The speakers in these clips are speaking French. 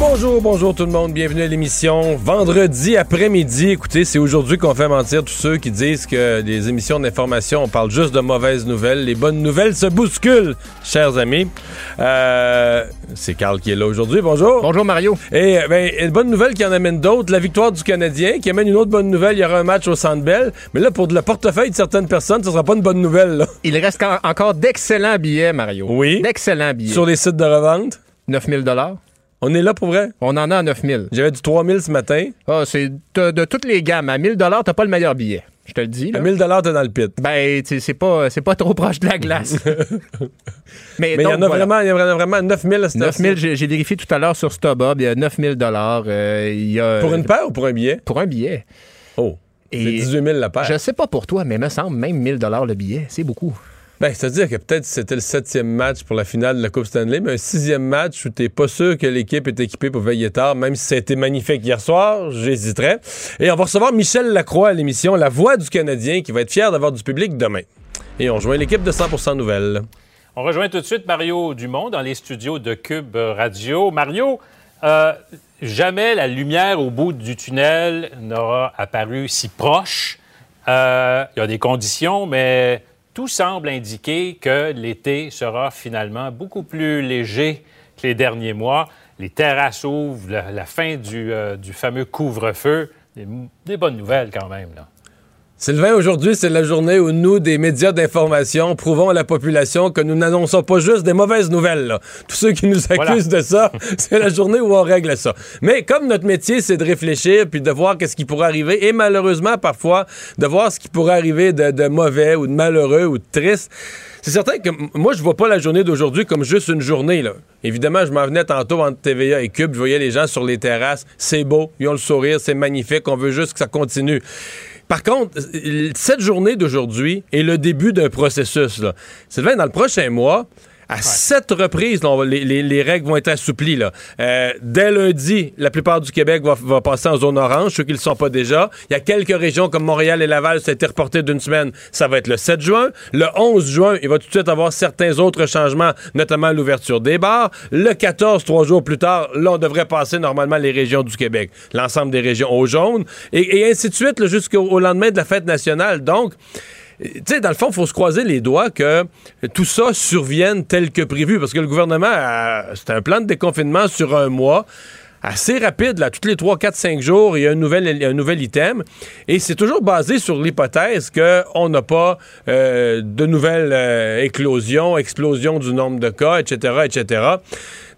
Bonjour, bonjour tout le monde, bienvenue à l'émission. Vendredi après-midi, écoutez, c'est aujourd'hui qu'on fait mentir tous ceux qui disent que les émissions d'information, on parle juste de mauvaises nouvelles. Les bonnes nouvelles se bousculent, chers amis. Euh, c'est Carl qui est là aujourd'hui, bonjour. Bonjour Mario. Et ben, une bonne nouvelle qui en amène d'autres, la victoire du Canadien, qui amène une autre bonne nouvelle, il y aura un match au Centre Bell. Mais là, pour le portefeuille de certaines personnes, ce sera pas une bonne nouvelle. Là. Il reste en- encore d'excellents billets, Mario. Oui. D'excellents billets. Sur les sites de revente, 9000 on est là pour vrai? On en a à 9000 J'avais du 3000 ce matin. Ah, c'est de, de toutes les gammes. À 1000 t'as pas le meilleur billet. Je te le dis. À Là. 1000 t'es dans le pit. Ben, c'est pas, c'est pas trop proche de la glace. Mais il y en a voilà. vraiment, il y en a vraiment 9000 à cette 9000, j'ai j'ai vérifié tout à l'heure sur StubHub, il y a 9000 dollars. il y a Pour une paire ou pour un billet? pour un billet. Oh. C'est Et 18 000 la paire. Je sais pas pour toi, mais il me semble même 1000 dollars le billet, c'est beaucoup. Ben, c'est-à-dire que peut-être c'était le septième match pour la finale de la Coupe Stanley, mais un sixième match où t'es pas sûr que l'équipe est équipée pour veiller tard, même si ça a été magnifique hier soir, j'hésiterais. Et on va recevoir Michel Lacroix à l'émission La Voix du Canadien, qui va être fier d'avoir du public demain. Et on rejoint l'équipe de 100% Nouvelles. On rejoint tout de suite Mario Dumont dans les studios de Cube Radio. Mario, euh, jamais la lumière au bout du tunnel n'aura apparu si proche. Euh, Il y a des conditions, mais tout semble indiquer que l'été sera finalement beaucoup plus léger que les derniers mois. Les terrasses ouvrent, la, fin du, euh, du fameux couvre-feu. Des, des bonnes nouvelles quand même. Là. Sylvain, aujourd'hui, c'est la journée où nous, des médias d'information, prouvons à la population que nous n'annonçons pas juste des mauvaises nouvelles. là. Tous ceux qui nous accusent de ça, c'est la journée où on règle ça. Mais comme notre métier, c'est de réfléchir puis de voir qu'est-ce qui pourrait arriver, et malheureusement, parfois, de voir ce qui pourrait arriver de, de mauvais ou de malheureux ou de triste. C'est certain que moi, je vois pas la journée d'aujourd'hui comme juste une journée. Là. Évidemment, je m'en venais tantôt entre TVA et Cube, je voyais les gens sur les terrasses. C'est beau, ils ont le sourire, c'est magnifique, on veut juste que ça continue. Par contre, euh, cette journée d'aujourd'hui est le début d'un processus. Là. Sylvain, dans le prochain mois, à sept reprises, là, on va- les, les- les règles vont être assouplies. Là. Euh, dès lundi, la plupart du Québec va, va passer en zone orange, ceux qui ne le sont pas déjà. Il y a quelques régions comme Montréal et Laval, ça a été reporté d'une semaine. Ça va être le 7 juin. Le 11 juin, il va tout de suite avoir certains autres changements, notamment l'ouverture des bars. Le 14, trois jours plus tard, là, on devrait passer normalement les régions du Québec. L'ensemble des régions au jaune. Et, et ainsi de suite jusqu'au au lendemain de la fête nationale. Donc, tu dans le fond, il faut se croiser les doigts que tout ça survienne tel que prévu, parce que le gouvernement, c'est un plan de déconfinement sur un mois assez rapide, là, toutes les 3, 4, 5 jours, il y a un nouvel, un nouvel item. Et c'est toujours basé sur l'hypothèse qu'on n'a pas euh, de nouvelles euh, éclosions, explosions du nombre de cas, etc., etc.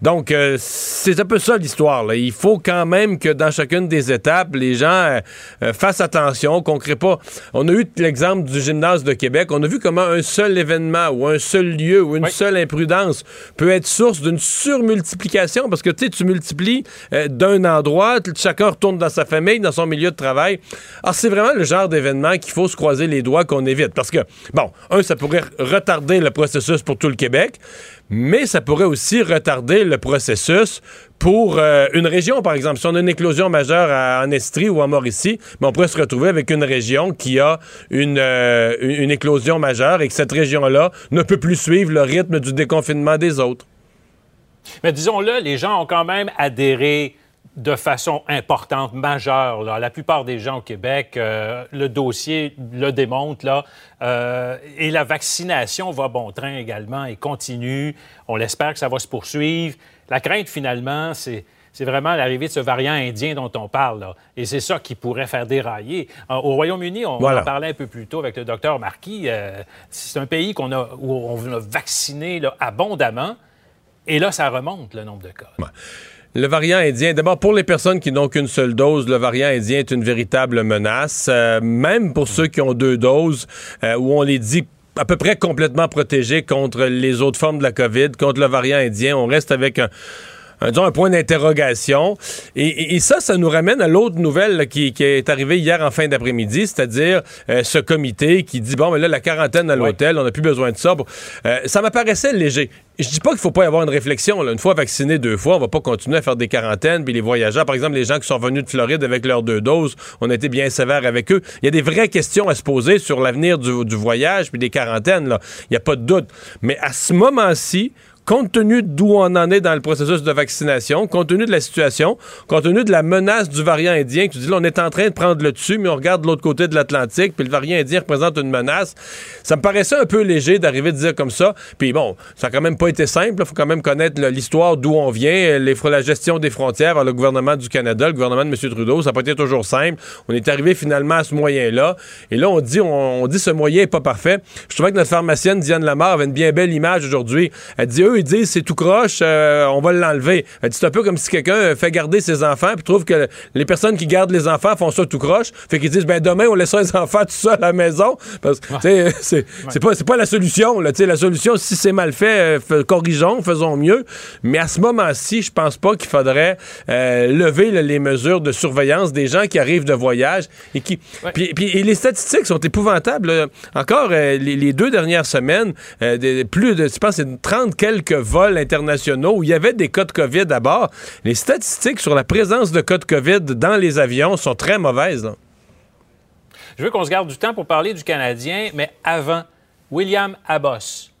Donc, euh, c'est un peu ça l'histoire. Il faut quand même que dans chacune des étapes, les gens euh, euh, fassent attention, qu'on crée pas. On a eu l'exemple du gymnase de Québec. On a vu comment un seul événement ou un seul lieu ou une Oui. seule imprudence peut être source d'une surmultiplication parce que tu sais, tu multiplies euh, d'un endroit, chacun retourne dans sa famille, dans son milieu de travail. Alors, c'est vraiment le genre d'événement qu'il faut se croiser les doigts qu'on évite. Parce que, bon, un, ça pourrait retarder le processus pour tout le Québec, mais ça pourrait aussi retarder le processus pour euh, une région, par exemple. Si on a une éclosion majeure à- en Estrie ou en Mauricie, ben, on pourrait se retrouver avec une région qui a une, euh, une éclosion majeure et que cette région-là ne peut plus suivre le rythme du déconfinement des autres. Mais disons-le, les gens ont quand même adhéré de façon importante, majeure. là. La plupart des gens au Québec, euh, le dossier le démontre. Là, Euh, et la vaccination va bon train également et continue. On l'espère que ça va se poursuivre. La crainte, finalement, c'est c'est vraiment l'arrivée de ce variant indien dont on parle. Là. Et c'est ça qui pourrait faire dérailler. Au Royaume-Uni, on, Voilà. en parlait un peu plus tôt avec le docteur Marquis. euh, c'est un pays qu'on a, où on a vacciné là, abondamment. Et là, ça remonte, le nombre de cas. Le variant indien, d'abord pour les personnes qui n'ont qu'une seule dose, le variant indien est une véritable menace. Euh, même pour ceux qui ont deux doses, euh, où on les dit à peu près complètement protégés contre les autres formes de la COVID, contre le variant indien, on reste avec un, un, disons, un point d'interrogation. Et, et- et ça, ça nous ramène à l'autre nouvelle là, qui, qui est arrivée hier en fin d'après-midi, c'est-à-dire euh, ce comité qui dit, bon, mais là, la quarantaine à l'hôtel, on n'a plus besoin de ça. Bon, euh, ça m'apparaissait léger. Je dis pas qu'il faut pas y avoir une réflexion. là. Une fois vacciné deux fois, on va pas continuer à faire des quarantaines. Puis les voyageurs, par exemple, les gens qui sont venus de Floride avec leurs deux doses, on a été bien sévère avec eux. Il y a des vraies questions à se poser sur l'avenir du, du voyage puis des quarantaines. Il n'y a pas de doute. Mais à ce moment-ci, compte tenu d'où on en est dans le processus de vaccination, compte tenu de la situation, compte tenu de la menace du variant indien, que tu dis là, on est en train de prendre le dessus, mais on regarde de l'autre côté de l'Atlantique, puis le variant indien représente une menace, ça me paraissait un peu léger d'arriver à dire comme ça. Puis bon, ça a quand même pas été simple. Il faut quand même connaître l'histoire d'où on vient, les, la gestion des frontières par le gouvernement du Canada, le gouvernement de M. Trudeau. Ça n'a pas été toujours simple. On est arrivé finalement à ce moyen-là. Et là, on dit, on, on dit ce moyen n'est pas parfait. Je trouvais que notre pharmacienne Diane Lamar avait une bien belle image aujourd'hui. Elle dit, eux, ils disent, c'est tout croche, euh, on va l'enlever. Dit, c'est un peu comme si quelqu'un euh, fait garder ses enfants, puis trouve que les personnes qui gardent les enfants font ça tout croche. Fait qu'ils disent, ben demain, on laissera les enfants tout seuls à la maison. Parce que, tu sais, c'est c'est pas, c'est pas la solution. Là, la solution, si c'est mal fait, euh, corrigeons, faisons mieux. Mais à ce moment-ci, je pense pas qu'il faudrait euh, lever là, les mesures de surveillance des gens qui arrivent de voyage et qui. Puis, puis- et les statistiques sont épouvantables. là. Encore euh, les, les deux dernières semaines, euh, des- plus de, je pense, c'est 30 quelques vols internationaux où il y avait des cas de COVID à bord. Les statistiques sur la présence de cas de COVID dans les avions sont très mauvaises. là. Je veux qu'on se garde du temps pour parler du Canadien, mais avant, William Abbott.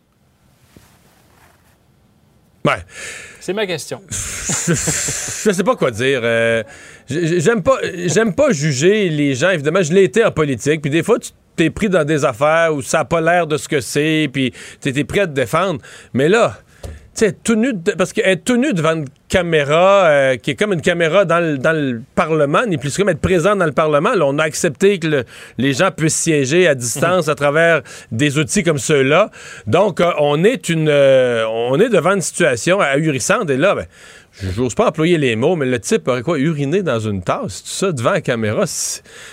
Ouais. C'est ma question. je sais pas quoi dire. Euh, j'aime pas, j'aime pas juger les gens. Évidemment, je l'ai été en politique. Puis des fois, tu t'es pris dans des affaires où ça a pas l'air de ce que c'est. Puis tu étais prêt à te défendre. Mais là, tu sais, tout de- parce qu'être tout nu devant une caméra euh, qui est comme une caméra dans le, dans le Parlement, ni plus comme être présent dans le Parlement. On a accepté que le- les gens puissent siéger à distance à travers des outils comme ceux-là. Donc, euh, on est une, euh, on est devant une situation ahurissante. Et là, ben, J'ose pas employer les mots, mais le type aurait quoi uriner dans une tasse, tout ça devant la caméra?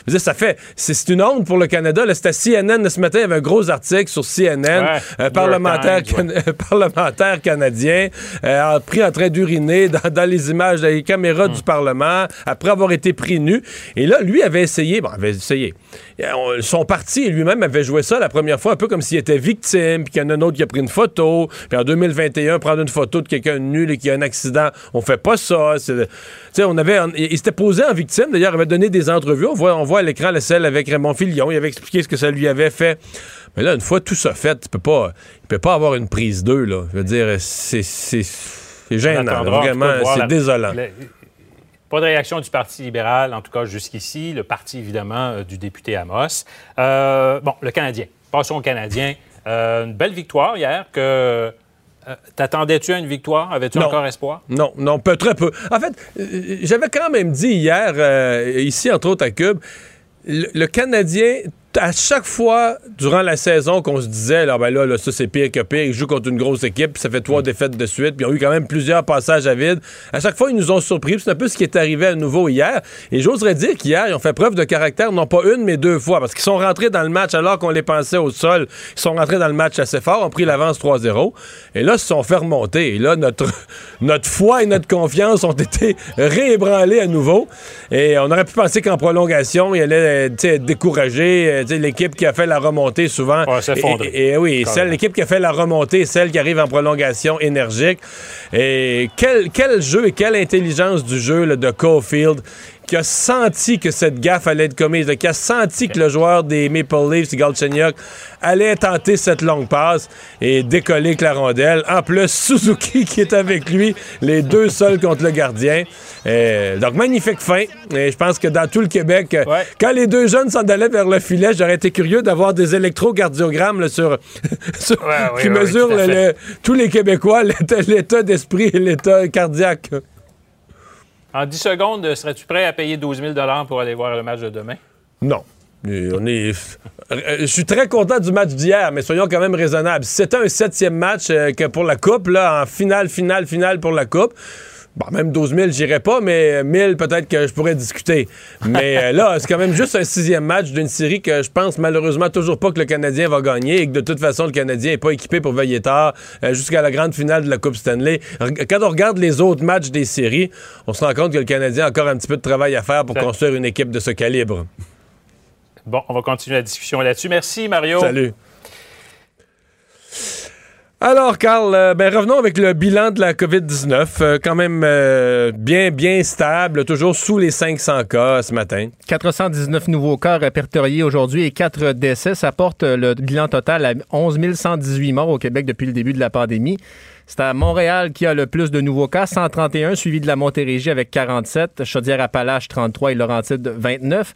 je dire, ça fait, c'est une honte pour le Canada. C'était CNN ce matin, il y avait un gros article sur CNN, Ouais, euh, parlementaire, can- parlementaire canadien, euh, pris en train d'uriner dans, dans les images des caméras Hmm. du Parlement, après avoir été pris nu. Et là, lui avait essayé, bon, avait essayé. Euh, on- Son parti lui-même avait joué ça la première fois, un peu comme s'il était victime, puis qu'il y en a un autre qui a pris une photo, puis en 2021, prendre une photo de quelqu'un de nu et qui a un accident, on fait pas ça. Tu on avait, il, il s'était posé en victime, d'ailleurs, il avait donné des entrevues. On voit, on voit à l'écran la celle avec Raymond Filion, il avait expliqué ce que ça lui avait fait. Mais là, une fois tout ça fait, il peut pas, il peut pas avoir une prise d'eux, là. Je veux dire, c'est, c'est, c'est gênant, vraiment, c'est la- désolant. pas de réaction du Parti libéral, en tout cas jusqu'ici. Le parti, évidemment, euh, du député Amos. Euh, bon, le Canadien. Passons au Canadien. Euh, une belle victoire hier que... euh, T'attendais-tu à une victoire? Avais-tu encore espoir? Non, non, peu, très peu. En fait, euh, j'avais quand même dit hier, euh, ici, entre autres à Cube, le, le Canadien, à chaque fois durant la saison qu'on se disait, là, ben là, là, ça c'est pire que pire, ils jouent contre une grosse équipe, puis ça fait trois défaites de suite, puis ils ont eu quand même plusieurs passages à vide. À chaque fois, ils nous ont surpris, puis c'est un peu ce qui est arrivé à nouveau hier. Et j'oserais dire qu'hier, ils ont fait preuve de caractère, non pas une, mais deux fois, parce qu'ils sont rentrés dans le match alors qu'on les pensait au sol. Ils sont rentrés dans le match assez fort, ont pris l'avance 3-0, et là, ils se sont fait remonter. Et là, notre, notre foi et notre confiance ont été réébranlés à nouveau. Et on aurait pu penser qu'en prolongation, il allait tu sais, être découragé. Euh, L'équipe qui a fait la remontée souvent. Ouais. Et, oui, celle, l'équipe qui a fait la remontée, celle qui arrive en prolongation énergique. Et quel, quel jeu et quelle intelligence du jeu là, de Caulfield qui a senti que cette gaffe allait être commise, là, qui a senti que le joueur des Maple Leafs, Galchenyuk, allait tenter cette longue passe et décoller avec la rondelle. En plus, Suzuki qui est avec lui, les deux seuls contre le gardien. Euh, donc, magnifique fin. Et je pense que dans tout le Québec, euh, Ouais. quand les deux jeunes s'en allaient vers le filet, j'aurais été curieux d'avoir des électrocardiogrammes là, sur, sur- Ouais, oui, qui oui, mesurent le- le- tous les Québécois, l'état, l'état d'esprit et l'état cardiaque. En 10 secondes, serais-tu prêt à payer 12 000 pour aller voir le match de demain? Non. On est... Euh, Je suis très content du match d'hier, mais soyons quand même raisonnables. C'était un septième match euh, pour la Coupe, en finale, finale, finale pour la Coupe, bon, même 12 000, j'irais pas, mais 1000, peut-être que je pourrais discuter. Mais euh, là, c'est quand même juste un sixième match d'une série que je pense malheureusement toujours pas que le Canadien va gagner et que de toute façon, le Canadien n'est pas équipé pour veiller tard euh, jusqu'à la grande finale de la Coupe Stanley. Quand on regarde les autres matchs des séries, on se rend compte que le Canadien a encore un petit peu de travail à faire pour construire une équipe de ce calibre. Bon, on va continuer la discussion là-dessus. Merci, Mario. Salut. Alors, Carl, euh, ben, revenons avec le bilan de la COVID-19. Euh, quand même euh, bien, bien stable, toujours sous les 500 cas ce matin. 419 nouveaux cas répertoriés aujourd'hui et 4 décès. Ça porte euh, le bilan total à 11 118 morts au Québec depuis le début de la pandémie. C'est à Montréal qui a le plus de nouveaux cas, 131, suivi de la Montérégie avec 47, Chaudière-Appalaches 33 et Laurentides 29.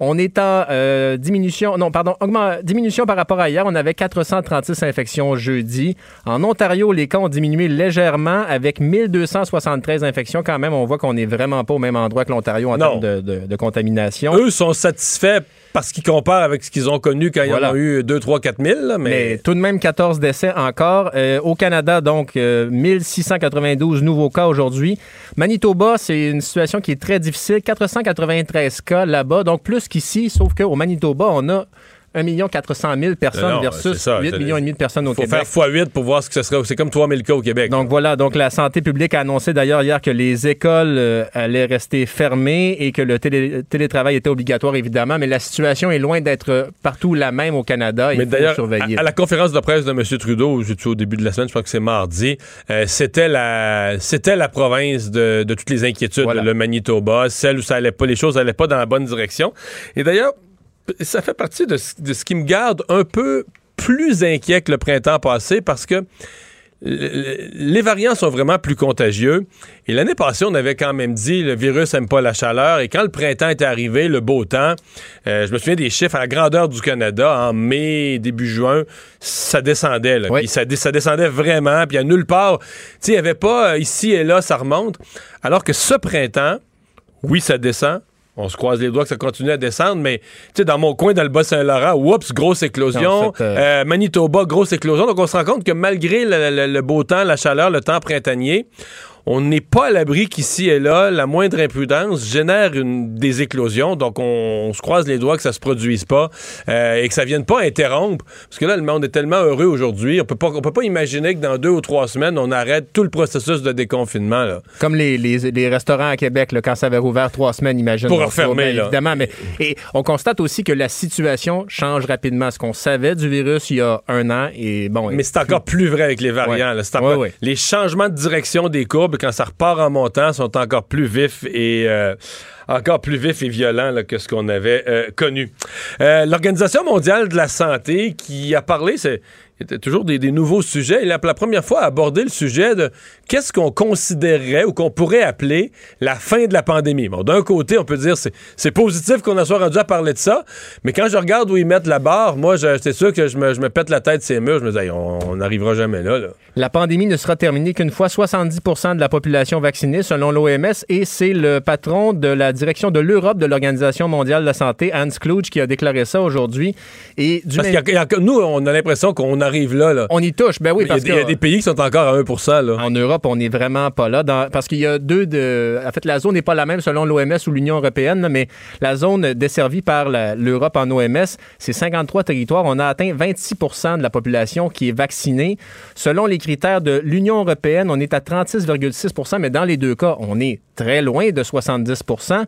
On est en euh, diminution, non, pardon, augment- diminution par rapport à hier. On avait 436 infections jeudi. En Ontario, les cas ont diminué légèrement avec 1273 infections. Quand même, on voit qu'on n'est vraiment pas au même endroit que l'Ontario en Non. termes de, de- de contamination. Eux sont satisfaits parce qu'ils comparent avec ce qu'ils ont connu quand Voilà. ils en ont eu 2, 3, 4 000. là, Mais mais, tout de même, 14 décès encore. Euh, au Canada, donc, euh, 1692 nouveaux cas aujourd'hui. Manitoba, c'est une situation qui est très difficile. 493 cas là-bas, donc plus qu'ici, sauf qu'au Manitoba, on a 1 400 000 personnes Non, versus ça. 8 millions et demi de personnes au faut Québec. faire x8 pour voir ce que ce serait. C'est comme 3 000 cas au Québec. Donc voilà, donc la santé publique a annoncé d'ailleurs hier que les écoles euh, allaient rester fermées et que le télé- télétravail était obligatoire évidemment, mais la situation est loin d'être partout la même au Canada. Il Mais faut d'ailleurs, à, à la conférence de presse de M. Trudeau, j'ai- au début de la semaine, je crois que c'est mardi, euh, c'était la c'était la province de, de toutes les inquiétudes, Voilà. le Manitoba, celle où ça allait pas, les choses allaient pas dans la bonne direction. Et d'ailleurs, ça fait partie de, ce- de ce qui me garde un peu plus inquiet que le printemps passé parce que le- les variants sont vraiment plus contagieux. Et l'année passée, on avait quand même dit le virus aime pas la chaleur. Et quand le printemps était arrivé, le beau temps, euh, je me souviens des chiffres à la grandeur du Canada en mai, début juin, ça descendait. Là. Oui. Puis ça, descendait vraiment. Puis à nulle part, tu sais, il n'y avait pas euh, ici et là, ça remonte. Alors que ce printemps, oui, ça descend. On se croise les doigts que ça continue à descendre, mais tu sais, dans mon coin, dans le Bas-Saint-Laurent, oups, grosse éclosion. Euh, Euh, Manitoba, grosse éclosion. Donc, on se rend compte que malgré le, le- le beau temps, la chaleur, le temps printanier, on n'est pas à l'abri qu'ici et là, la moindre imprudence génère une, des éclosions. Donc, on, on se croise les doigts que ça se produise pas euh, et que ça vienne pas interrompre. Parce que là, le monde est tellement heureux aujourd'hui. On peut pas, on peut pas imaginer que dans deux ou trois semaines, on arrête tout le processus de déconfinement. Là. Comme les, les- les restaurants à Québec, là, quand ça avait rouvert trois semaines, imagine. Pour refermer, là. Évidemment, mais et on constate aussi que la situation change rapidement. Ce qu'on savait du virus il y a un an et bon. Mais c'est encore plus vrai avec les variants. Ouais. là. Ouais. Les changements de direction des courbes, quand ça repart en montant, sont encore plus vifs et euh, encore plus vifs et violents que ce qu'on avait euh, connu. Euh, L'Organisation mondiale de la santé qui a parlé, c'est il y était toujours des, des nouveaux sujets. Il a pour la première fois abordé le sujet de qu'est-ce qu'on considérerait ou qu'on pourrait appeler la fin de la pandémie. Bon, d'un côté, on peut dire c'est c'est positif qu'on en soit rendu à parler de ça, mais quand je regarde où ils mettent la barre, moi, je- c'est sûr que je me, je me pète la tête ces murs. Je me dis, on n'arrivera jamais là. là. La pandémie ne sera terminée qu'une fois 70% de la population vaccinée, selon l'OMS, et c'est le patron de la direction de l'Europe de l'Organisation mondiale de la santé, Hans Kluge, qui a déclaré ça aujourd'hui. Et du Parce même- qu'il y a- il y a- nous, on a l'impression qu'on arrive là. là. on y touche, ben oui, il, y a, des- il y a que des pays qui sont encore à 1 là. en Europe, on n'est vraiment pas là, dans- parce qu'il y a deux de. En fait, la zone n'est pas la même selon l'OMS ou l'Union européenne, mais la zone desservie par l'Europe en OMS, c'est 53 territoires. On a atteint 26% de la population qui est vaccinée. Selon les critères de l'Union européenne, on est à 36,6% mais dans les deux cas, on est très loin de 70%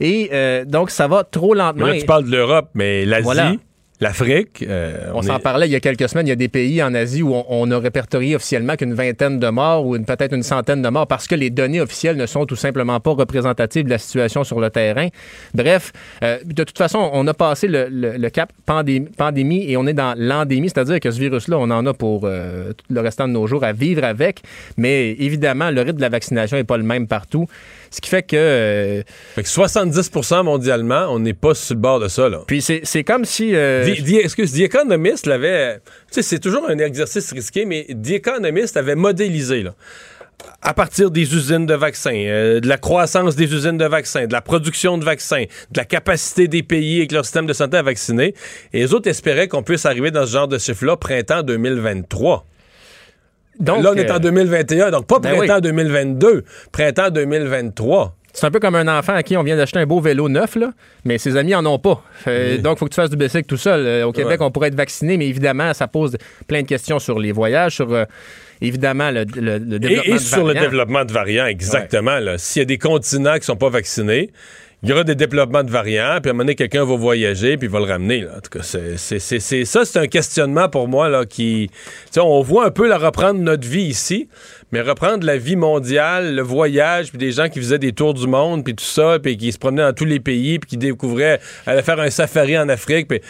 Et euh, donc, ça va trop Mais lentement. là, tu parles de l'Europe, mais l'Asie, Voilà. l'Afrique, euh, On, on, s'en est- parlait il y a quelques semaines. Il y a des pays en Asie où on, on a répertorié officiellement qu'une vingtaine de morts ou une- peut-être une centaine de morts parce que les données officielles ne sont tout simplement pas représentatives de la situation sur le terrain. Bref, euh, de toute façon, on a passé le, le- le cap pandémie, pandémie et on est dans l'endémie, c'est-à-dire que ce virus-là, on en a pour euh, tout le restant de nos jours à vivre avec. Mais évidemment, le rythme de la vaccination n'est pas le même partout. Ce qui fait que... euh, Fait que 70% mondialement, on n'est pas sur le bord de ça. Là. puis c'est comme si... euh, The, The- excuse, The Economist l'avait. Tu sais, c'est toujours un exercice risqué, mais The Economist avait modélisé. Là. à partir des usines de vaccins, euh, de la croissance des usines de vaccins, de la production de vaccins, de la capacité des pays avec leur système de santé à vacciner. Et les autres espéraient qu'on puisse arriver dans ce genre de chiffre-là printemps 2023. Donc, là, on est euh, en 2021, donc pas ben printemps 2022, printemps 2023. C'est un peu comme un enfant à qui on vient d'acheter un beau vélo neuf, là, mais ses amis en ont pas. Donc, il faut que tu fasses du bicycle tout seul. Euh, Au Québec, Ouais. on pourrait être vacciné, mais évidemment, ça pose plein de questions sur les voyages, sur euh, évidemment le, le- le développement Et, et de sur le développement de variants, exactement. S'il y a des continents qui sont pas vaccinés, il y aura des développements de variants, puis à un moment donné, quelqu'un va voyager, puis il va le ramener. En tout cas, c'est, ça, c'est un questionnement pour moi là, qui... On voit un peu la reprendre notre vie ici, mais reprendre la vie mondiale, le voyage, puis des gens qui faisaient des tours du monde, puis tout ça, puis qui se promenaient dans tous les pays, puis qui découvraient, allaient faire un safari en Afrique, puis...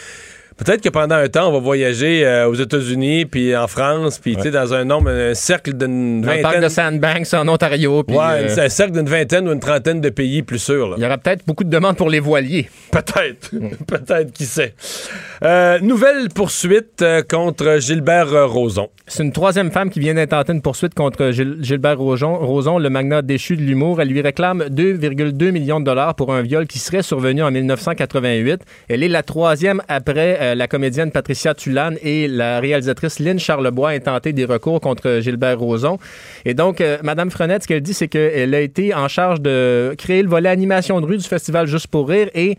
Peut-être que pendant un temps, on va voyager euh, aux États-Unis, puis en France, puis dans un nombre, un cercle d'une Dans le parc vingtaine... de Sandbanks en Ontario. puis, Ouais, euh, un cercle d'une vingtaine ou une trentaine de pays plus sûrs. il y aura peut-être beaucoup de demandes pour les voiliers. Peut-être. Peut-être, qui sait. Euh, nouvelle poursuite contre Gilbert Rozon. C'est une troisième femme qui vient d'intenter une poursuite contre Gil- Gilbert Roson, Roson, le magnat déchu de l'humour. Elle lui réclame 2,2 millions de dollars pour un viol qui serait survenu en 1988. Elle est la troisième après euh, la comédienne Patricia Tulane et la réalisatrice Lynn Charlebois a tenté des recours contre Gilbert Roson. Et donc, euh, Madame Frenette, ce qu'elle dit, c'est qu'elle a été en charge de créer le volet animation de rue du festival Juste pour rire et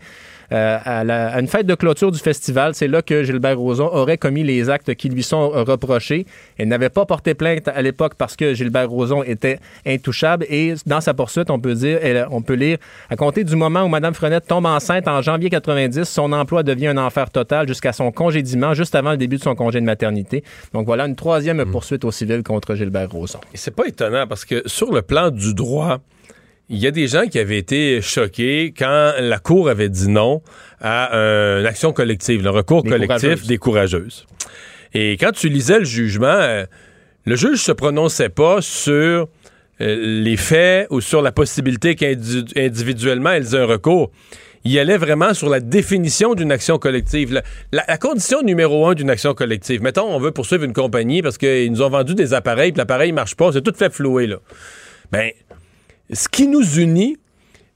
à, la- à une fête de clôture du festival, c'est là que Gilbert Rozon aurait commis les actes qui lui sont euh, reprochés. Elle n'avait pas porté plainte à l'époque parce que Gilbert Rozon était intouchable et dans sa poursuite, on peut dire, elle- on peut lire, à compter du moment où Mme Frenette tombe enceinte en janvier 90, son emploi devient un enfer total jusqu'à son congédiement, juste avant le début de son congé de maternité. Donc voilà une troisième poursuite au civil contre Gilbert Rozon. Et c'est pas étonnant parce que sur le plan du droit, il y a des gens qui avaient été choqués quand la Cour avait dit non à euh, une action collective, le recours Des collectif courageuses. des courageuses. Et quand tu lisais le jugement, euh, le juge se prononçait pas sur euh, les faits ou sur la possibilité qu'individuellement elles aient un recours. Il allait vraiment sur la définition d'une action collective. La, la- la condition numéro un d'une action collective, mettons, on veut poursuivre une compagnie parce qu'ils nous ont vendu des appareils, puis l'appareil marche pas, c'est tout fait floué, là. Ben, ce qui nous unit,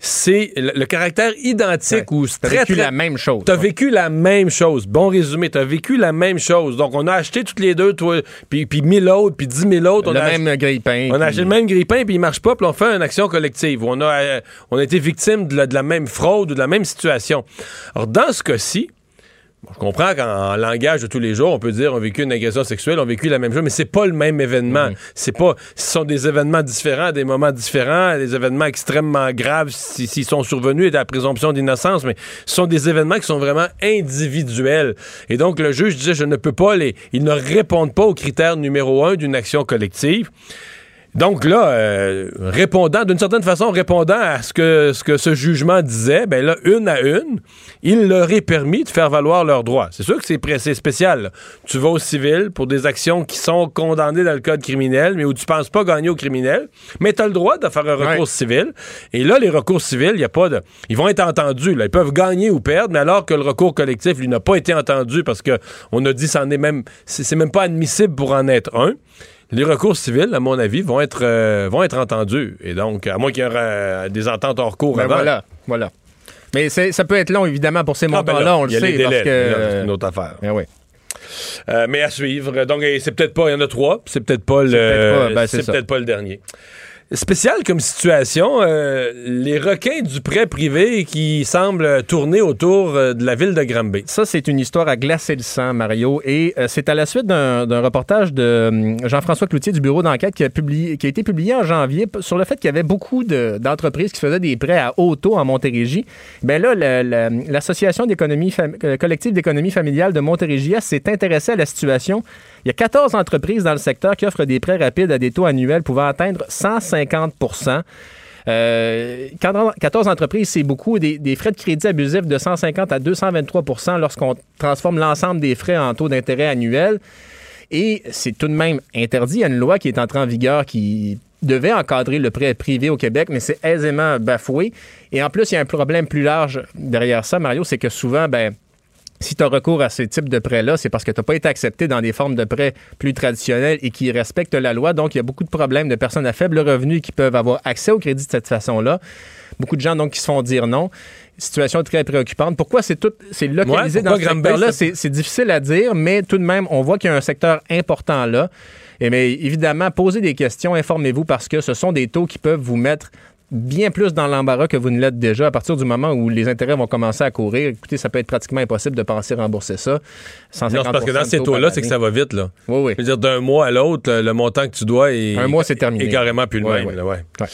c'est le, le caractère identique ou T'as très, vécu très- la même chose. T'as vécu la même chose. Bon résumé, t'as vécu la même chose. Donc, on a acheté toutes les deux, toi, puis, puis mille autres, puis dix mille autres. le on a même grille-pain. on a puis- acheté le même grille-pain, puis il marche pas, puis on fait une action collective. On a, euh, on a été victime de la, de la même fraude ou de la même situation. Alors, dans ce cas-ci, je comprends qu'en langage de tous les jours, on peut dire on a vécu une agression sexuelle, on a vécu la même chose, mais c'est pas le même événement. C'est pas, ce sont des événements différents, des moments différents, des événements extrêmement graves si- s'ils sont survenus et de la présomption d'innocence, mais ce sont des événements qui sont vraiment individuels. Et donc, le juge disait, je ne peux pas les, ils ne répondent pas au critère numéro un d'une action collective. Donc là, euh, répondant, d'une certaine façon, répondant à ce que, ce que ce jugement disait, ben là, une à une, il leur est permis de faire valoir leurs droits. C'est sûr que c'est spécial. là. Tu vas au civil pour des actions qui sont condamnées dans le code criminel, mais où tu penses pas gagner au criminel, mais tu as le droit de faire un recours Ouais. civil. Et là, les recours civils, il y a pas de... Ils vont être entendus. Là. Ils peuvent gagner ou perdre, mais alors que le recours collectif, lui, n'a pas été entendu parce que on a dit c'en est même... C'est même pas admissible pour en être un les recours civils, à mon avis, vont être, euh, vont être entendus. Et donc, à moins qu'il y ait euh, des ententes hors cours Ben avant. voilà, voilà. Mais ça peut être long, évidemment, pour ces Ah, ben montants-là, là, on le sait. délais. parce que, C'est une autre affaire. Ben oui. Euh, mais à suivre. Donc, c'est peut-être pas, il y en a trois, puis c'est peut-être pas le, peut-être pas, ben, c'est ça. peut-être pas le dernier. Spécial comme situation, euh, les requins du prêt privé qui semblent tourner autour euh, de la ville de Granby. Ça, c'est une histoire à glacer le sang, Mario. Et euh, c'est à la suite d'un reportage de hum, Jean-François Cloutier du bureau d'enquête qui, a publié- qui a été publié en janvier sur le fait qu'il y avait beaucoup de- d'entreprises qui faisaient des prêts à haut taux en Montérégie. Ben là, l'Association collective d'économie familiale de Montérégie s'est intéressée à la situation. Il y a 14 entreprises dans le secteur qui offrent des prêts rapides à des taux annuels pouvant atteindre 150% euh, 14 entreprises, c'est beaucoup. Des, frais de crédit abusifs de 150 à 223% lorsqu'on transforme l'ensemble des frais en taux d'intérêt annuel. Et c'est tout de même interdit. Il y a une loi qui est entrée en vigueur qui devait encadrer le prêt privé au Québec, mais c'est aisément bafoué. Et en plus, il y a un problème plus large derrière ça, Mario, c'est que souvent, ben, si tu as recours à ce type de prêts-là, c'est parce que tu n'as pas été accepté dans des formes de prêts plus traditionnelles et qui respectent la loi. Donc, il y a beaucoup de problèmes de personnes à faible revenu qui peuvent avoir accès au crédit de cette façon-là. Beaucoup de gens donc qui se font dire non. Situation très préoccupante. Pourquoi c'est tout, c'est localisé Ouais, dans ce secteur-là? C'est- difficile à dire, mais tout de même, on voit qu'il y a un secteur important là. Et mais évidemment, posez des questions, informez-vous parce que ce sont des taux qui peuvent vous mettre bien plus dans l'embarras que vous ne l'êtes déjà à partir du moment où les intérêts vont commencer à courir. Écoutez, ça peut être pratiquement impossible de penser rembourser ça. 150 Non, c'est parce que dans ces taux-là, c'est que ça va vite, là. Oui, oui. Je veux dire, d'un mois à l'autre, le, montant que tu dois est. Un mois, c'est terminé. est carrément plus le même, ouais. là, ouais. Ouais.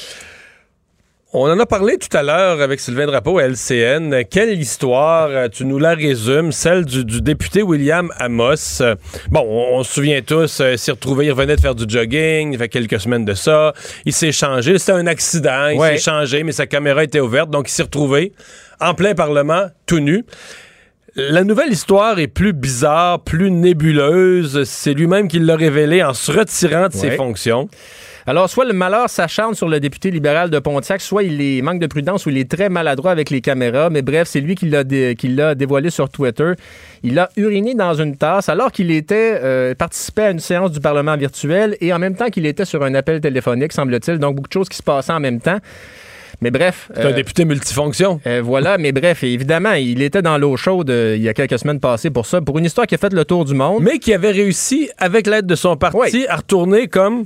On en a parlé tout à l'heure avec Sylvain Drapeau à LCN. Quelle histoire, euh, tu nous la résumes, celle du, du député William Amos. Euh, Bon, on, on se souvient tous, euh, il s'est retrouvé, il revenait de faire du jogging, il fait quelques semaines de ça. Il s'est changé, c'était un accident, il Ouais. s'est changé, mais sa caméra était ouverte, donc il s'est retrouvé en plein Parlement, tout nu. La nouvelle histoire est plus bizarre, plus nébuleuse. C'est lui-même qui l'a révélé en se retirant de ses fonctions. Alors, soit le malheur s'acharne sur le député libéral de Pontiac, soit il est, manque de prudence ou il est très maladroit avec les caméras. Mais bref, c'est lui qui l'a, dé- qui l'a dévoilé sur Twitter. Il a uriné dans une tasse alors qu'il était euh, participait à une séance du Parlement virtuel et en même temps qu'il était sur un appel téléphonique, semble-t-il. Donc, beaucoup de choses qui se passaient en même temps. Mais bref. C'est un euh, député multifonction. euh, voilà, mais bref, évidemment, il était dans l'eau chaude euh, il y a quelques semaines passées pour ça, pour une histoire qui a fait le tour du monde. mais qui avait réussi, avec l'aide de son parti, Oui. à retourner comme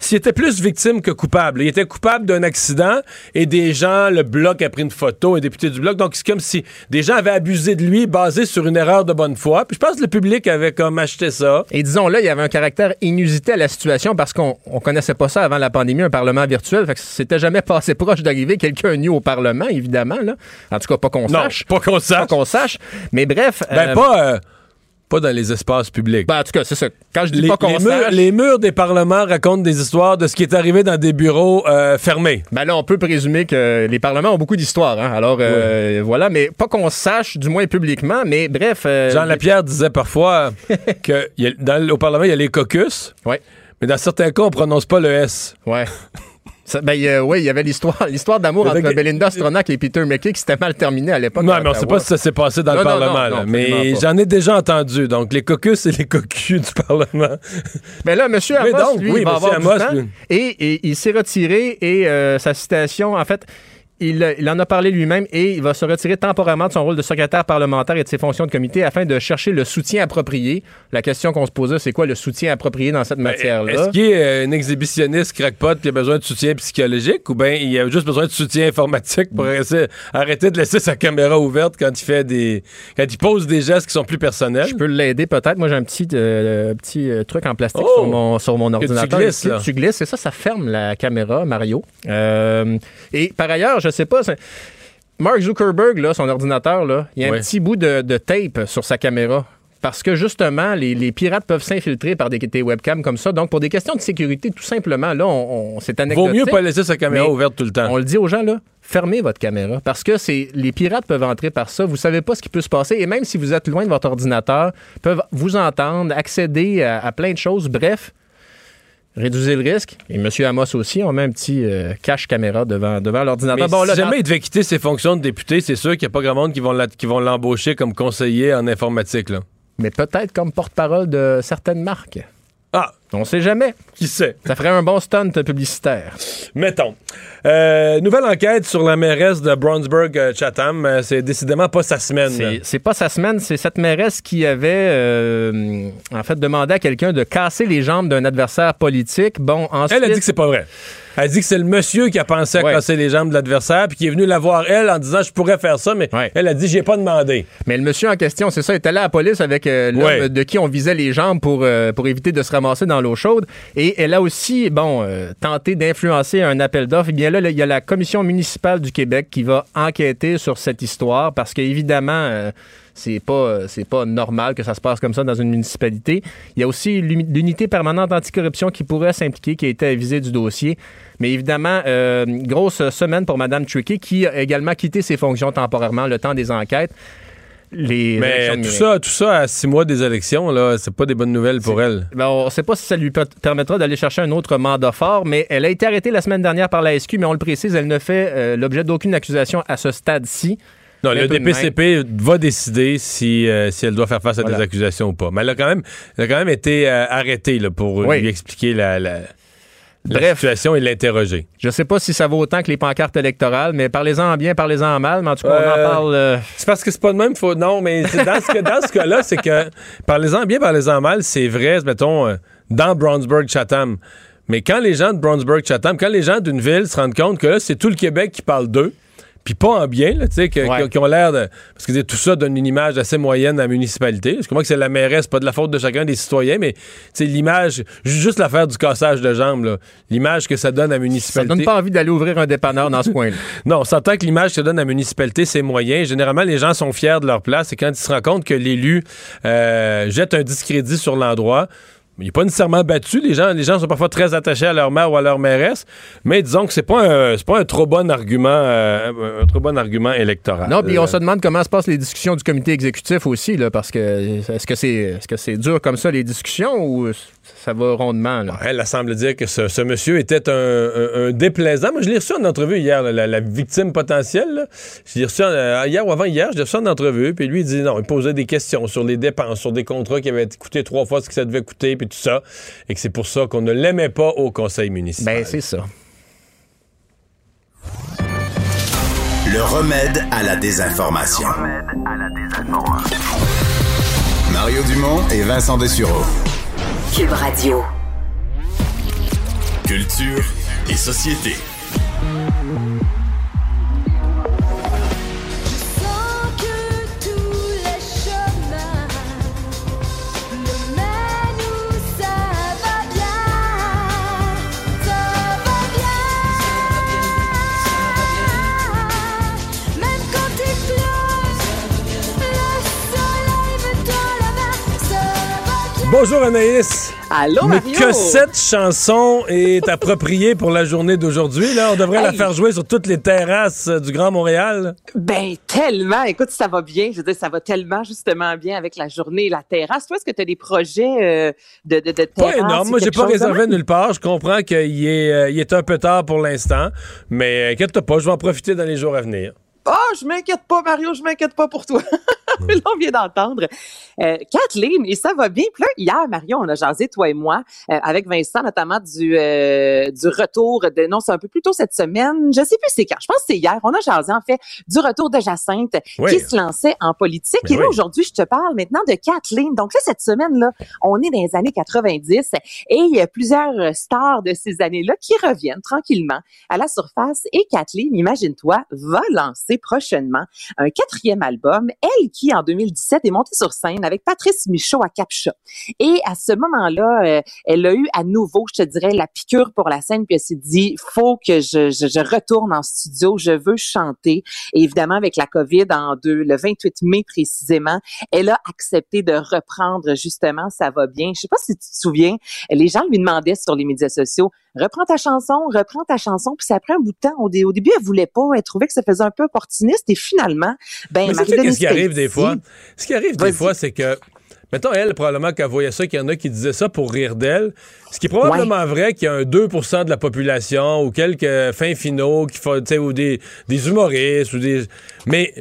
s'il était plus victime que coupable. Il était coupable d'un accident et des gens, le bloc a pris une photo, un député du bloc. Donc, c'est comme si des gens avaient abusé de lui basé sur une erreur de bonne foi. Puis je pense que le public avait comme acheté ça. Et disons là, il y avait un caractère inusité à la situation parce qu'on on connaissait pas ça avant la pandémie, un parlement virtuel. Fait que c'était jamais passé proche d'arriver quelqu'un nu au parlement, évidemment. Là. En tout cas, pas qu'on Non, sache. pas qu'on Pas sache. qu'on sache. Mais bref. Ben, euh, pas, euh, pas dans les espaces publics. ben, en tout cas, c'est ça. Quand je dis les, pas qu'on les murs, sache. les murs des parlements racontent des histoires de ce qui est arrivé dans des bureaux euh, fermés. Ben là, on peut présumer que les parlements ont beaucoup d'histoires. Hein? Alors, euh, voilà. Mais pas qu'on sache, du moins publiquement. Mais bref. euh, Jean Lapierre disait parfois que y a- dans, au Parlement, il y a les caucus, Ouais. mais dans certains cas, on prononce pas le S. Ouais. Ben, euh, oui, il y avait l'histoire, l'histoire d'amour entre que- Belinda Stronach et Peter McKay qui s'était mal terminée à l'époque. Non, mais on sait Ottawa. pas si ça s'est passé dans Non, le non, Parlement. non, là. mais j'en ai déjà entendu. Donc, les caucus et les cocus du Parlement. Mais là, M. Amos, donc, lui, oui, il va avoir Amos, du temps. lui. Et, et il s'est retiré et euh, sa citation, en fait, il, il en a parlé lui-même et il va se retirer temporairement de son rôle de secrétaire parlementaire et de ses fonctions de comité afin de chercher le soutien approprié. La question qu'on se posait, c'est quoi le soutien approprié dans cette matière-là? Est-ce qu'il est euh, un exhibitionniste crackpot qui a besoin de soutien psychologique ou bien il a juste besoin de soutien informatique pour essayer- arrêter de laisser sa caméra ouverte quand il fait des. quand il pose des gestes qui sont plus personnels? Je peux l'aider peut-être. Moi, j'ai un petit, euh, petit euh, truc en plastique Oh! sur mon, sur mon tu ordinateur. glisses, ici. là. Tu glisses, et ça, ça ferme la caméra, Mario. Euh, et par ailleurs, je sais pas... Mark Zuckerberg, là, son ordinateur, là, il y a un petit bout de, de tape sur sa caméra. Parce que justement, les, les pirates peuvent s'infiltrer par des, des webcams comme ça. Donc, pour des questions de sécurité, tout simplement, là, on, on- c'est Vaut anecdotique. mieux pas laisser sa caméra ouverte tout le temps. On le dit aux gens, là, fermez votre caméra parce que c'est les pirates peuvent entrer par ça. Vous savez pas ce qui peut se passer et même si vous êtes loin de votre ordinateur, peuvent vous entendre, accéder à, à plein de choses. Bref, réduisez le risque. Et M. Amos aussi, on met un petit euh, cache caméra devant, devant l'ordinateur. Là, si jamais dans- il devait quitter ses fonctions de député, c'est sûr qu'il n'y a pas grand monde qui vont la- qui vont l'embaucher comme conseiller en informatique. Là. mais peut-être comme porte-parole de certaines marques. Ah, On sait jamais. qui sait? Ça ferait un bon stunt publicitaire. Mettons. Euh, nouvelle enquête sur la mairesse de Brownsburg-Chatham. Euh, c'est décidément pas sa semaine. C'est- pas sa semaine, c'est cette mairesse qui avait euh, en fait demandé à quelqu'un de casser les jambes d'un adversaire politique. Bon, ensuite, Elle a dit que c'est pas vrai. Elle a dit que c'est le monsieur qui a pensé à Ouais. casser les jambes de l'adversaire puis qui est venu la voir elle en disant je pourrais faire ça mais Ouais. elle a dit j'ai pas demandé. mais le monsieur en question, c'est ça, est allé à la police avec euh, l'homme Ouais. de qui on visait les jambes pour, euh, pour éviter de se ramasser dans l'eau chaude. Et elle a aussi, bon, euh, tenté d'influencer un appel d'offres. Eh bien là, il y a la commission municipale du Québec qui va enquêter sur cette histoire parce qu'évidemment, euh, c'est pas, euh, pas normal que ça se passe comme ça dans une municipalité. Il y a aussi l'uni- l'unité permanente anticorruption qui pourrait s'impliquer, qui a été avisée du dossier. Mais évidemment, euh, grosse semaine pour Mme Tricky, qui a également quitté ses fonctions temporairement le temps des enquêtes. Les Mais tout ça, tout ça à six mois des élections là, c'est pas des bonnes nouvelles pour elle. Ben, on ne sait pas si ça lui per- permettra d'aller chercher un autre mandat fort, mais elle a été arrêtée la semaine dernière par la SQ, mais on le précise, elle ne fait euh, l'objet d'aucune accusation à ce stade-ci. Non, le. DPCP va décider si, euh, si elle doit faire face à Voilà. des accusations ou pas. Mais elle a quand même, elle a quand même été euh, arrêtée là, pour Oui. lui expliquer la, la- la Bref. situation et l'interroger. Je sais pas si ça vaut autant que les pancartes électorales, mais parlez-en en bien, parlez-en en mal. Mais en tout cas, on en Euh, parle. euh, C'est parce que c'est pas de même. Faut... Non, mais c'est dans ce, que- dans ce cas-là, c'est que, parlez-en bien, parlez-en mal, c'est vrai, mettons, euh, dans Brownsburg-Chatham. Mais quand les gens de Brownsburg-Chatham, quand les gens d'une ville se rendent compte que là, c'est tout le Québec qui parle d'eux, puis pas en bien, là, tu sais, que- Ouais. qui, qui ont l'air de. Parce que tout ça donne une image assez moyenne à la municipalité. Je comprends que c'est la mairesse, pas de la faute de chacun des citoyens, mais c'est l'image, ju- juste l'affaire du cassage de jambes, l'image que ça donne à la ça municipalité. donne pas envie d'aller ouvrir un dépanneur dans ce coin-là. Non, on s'entend que l'image que donne la municipalité, c'est moyen. Généralement, les gens sont fiers de leur place et quand ils se rendent compte que l'élu euh, jette un discrédit sur l'endroit, il n'est pas nécessairement battu. Les gens, les gens sont parfois très attachés à leur mère ou à leur mairesse, mais disons que c'est pas un, c'est pas un trop bon argument, euh, un trop bon argument électoral. Non, puis on se demande comment se passent les discussions du comité exécutif aussi, là, parce que est-ce que c'est est-ce que c'est dur comme ça les discussions ou ça va rondement là? Elle, elle semble dire que ce, ce monsieur était un, un- un déplaisant. Moi, je l'ai reçu en entrevue hier, là, la, la victime potentielle. là. Je l'ai reçu en- euh, hier ou avant hier, je l'ai reçu en entrevue. Puis lui, il dit non, il posait des questions sur les dépenses, sur des contrats qui avaient coûté trois fois ce que ça devait coûter, puis tout ça. Et que c'est pour ça qu'on ne l'aimait pas au conseil municipal. Ben c'est ça. Le remède à la désinformation. Mario Dumont et Vincent Dessureau. Cube Radio. Culture et société. Bonjour Anaïs. Allô, Mais Mario? que cette chanson est appropriée pour la journée d'aujourd'hui. Là, on devrait la faire jouer sur toutes les terrasses euh, du Grand Montréal. Ben, tellement. Écoute, ça va bien. Je veux dire, ça va tellement justement bien avec la journée et la terrasse. Toi, est-ce que tu as des projets euh, de, de, de terrasse? Pas énorme. Moi, j'ai pas réservé nulle part. Je comprends qu'il est, euh, il est un peu tard pour l'instant. Mais inquiète-toi pas, je vais en profiter dans les jours à venir. Ah, je m'inquiète pas, Mario, je m'inquiète pas pour toi. là, on vient d'entendre. Euh, Kathleen, et ça va bien. Puis là, hier, Mario, on a jasé, toi et moi, euh, avec Vincent, notamment du, euh, du retour de, non, c'est un peu plus tôt cette semaine, je sais plus c'est quand, je pense que c'est hier, on a jasé, en fait, du retour de Jacinthe, Oui. qui se lançait en politique. Ben et là, oui. aujourd'hui, je te parle maintenant de Kathleen. Donc là, cette semaine-là, on est dans les années 90 et il y a plusieurs euh, stars de ces années-là qui reviennent tranquillement à la surface. Et Kathleen, imagine-toi, va lancer prochainement un quatrième album. Elle qui, en 2017, est montée sur scène avec Patrice Michaud à Capcha. Et à ce moment-là, euh, elle a eu à nouveau, je te dirais, la piqûre pour la scène, puis elle s'est dit, faut que je, je, je retourne en studio, je veux chanter. Et évidemment, avec la COVID, en deux, le 28 mai précisément, elle a accepté de reprendre justement Ça va bien. Je sais pas si tu te souviens, les gens lui demandaient sur les médias sociaux, reprends ta chanson, reprends ta chanson. Puis ça pris un bout de temps. Au, dé- au début, elle voulait pas, elle trouvait que ça faisait un peu opportuniste. Et finalement, ben, Mais qu'est-ce qui arrive des fois? Ce qui arrive des fois, c'est que, mettons, elle, probablement qu'elle voyait ça, qu'il y en a qui disaient ça pour rire d'elle. Ce qui est probablement vrai qu'il y a un 2% de la population ou quelques fins finaux qui font, ou des, des humoristes ou des. Mais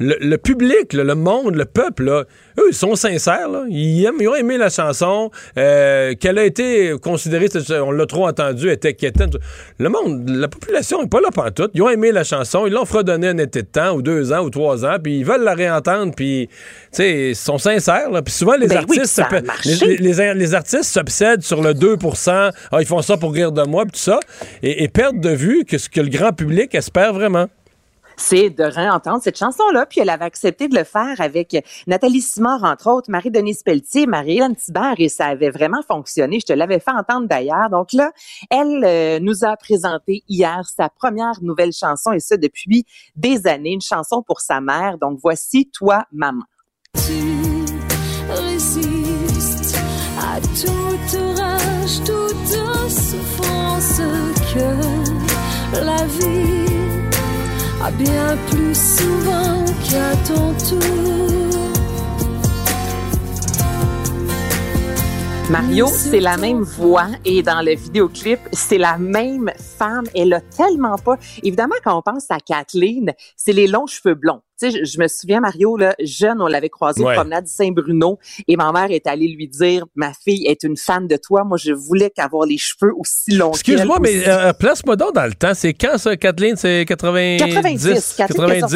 le, le public, là, le monde, le peuple, là, eux, ils sont sincères. Là. Ils, aiment, ils ont aimé la chanson. euh, Qu'elle a été considérée, on l'a trop entendu, était quétaine. Le monde, la population n'est pas là pantoute. Ils ont aimé la chanson. Ils l'ont fredonné un été de temps, ou deux ans, ou trois ans, puis ils veulent la réentendre, puis, tu sais, ils sont sincères. Là. Puis souvent, les Ben artistes... les, les- les artistes s'obsèdent sur le 2% ah, ils font ça pour rire de moi, puis tout ça, et, et perdent de vue que ce que le grand public espère vraiment. C'est de réentendre cette chanson-là. Puis elle avait accepté de le faire avec Nathalie Simard, entre autres, Marie-Denise Pelletier, Marie-Hélène Thibert, et ça avait vraiment fonctionné. Je te l'avais fait entendre d'ailleurs. Donc là, elle euh, nous a présenté hier sa première nouvelle chanson, et ça depuis des années, une chanson pour sa mère. Donc voici Toi, maman. Que la vie a bien plus souvent qu'à ton tour. Mario, c'est la même voix et dans le vidéoclip, c'est la même femme. Elle a tellement pas. Évidemment, quand on pense à Kathleen, c'est les longs cheveux blonds. Tu sais, je, je me souviens, Mario, là, jeune, on l'avait croisé Ouais. au promenade Saint-Bruno et ma mère est allée lui dire, ma fille est une fan de toi. Moi, je voulais qu'avoir les cheveux aussi longs Excuse-moi, mais euh, place-moi donc dans le temps. C'est quand ça, Kathleen? C'est 90? 90, Kathleen qui a sorti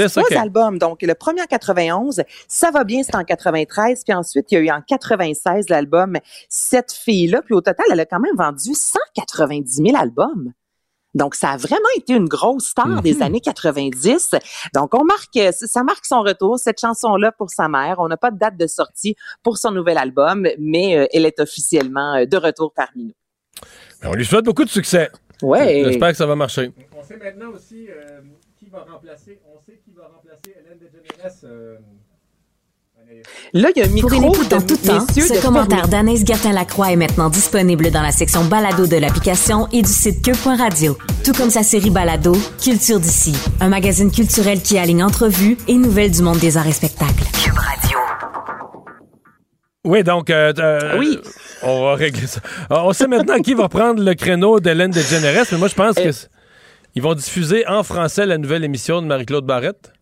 90, trois albums. Donc, le premier en 91, Ça va bien, c'est en 93. Puis ensuite, il y a eu en 96 l'album Cette fille-là. Puis au total, elle a quand même vendu 190 000 albums. Donc, ça a vraiment été une grosse star Mhm. des années 90. Donc, on marque, ça marque son retour, cette chanson-là pour sa mère. On n'a pas de date de sortie pour son nouvel album, mais euh, elle est officiellement euh, de retour parmi nous. Ben, On lui souhaite beaucoup de succès. Ouais. J'espère que ça va marcher. On sait maintenant aussi euh, qui va remplacer. On sait qui va remplacer Hélène DeGeneres. euh, Là, il y a un micro Pour une écoute en tout temps, ce commentaire d'Anaïs Gertin-Lacroix est maintenant disponible dans la section balado de l'application et du site cube.radio. Tout comme sa série balado, Culture d'ici, un magazine culturel qui aligne entrevues et nouvelles du monde des arts et spectacles. Cube Radio. Oui, donc, euh, euh, Oui. on va régler ça. Alors, on sait maintenant qui va prendre le créneau d'Hélène DeGeneres, mais moi, je pense que c- ils vont diffuser en français la nouvelle émission de Marie-Claude Barrette.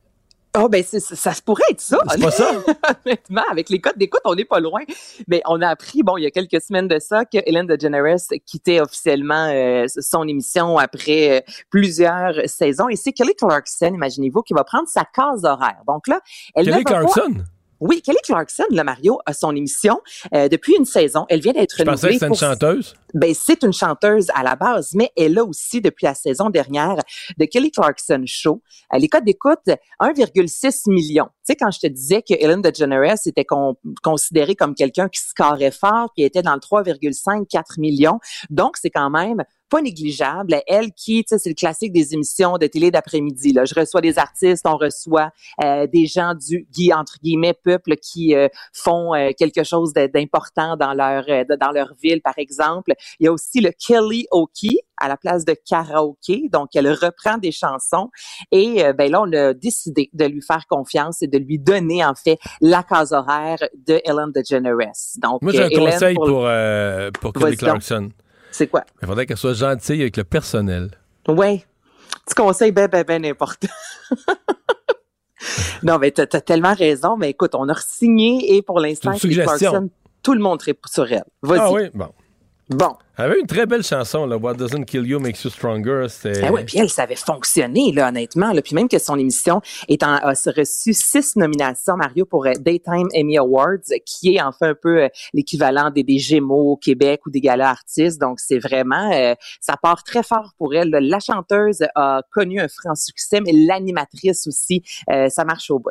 Oh, ben, c'est- ça, se pourrait être ça. C'est pas ça? Honnêtement, avec les codes d'écoute, on n'est pas loin. Mais on a appris, bon, il y a quelques semaines de ça, que Hélène DeGeneres quittait officiellement euh, son émission après euh, plusieurs saisons. Et c'est Kelly Clarkson, imaginez-vous, qui va prendre sa case horaire. Donc là, elle Kelly ne va pas- Clarkson? Oui, Kelly Clarkson, le Mario, a son émission euh, depuis une saison. Elle vient d'être Je pensais que renouvelée une chanteuse. ben, c'est une chanteuse à la base, mais elle a aussi, depuis la saison dernière, de Kelly Clarkson Show, euh, les codes d'écoute, 1,6 million. Tu sais, quand je te disais que Ellen DeGeneres était con- considérée comme quelqu'un qui scorait fort, qui était dans le 3,5-4 millions, donc c'est quand même pas négligeable. Elle qui, tu sais, c'est le classique des émissions de télé d'après-midi. Là. Je reçois des artistes, on reçoit euh, des gens du, entre guillemets, peuple qui euh, font euh, quelque chose d'important dans leur, euh, dans leur ville, par exemple. Il y a aussi le Kelly Oki à la place de karaoké. Donc, elle reprend des chansons. Et euh, ben là, on a décidé de lui faire confiance et de lui donner, en fait, la case horaire de Ellen DeGeneres. Donc, Moi, j'ai un euh, Hélène, conseil pour- pour, euh, pour Kelly donc. C'est quoi? Il faudrait qu'elle soit gentille avec le personnel. Ouais. Petit conseil ben, ben, ben important. non, mais t'as, t'as tellement raison. Mais écoute, on a signé et pour l'instant, tout le monde tripe sur elle. Vas-y. Ah oui? Bon. Bon. Elle avait une très belle chanson, là, What Doesn't Kill You Makes You Stronger. Ah ouais, puis elle, ça avait fonctionné, là, honnêtement. Là. Puis même que son émission est en, a reçu six nominations, Mario, pour euh, Daytime Emmy Awards, qui est enfin un peu euh, l'équivalent des, des Gémeaux au Québec ou des galas artistes. Donc, c'est vraiment, euh, ça part très fort pour elle. là. La chanteuse a connu un franc succès, mais l'animatrice aussi, euh, ça marche au bout.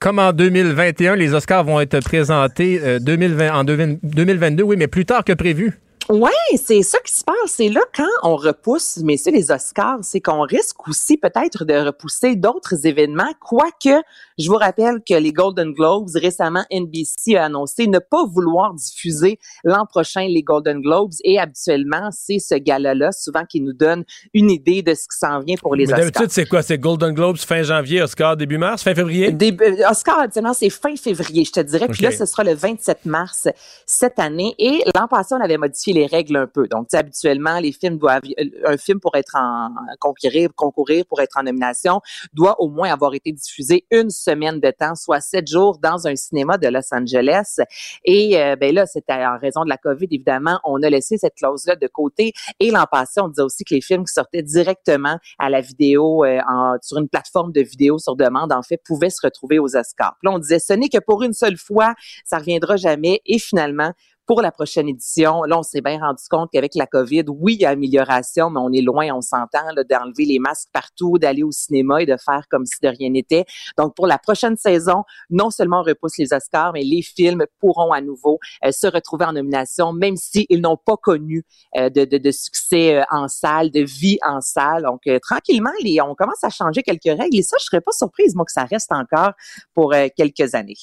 Comme en 2021, les Oscars vont être présentés euh, 2020, en 2022, oui, mais plus tard que prévu. Ouais, c'est ça qui se passe. C'est là quand on repousse, mais les Oscars, c'est qu'on risque aussi peut-être de repousser d'autres événements. Quoique, je vous rappelle que les Golden Globes, récemment, NBC a annoncé ne pas vouloir diffuser l'an prochain les Golden Globes. Et habituellement, c'est ce gala-là, souvent, qui nous donne une idée de ce qui s'en vient pour les Mais Oscars. d'habitude, c'est quoi? C'est Golden Globes fin janvier, Oscar début mars, fin février? Début- euh, Oscar, habituellement, c'est fin février, je te dirais. Puis Ok. là, ce sera le 27 mars cette année. Et l'an passé, on avait modifié les règles un peu. Donc, habituellement, les films doivent, euh, un film pour être en concourir, concourir pour être en nomination, doit au moins avoir été diffusé une semaine de temps, soit sept jours dans un cinéma de Los Angeles. Et euh, ben là, c'était en raison de la COVID, évidemment, on a laissé cette clause-là de côté. Et l'an passé, on disait aussi que les films qui sortaient directement à la vidéo, euh, en- sur une plateforme de vidéo sur demande, en fait, pouvaient se retrouver aux Oscars. Puis là, on disait, ce n'est que pour une seule fois, ça reviendra jamais. Et finalement, pour la prochaine édition, là, on s'est bien rendu compte qu'avec la COVID, oui, il y a amélioration, mais on est loin, on s'entend, d'enlever les masques partout, d'aller au cinéma et de faire comme si de rien n'était. Donc, pour la prochaine saison, non seulement on repousse les Oscars, mais les films pourront à nouveau euh, se retrouver en nomination, même s'ils n'ont pas connu euh, de, de, de succès euh, en salle, de vie en salle. Donc, tranquillement, les, on commence à changer quelques règles et ça, je serais pas surprise, moi, que ça reste encore pour quelques années.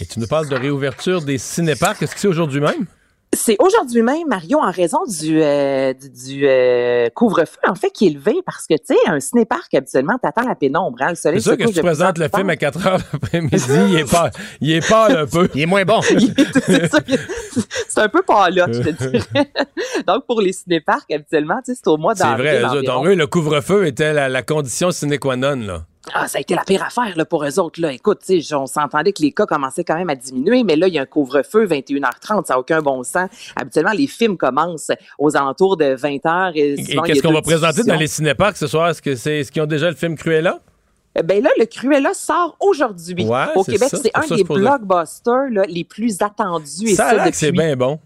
Et tu nous parles de réouverture des cinéparcs. Est-ce que c'est aujourd'hui même? C'est aujourd'hui même, Mario, en raison du, euh, du, euh, couvre-feu, en fait, qui est levé parce que, tu sais, un cinéparc, habituellement, t'attends la pénombre, hein, le soleil C'est sûr que tu présentes le film à tard. 4 heures l'après-midi, il est pas, il est pâle un peu. Il est moins bon. C'est c'est un peu pas là, je te dirais. Donc, pour les cinéparcs, habituellement, tu sais, c'est au mois C'est d'avril. vrai. autres, environ. donc, eux, le couvre-feu était la, la condition sine qua non, là. Ah, ça a été la pire affaire là, pour eux autres. Là. Écoute, on s'entendait que les cas commençaient quand même à diminuer, mais là, il y a un couvre-feu, 21h30, ça n'a aucun bon sens. Habituellement, les films commencent aux alentours de 20h. Et, Et qu'est-ce qu'on va présenter dans les cinéparcs ce soir? Est-ce que c'est, est-ce qu'ils ont déjà le film Cruella? Euh, Ben là, le Cruella sort aujourd'hui. Ouais, Au Québec, c'est un ça, des blockbusters là, les plus attendus. Et Ça c'est bien bon.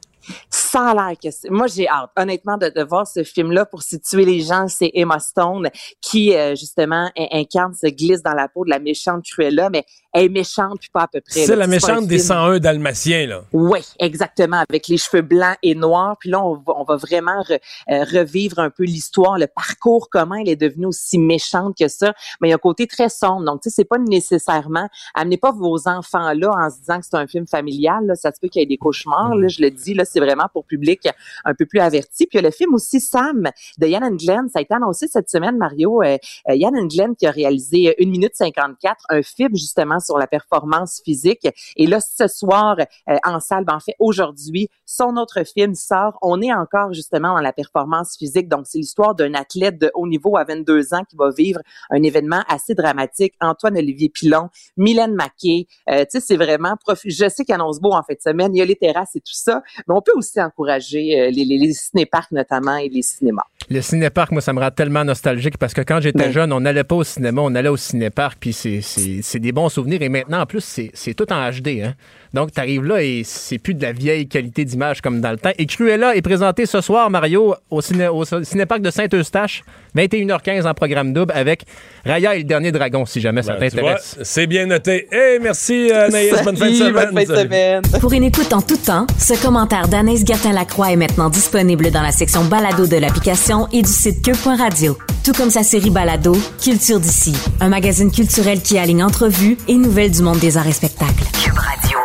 Ça a l'air que c'est. Moi, j'ai hâte, honnêtement, de, voir ce film-là pour situer les gens. C'est Emma Stone qui, euh, justement, in- incarne, se glisse dans la peau de la méchante Cruella, mais elle est méchante puis pas à peu près. C'est la méchante des film- 101 Dalmatiens, là. Oui, exactement, avec les cheveux blancs et noirs. Puis là, on va, on va vraiment re- euh, revivre un peu l'histoire, le parcours, comment elle est devenue aussi méchante que ça. Mais il y a un côté très sombre. Donc, tu sais, c'est pas nécessairement, amenez pas vos enfants là en se disant que c'est un film familial. Là. Ça se peut qu'il y ait des cauchemars. Là, je le dis, là, c'est vraiment pour public un peu plus averti. Puis il y a le film aussi Sam de Yann and Glenn. Ça a été annoncé cette semaine, Mario. Euh, euh, Yann and Glenn qui a réalisé 1 minute 54, un film justement sur la performance physique. Et là, ce soir, euh, en salle, ben, en fait, aujourd'hui, son autre film sort. On est encore justement dans la performance physique. Donc, c'est l'histoire d'un athlète de haut niveau à 22 ans qui va vivre un événement assez dramatique. Antoine-Olivier Pilon, Mylène Maquet. Euh, tu sais, c'est vraiment... profi- Je sais qu'il annonce beau en fait de semaine. Il y a les terrasses et tout ça. Mais on peut aussi encourager euh, les, les, les cinéparcs notamment et les cinémas. Le cinéparc, moi, ça me rend tellement nostalgique parce que quand j'étais Ben. jeune, on n'allait pas au cinéma, on allait au cinéparc, puis c'est- c'est c'est des bons souvenirs. Et maintenant, en plus, c'est c'est tout en HD. Hein? Donc, tu arrives là et c'est plus de la vieille qualité d'image comme dans le temps. Et Cruella est présenté ce soir, Mario, au, ciné, au cinéparc de Saint-Eustache, 21h15 en programme double avec Raya et le dernier dragon, si jamais ça Ben, vois, t'intéresse. c'est bien noté. Hey, merci Anaïs. Bonne fin de Salut, semaine. bonne fin de semaine. Pour une écoute en tout temps, ce commentaire d'Anaïs Gertin-Lacroix est maintenant disponible dans la section balado de l'application et du site cube.radio. Tout comme sa série balado, Culture d'ici, un magazine culturel qui aligne entrevues et nouvelles du monde des arts et spectacles. Cube Radio.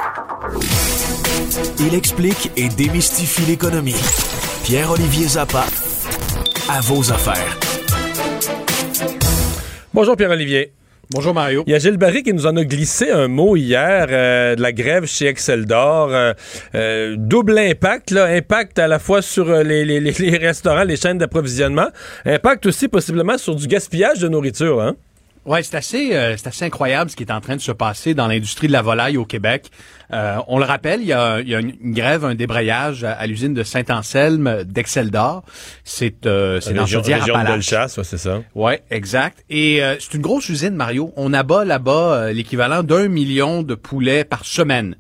Il explique et démystifie l'économie. Pierre-Olivier Zappa, à vos affaires. Bonjour Pierre-Olivier. Bonjour Mario. Il y a Gilles Barry qui nous en a glissé un mot hier euh, de la grève chez Excel d'Or. Euh, euh, double impact, là, impact à la fois sur les, les- les- les restaurants, les chaînes d'approvisionnement, impact aussi possiblement sur du gaspillage de nourriture. Hein? Ouais, c'est assez, euh, c'est assez incroyable ce qui est en train de se passer dans l'industrie de la volaille au Québec. Euh, on le rappelle, il y a, il y a une, une grève, un débrayage à, à l'usine de Saint-Anselme d'Excel d'Or. C'est euh, c'est dans Chaudière région de. Bellechasse, ouais, c'est ça. Ouais, exact. Et euh, c'est une grosse usine, Mario. On abat là-bas euh, l'équivalent d'un million de poulets par semaine.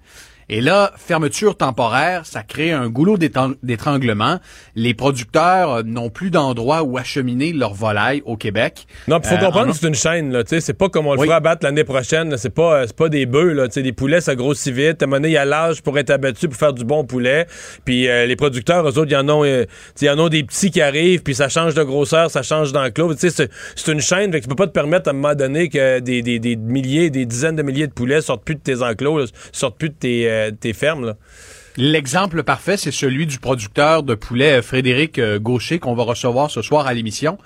Et là, fermeture temporaire, ça crée un goulot d'étranglement. Les producteurs euh, n'ont plus d'endroit où acheminer leur volaille au Québec. Non, il faut Euh, comprendre en- que c'est une chaîne. là, tu sais, C'est pas comme on le Oui. fera abattre l'année prochaine. là, C'est pas, euh, c'est pas des bœufs. là, tu sais, Des poulets, ça grossit vite. À un moment donné, il y a l'âge pour être abattu, pour faire du bon poulet. Puis euh, les producteurs, eux autres, il y en ont, y en ont des petits qui arrivent, puis ça change de grosseur, ça change d'enclos. Tu sais, C'est c'est une chaîne. Fait que tu peux pas te permettre à un moment donné que des, des, des milliers, des dizaines de milliers de poulets sortent plus de tes enclos, là, sortent plus de tes, euh, tes fermes. Là. L'exemple parfait, c'est celui du producteur de poulet euh, Frédéric euh, Gaucher qu'on va recevoir ce soir à l'émission.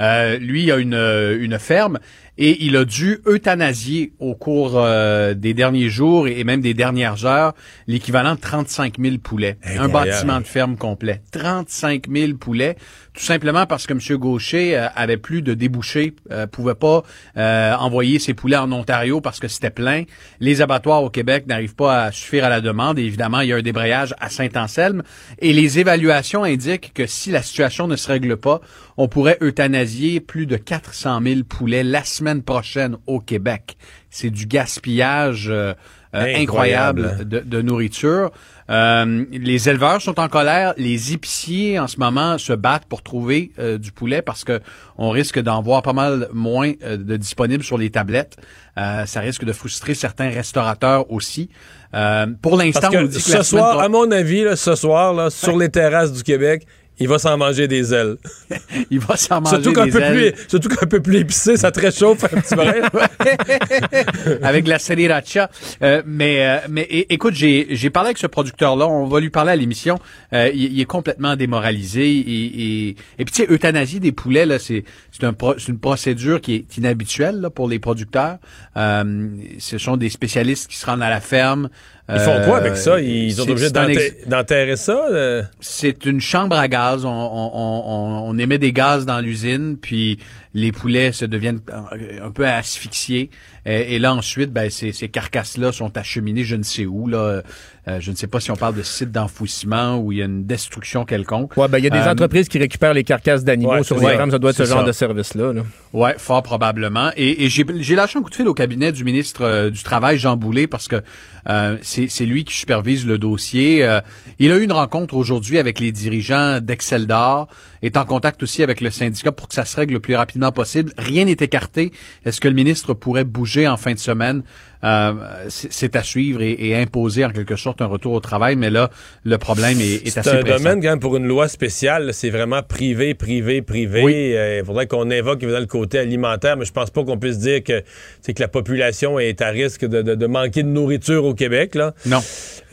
Euh, lui a une, une ferme et il a dû euthanasier au cours euh, des derniers jours et même des dernières heures l'équivalent de 35 000 poulets. Un bâtiment de ferme complet. 35 000 poulets, tout simplement parce que M. Gaucher euh, avait plus de débouchés, euh, pouvait pas euh, envoyer ses poulets en Ontario parce que c'était plein. Les abattoirs au Québec n'arrivent pas à suffire à la demande. Et évidemment, il y a un débrayage à Saint-Anselme. Et les évaluations indiquent que si la situation ne se règle pas, on pourrait euthanasier plus de 400 000 poulets la semaine prochaine au Québec. C'est du gaspillage euh, Incroyable. incroyable de, de nourriture. Euh, les éleveurs sont en colère. Les épiciers, en ce moment, se battent pour trouver euh, du poulet parce que on risque d'en voir pas mal moins euh, de disponibles sur les tablettes. Euh, ça risque de frustrer certains restaurateurs aussi. Euh, pour l'instant, on dit que ce soir, pro- à mon avis, là, ce soir, là, sur les terrasses du Québec, il va s'en manger des ailes. il va s'en manger Surtout qu'un des peu, ailes. plus, surtout qu'un peu plus épicé, ça te réchauffe un petit peu. avec la sriracha. Euh, mais euh, mais écoute, j'ai parlé avec ce producteur-là. On va lui parler à l'émission. Euh, il, il est complètement démoralisé et et, et puis tu sais, euthanasie des poulets là, c'est c'est un pro- une procédure qui est inhabituelle là, pour les producteurs. Euh, ce sont des spécialistes qui se rendent à la ferme. Ils font quoi avec ça? Euh, Ils sont c'est- obligés c'est un d'enterrer ex- ça? euh? c'est une chambre à gaz on, on, on, on émet des gaz dans l'usine, puis les poulets se deviennent un peu asphyxiés. Et, et là, ensuite, ben, ces, ces carcasses-là sont acheminées je ne sais où. Là. Euh, je ne sais pas si on parle de site d'enfouissement ou il y a une destruction quelconque. Ouais, ben, il y a des Euh, entreprises qui récupèrent les carcasses d'animaux ouais, sur les ça. fermes. Ça doit être ce genre ça. de service-là. là. Ouais, fort probablement. Et, et j'ai j'ai lâché un coup de fil au cabinet du ministre euh, du Travail, Jean Boulet, parce que euh, c'est c'est lui qui supervise le dossier. Euh, il a eu une rencontre aujourd'hui avec les dirigeants d'Excel d'Or, est en contact aussi avec le syndicat pour que ça se règle le plus rapidement possible. Rien n'est écarté. Est-ce que le ministre pourrait bouger en fin de semaine? Euh, c'est c'est à suivre et, et imposer en quelque sorte un retour au travail, mais là, le problème est, est C'est assez un pressant. domaine, quand même, pour une loi spéciale, c'est vraiment privé, privé, privé. Oui. Euh, Il faudrait qu'on évoque évidemment le côté alimentaire, mais je pense pas qu'on puisse dire que c'est que la population est à risque de, de- de manquer de nourriture au Québec. Là. Non.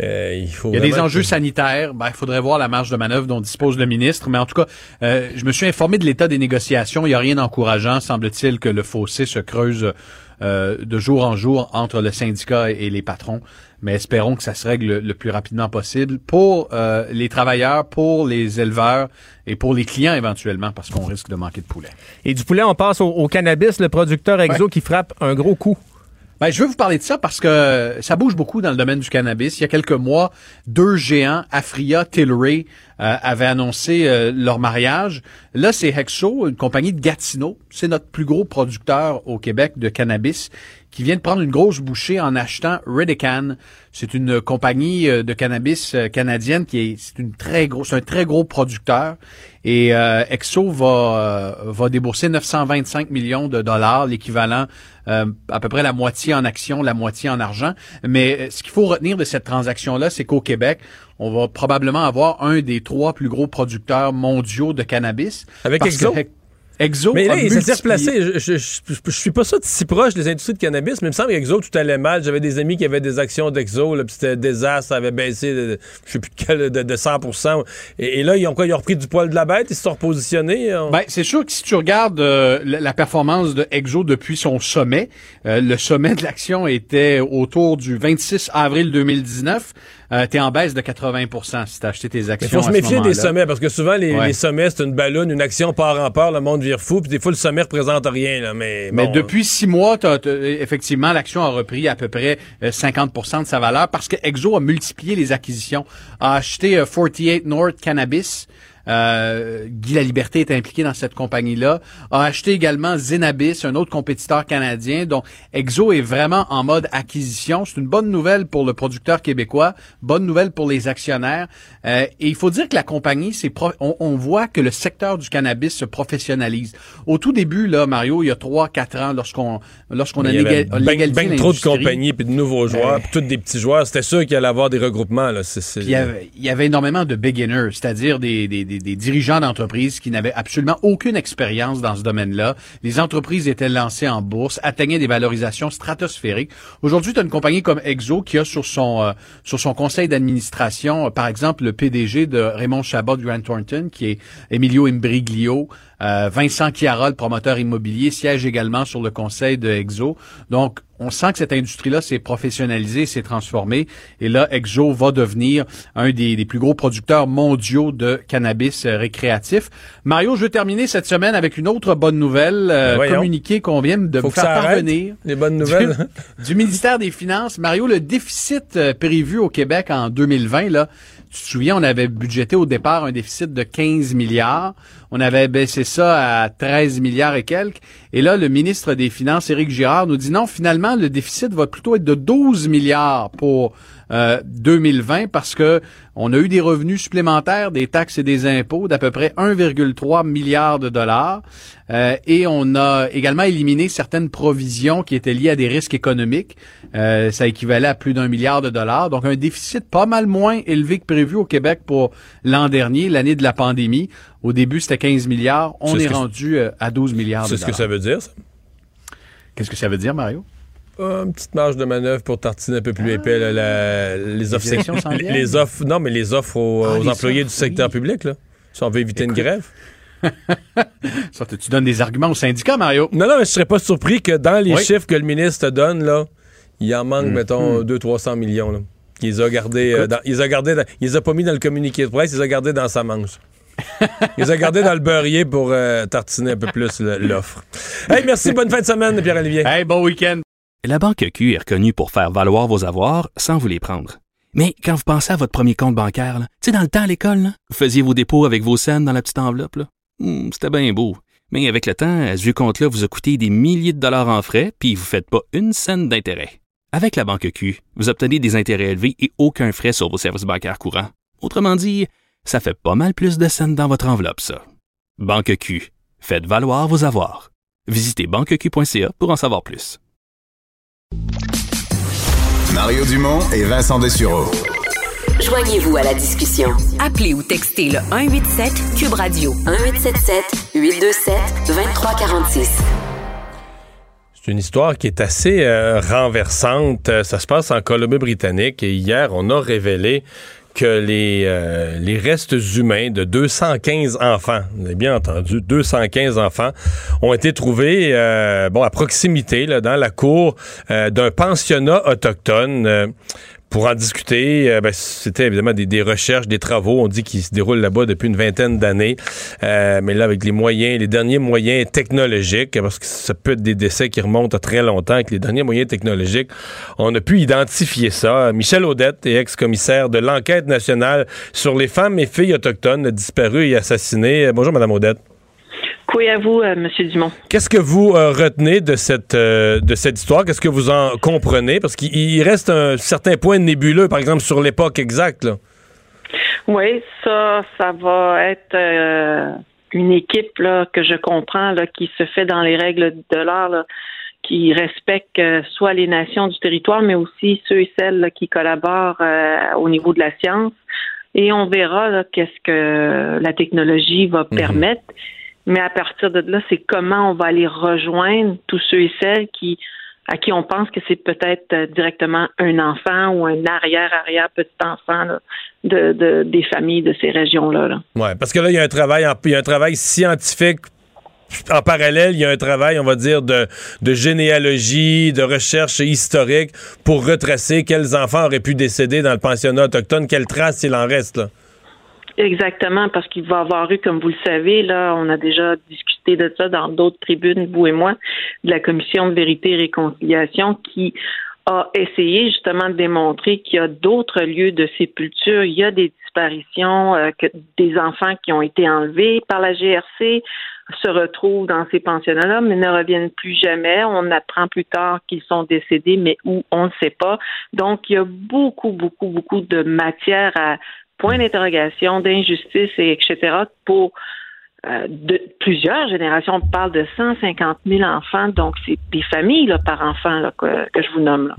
Euh, il faut Il y a des enjeux que- sanitaires. Ben, il faudrait voir la marge de manœuvre dont dispose le ministre. Mais en tout cas, euh, je me suis informé de l'état des négociations. Il n'y a rien d'encourageant. Semble-t-il que le fossé se creuse euh, de jour en jour entre le syndicat et les patrons. Mais espérons que ça se règle le, plus rapidement possible pour euh, les travailleurs, pour les éleveurs et pour les clients éventuellement, parce qu'on risque de manquer de poulet. Et du poulet, on passe au, au cannabis, le producteur Exo qui frappe un gros coup. Ben, je veux vous parler de ça parce que ça bouge beaucoup dans le domaine du cannabis. Il y a quelques mois, deux géants, Afria, Tilray, euh, avaient annoncé euh, leur mariage. Là, c'est Hexo, une compagnie de Gatineau. C'est notre plus gros producteur au Québec de cannabis qui vient de prendre une grosse bouchée en achetant Redican. C'est une compagnie euh, de cannabis euh, canadienne qui est, c'est une très gros, c'est un très gros producteur. Et euh, Exo va euh, va débourser 925 millions de dollars, l'équivalent euh, à peu près la moitié en actions, la moitié en argent. Mais euh, ce qu'il faut retenir de cette transaction-là, c'est qu'au Québec, on va probablement avoir un des trois plus gros producteurs mondiaux de cannabis. Avec Exo? que Exo Mais là, il s'est replacé. Je, je suis pas ça de si proche des industries de cannabis, mais il me semble qu'Exo, tout allait mal. J'avais des amis qui avaient des actions d'Exo, puis c'était désastre, ça avait baissé de, je sais plus de, quel, de, de 100 et, et là, ils ont quoi? Ils ont repris du poil de la bête, ils se sont repositionnés. on- Ben, c'est sûr que si tu regardes euh, la, la performance de Exo depuis son sommet, euh, le sommet de l'action était autour du 26 avril 2019. Euh, t'es en baisse de 80% si t'as acheté tes actions. Il faut se méfier des sommets parce que souvent les, Ouais. les sommets c'est une ballonne, une action part en part, le monde vire fou, puis des fois le sommet représente rien là, mais, Mais bon, depuis six mois, t'as- t'as- effectivement, l'action a repris à peu près euh, 50% de sa valeur parce que Exo a multiplié les acquisitions, a acheté euh, 48 North Cannabis. Euh, Guy Laliberté est impliqué dans cette compagnie-là. A acheté également Zenabis, un autre compétiteur canadien. Donc, Exo est vraiment en mode acquisition. C'est une bonne nouvelle pour le producteur québécois, bonne nouvelle pour les actionnaires. Euh, et il faut dire que la compagnie, c'est pro- on, on voit que le secteur du cannabis se professionnalise. Au tout début, là, Mario, il y a trois, quatre ans, lorsqu'on lorsqu'on a, il y avait léga- a ben- légalisé ben trop de compagnies puis de nouveaux joueurs, puis tous des petits joueurs, c'était sûr qu'il allait avoir des regroupements là. Il y avait, il y avait énormément de beginners, c'est-à-dire des, des, des, dirigeants d'entreprises qui n'avaient absolument aucune expérience dans ce domaine-là. Les entreprises étaient lancées en bourse, atteignaient des valorisations stratosphériques. Aujourd'hui, tu as une compagnie comme Exo qui a sur son euh, sur son conseil d'administration, euh, par exemple, le PDG de Raymond Chabot de Grant Thornton, qui est Emilio Imbriglio. Euh, Vincent Chiara, le promoteur immobilier, siège également sur le conseil de Exo. Donc, on sent que cette industrie-là s'est professionnalisée, s'est transformée. Et là, Exo va devenir un des, des plus gros producteurs mondiaux de cannabis euh, récréatif. Mario, je veux terminer cette semaine avec une autre bonne nouvelle, euh, Ben voyons. communiqué qu'on vient de Faut vous faire parvenir. les bonnes nouvelles. Du, du ministère des Finances. Mario, le déficit euh, prévu au Québec en 2020, là, tu te souviens, on avait budgété au départ un déficit de 15 milliards. On avait baissé ça à 13 milliards et quelques. Et là, le ministre des Finances, Éric Girard, nous dit non, finalement, le déficit va plutôt être de 12 milliards pour euh, 2020 parce que on a eu des revenus supplémentaires, des taxes et des impôts d'à peu près 1,3 milliard de dollars. Euh, et on a également éliminé certaines provisions qui étaient liées à des risques économiques. Euh, ça équivalait à plus d'un milliard de dollars. Donc un déficit pas mal moins élevé que prévu au Québec pour l'an dernier, l'année de la pandémie. Au début, c'était 15 milliards. On est rendu euh, à 12 milliards de C'est ce que dollars. ça veut dire. Ça? Qu'est-ce que ça veut dire, Mario? Euh, Une petite marge de manœuvre pour tartiner un peu plus épais là, la- les offres. les offres, non, mais les offres aux, Ah, aux les employés offres, du secteur oui. public là. Si on veut éviter une grève. Ça, tu donnes des arguments aux syndicats, Mario. Non, non, mais je serais pas surpris que dans les Oui. chiffres que le ministre donne, là, il en manque, Mhm. mettons, 200-300 millions. Là. Il les a gardés, euh, dans- il les a gardés, dans- il les a pas mis dans le communiqué de presse, il les a gardés dans sa manche. Il les a gardés dans le beurrier pour euh, tartiner un peu plus l'offre. Hey, merci, bonne fin de semaine, Pierre-Olivier. Hey, bon week-end. La Banque Q est reconnue pour faire valoir vos avoirs sans vous les prendre. Mais quand vous pensez à votre premier compte bancaire, tu sais, dans le temps à l'école, là, vous faisiez vos dépôts avec vos scènes dans la petite enveloppe. là. Hmm, C'était bien beau. Mais avec le temps, à ce vieux compte-là vous a coûté des milliers de dollars en frais, puis vous ne faites pas une scène d'intérêt. Avec la Banque Q, vous obtenez des intérêts élevés et aucun frais sur vos services bancaires courants. Autrement dit, ça fait pas mal plus de scènes dans votre enveloppe, ça. Banque Q. Faites valoir vos avoirs. Visitez banqueq.ca pour en savoir plus. Mario Dumont et Vincent Dessureau. Joignez-vous à la discussion. Appelez ou textez le 187 Cube Radio 1877 827 2346. C'est une histoire qui est assez euh, renversante. Ça se passe en Colombie-Britannique et hier, on a révélé que les, euh, les restes humains de 215 enfants, bien entendu, 215 enfants, ont été trouvés euh, bon, à proximité, dans la cour euh, d'un pensionnat autochtone. Pour en discuter, euh, ben, c'était évidemment des, recherches, des travaux. On dit qu'ils se déroulent là-bas depuis une vingtaine d'années. Euh, mais là, avec les moyens, les derniers moyens technologiques, parce que ça peut être des décès qui remontent à très longtemps, avec les derniers moyens technologiques, on a pu identifier ça. Michel Audette est ex-commissaire de l'enquête nationale sur les femmes et filles autochtones disparues et assassinées. Bonjour, Madame Audette. Oui, à vous, euh, Monsieur Dumont. Qu'est-ce que vous euh, retenez de cette, euh, de cette histoire? Qu'est-ce que vous en comprenez? Parce qu'il il reste un certain point nébuleux, par exemple, sur l'époque exacte. là. Oui, ça, ça va être euh, une équipe là, que je comprends là, qui se fait dans les règles de l'art, qui respecte soit les nations du territoire, mais aussi ceux et celles qui collaborent au niveau de la science. Et on verra qu'est-ce que la technologie va permettre. Mais à partir de là, c'est comment on va aller rejoindre tous ceux et celles qui à qui on pense que c'est peut-être euh, directement un enfant ou un arrière-arrière petit enfant de, de- des familles de ces régions-là. là. Ouais, parce que là, il y a un travail, il y a un travail scientifique. En parallèle, il y a un travail, on va dire, de, de généalogie, de recherche historique pour retracer quels enfants auraient pu décéder dans le pensionnat autochtone, quelles traces il en reste. Là. Exactement, parce qu'il va avoir eu, comme vous le savez, là, on a déjà discuté de ça dans d'autres tribunes, vous et moi, de la commission de vérité et réconciliation qui a essayé justement de démontrer qu'il y a d'autres lieux de sépulture, il y a des disparitions, euh, que des enfants qui ont été enlevés par la GRC se retrouvent dans ces pensionnats-là, mais ne reviennent plus jamais. On apprend plus tard qu'ils sont décédés, mais où on ne sait pas. Donc, il y a beaucoup, beaucoup, beaucoup de matière à point d'interrogation, d'injustice, et etc. pour euh, de plusieurs générations. On parle de 150 000 enfants, donc c'est des familles par enfant que, que je vous nomme. Là.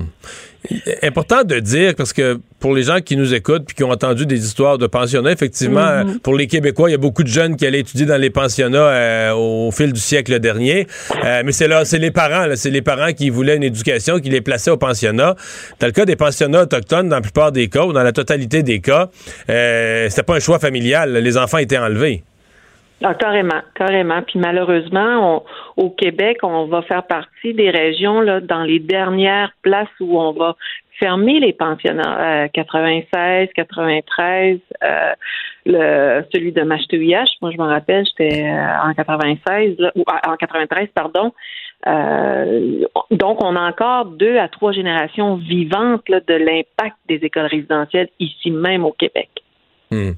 Important de dire, parce que pour les gens qui nous écoutent puis qui ont entendu des histoires de pensionnats, effectivement, Mhm. euh, pour les Québécois, il y a beaucoup de jeunes qui allaient étudier dans les pensionnats euh, au fil du siècle dernier. Euh, mais c'est là, c'est les parents, là, c'est les parents qui voulaient une éducation, qui les plaçaient au pensionnat. Dans le cas des pensionnats autochtones, dans la plupart des cas, ou dans la totalité des cas, euh, c'était pas un choix familial. Les enfants étaient enlevés. Ah, carrément, carrément. Puis malheureusement, on- au Québec, on va faire partie des régions là, dans les dernières places où on va fermer les pensionnats. Euh, 96, 93, euh, le, celui de Machetouillache, moi je me rappelle, j'étais euh, en 96, là, ou ah, en 93, pardon. Euh, donc, on a encore deux à trois générations vivantes de l'impact des écoles résidentielles ici même au Québec. Hmm.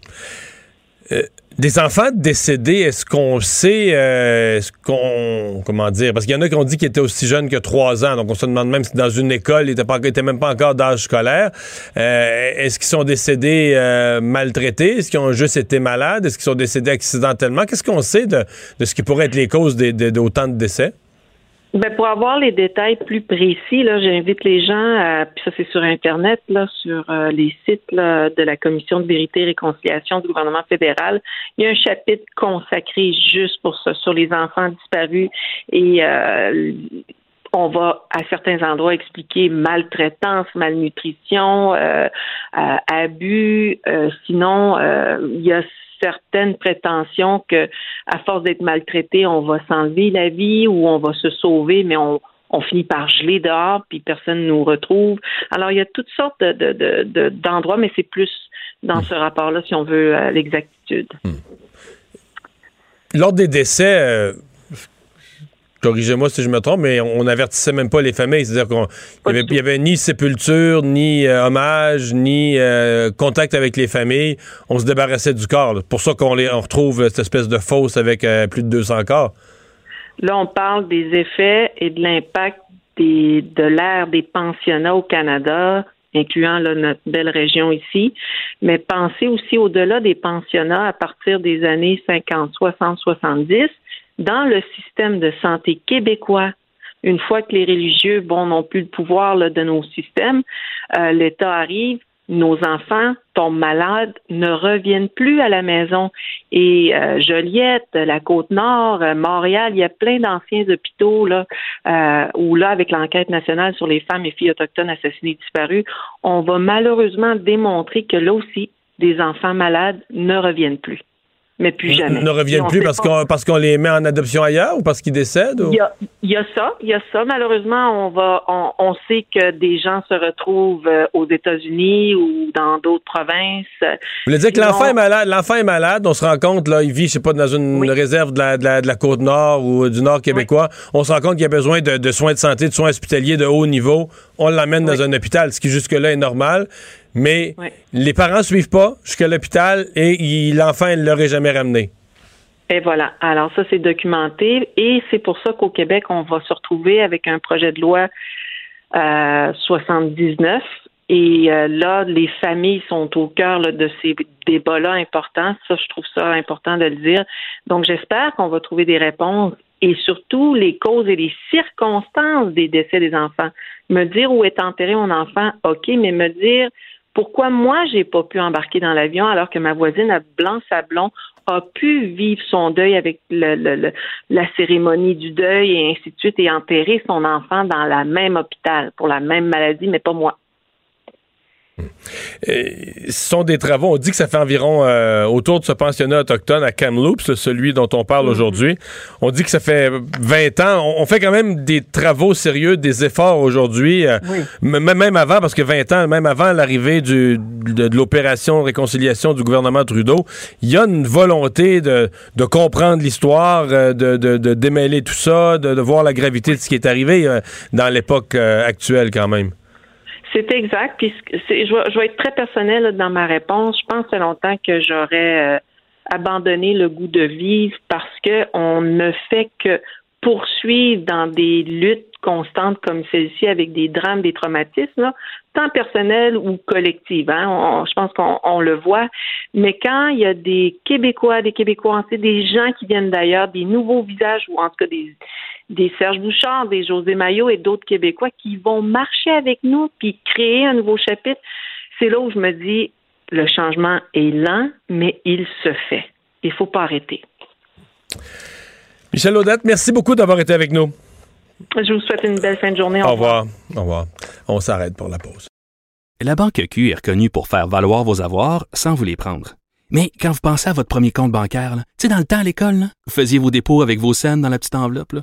Euh, des enfants décédés, est-ce qu'on sait, euh, est-ce qu'on, comment dire, parce qu'il y en a qui ont dit qu'ils étaient aussi jeunes que trois ans, donc on se demande même si dans une école, ils n'étaient même pas encore d'âge scolaire. Euh, est-ce qu'ils sont décédés maltraités? Est-ce qu'ils ont juste été malades? Est-ce qu'ils sont décédés accidentellement? Qu'est-ce qu'on sait de, ce qui pourrait être les causes d'autant de décès? Ben pour avoir les détails plus précis, là, j'invite les gens, à, puis ça c'est sur Internet, là, sur euh, les sites là, de la Commission de vérité et réconciliation du gouvernement fédéral. Il y a un chapitre consacré juste pour ça, sur les enfants disparus et euh, on va à certains endroits expliquer maltraitance, malnutrition, euh, euh, abus. euh, sinon, il y a certaines prétentions que à force d'être maltraité, on va s'enlever la vie ou on va se sauver, mais on on finit par geler dehors, puis personne nous retrouve. Alors, il y a toutes sortes de, de- d'endroits, mais c'est plus dans ce rapport-là, si on veut, l'exactitude. Lors des décès, euh, corrigez-moi si je me trompe, mais on n'avertissait même pas les familles. C'est-à-dire qu'il n'y avait, ni sépulture, ni euh, hommage, ni euh, contact avec les familles. On se débarrassait du corps. là. Pour ça qu'on les, on retrouve euh, cette espèce de fosse avec plus de 200 corps. Là, on parle des effets et de l'impact de l'ère des pensionnats au Canada, incluant notre belle région ici. Mais pensez aussi au-delà des pensionnats à partir des années 50, 60, 70, dans le système de santé québécois. Une fois que les religieux, bon, n'ont plus le pouvoir là, de nos systèmes, euh, l'État arrive, nos enfants tombent malades, ne reviennent plus à la maison. Et euh, Joliette, la Côte-Nord, euh, Montréal, il y a plein d'anciens hôpitaux là, euh, où là, avec l'enquête nationale sur les femmes et filles autochtones assassinées disparues, on va malheureusement démontrer que là aussi, des enfants malades ne reviennent plus. Mais plus jamais. Ne Et reviennent plus parce qu'on, parce qu'on les met en adoption ailleurs ou parce qu'ils décèdent? il y, a, il y a ça, il y a ça. Malheureusement, on va, on, on sait que des gens se retrouvent euh, aux États-Unis ou dans d'autres provinces. Vous voulez dire que l'enfant est malade, l'enfant est malade, on se rend compte, là, il vit, je sais pas, dans une réserve de la, de la- de la côte nord ou du nord québécois, on se rend compte qu'il y a besoin de, de soins de santé, de soins hospitaliers de haut niveau, on l'amène dans un hôpital, ce qui jusque-là est normal, mais les parents suivent pas jusqu'à l'hôpital et l'enfant, il l'aurait jamais ramené. Et voilà. Alors ça, c'est documenté et c'est pour ça qu'au Québec, on va se retrouver avec un projet de loi euh, 79. Et euh, là, les familles sont au cœur là, de ces débats-là importants. Ça, je trouve ça important de le dire. Donc, j'espère qu'on va trouver des réponses et surtout les causes et les circonstances des décès des enfants. Me dire où est enterré mon enfant, OK, mais me dire pourquoi moi, j'ai pas pu embarquer dans l'avion alors que ma voisine à Blanc-Sablon a pu vivre son deuil avec le- le- le- la cérémonie du deuil et ainsi de suite et enterrer son enfant dans la même hôpital pour la même maladie, mais pas moi. Ce sont des travaux. On dit que ça fait environ euh, autour de ce pensionnat autochtone à Kamloops, celui dont on parle aujourd'hui. On dit que ça fait 20 ans. On, on fait quand même des travaux sérieux, des efforts aujourd'hui, euh, m- même avant, parce que 20 ans, même avant l'arrivée de, de l'opération réconciliation du gouvernement Trudeau, il y a une volonté de, de comprendre l'histoire, euh, de, de- de démêler tout ça, de, voir la gravité de ce qui est arrivé euh, dans l'époque actuelle quand même. C'est exact. Puis je, vais, je vais être très personnelle dans ma réponse. Je pense que longtemps que j'aurais euh, abandonné le goût de vivre parce que on ne fait que poursuivre dans des luttes constantes comme celle-ci avec des drames, des traumatismes, tant personnels ou collectifs. Hein, je pense qu'on on le voit. Mais quand il y a des Québécois, des Québécois, des gens qui viennent d'ailleurs, des nouveaux visages ou en tout cas des, des Serge Bouchard, des José Maillot et d'autres Québécois qui vont marcher avec nous puis créer un nouveau chapitre, c'est là où je me dis le changement est lent, mais il se fait. Il faut pas arrêter. Michel Audette, merci beaucoup d'avoir été avec nous. Je vous souhaite une belle fin de journée. Au revoir. Au revoir. On s'arrête pour la pause. La Banque Q est reconnue pour faire valoir vos avoirs sans vous les prendre. Mais quand vous pensez à votre premier compte bancaire, tu sais, dans le temps à l'école, vous faisiez vos dépôts avec vos scènes dans la petite enveloppe. là.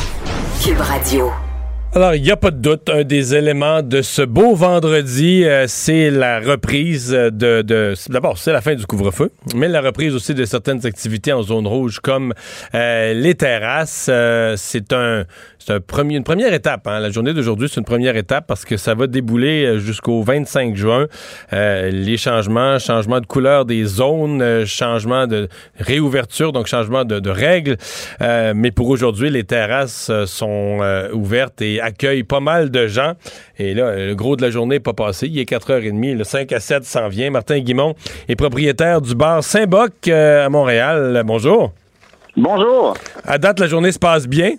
Cube Radio. Alors, il n'y a pas de doute, un des éléments de ce beau vendredi, euh, c'est la reprise de... de D'abord, c'est la fin du couvre-feu, mais la reprise aussi de certaines activités en zone rouge, comme euh, les terrasses. Euh, c'est un, un premier, une première étape. hein. La journée d'aujourd'hui, c'est une première étape parce que ça va débouler euh, jusqu'au 25 juin. Euh, les changements, changement de couleur des zones, euh, changement de réouverture, donc changement de, de règles. Mais pour aujourd'hui, les terrasses sont ouvertes et accueillent pas mal de gens. Et là, le gros de la journée n'est pas passé. Il est 4h30. Le 5 à 7 s'en vient. Martin Guimont est propriétaire du bar Saint-Boc euh, à Montréal. Bonjour. Bonjour. À date, la journée se passe bien?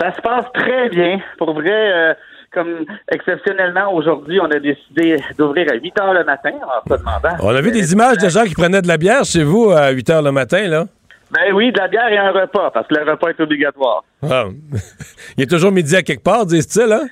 Ça se passe très bien. Pour vrai, euh, comme exceptionnellement, aujourd'hui, on a décidé d'ouvrir à 8 heures le matin en se demandant. On a vu des images de gens qui prenaient de la bière chez vous à 8 h le matin, là. Ben oui, de la bière et un repas, parce que le repas est obligatoire. Ah. Il est toujours midi à quelque part, disent-ils, hein?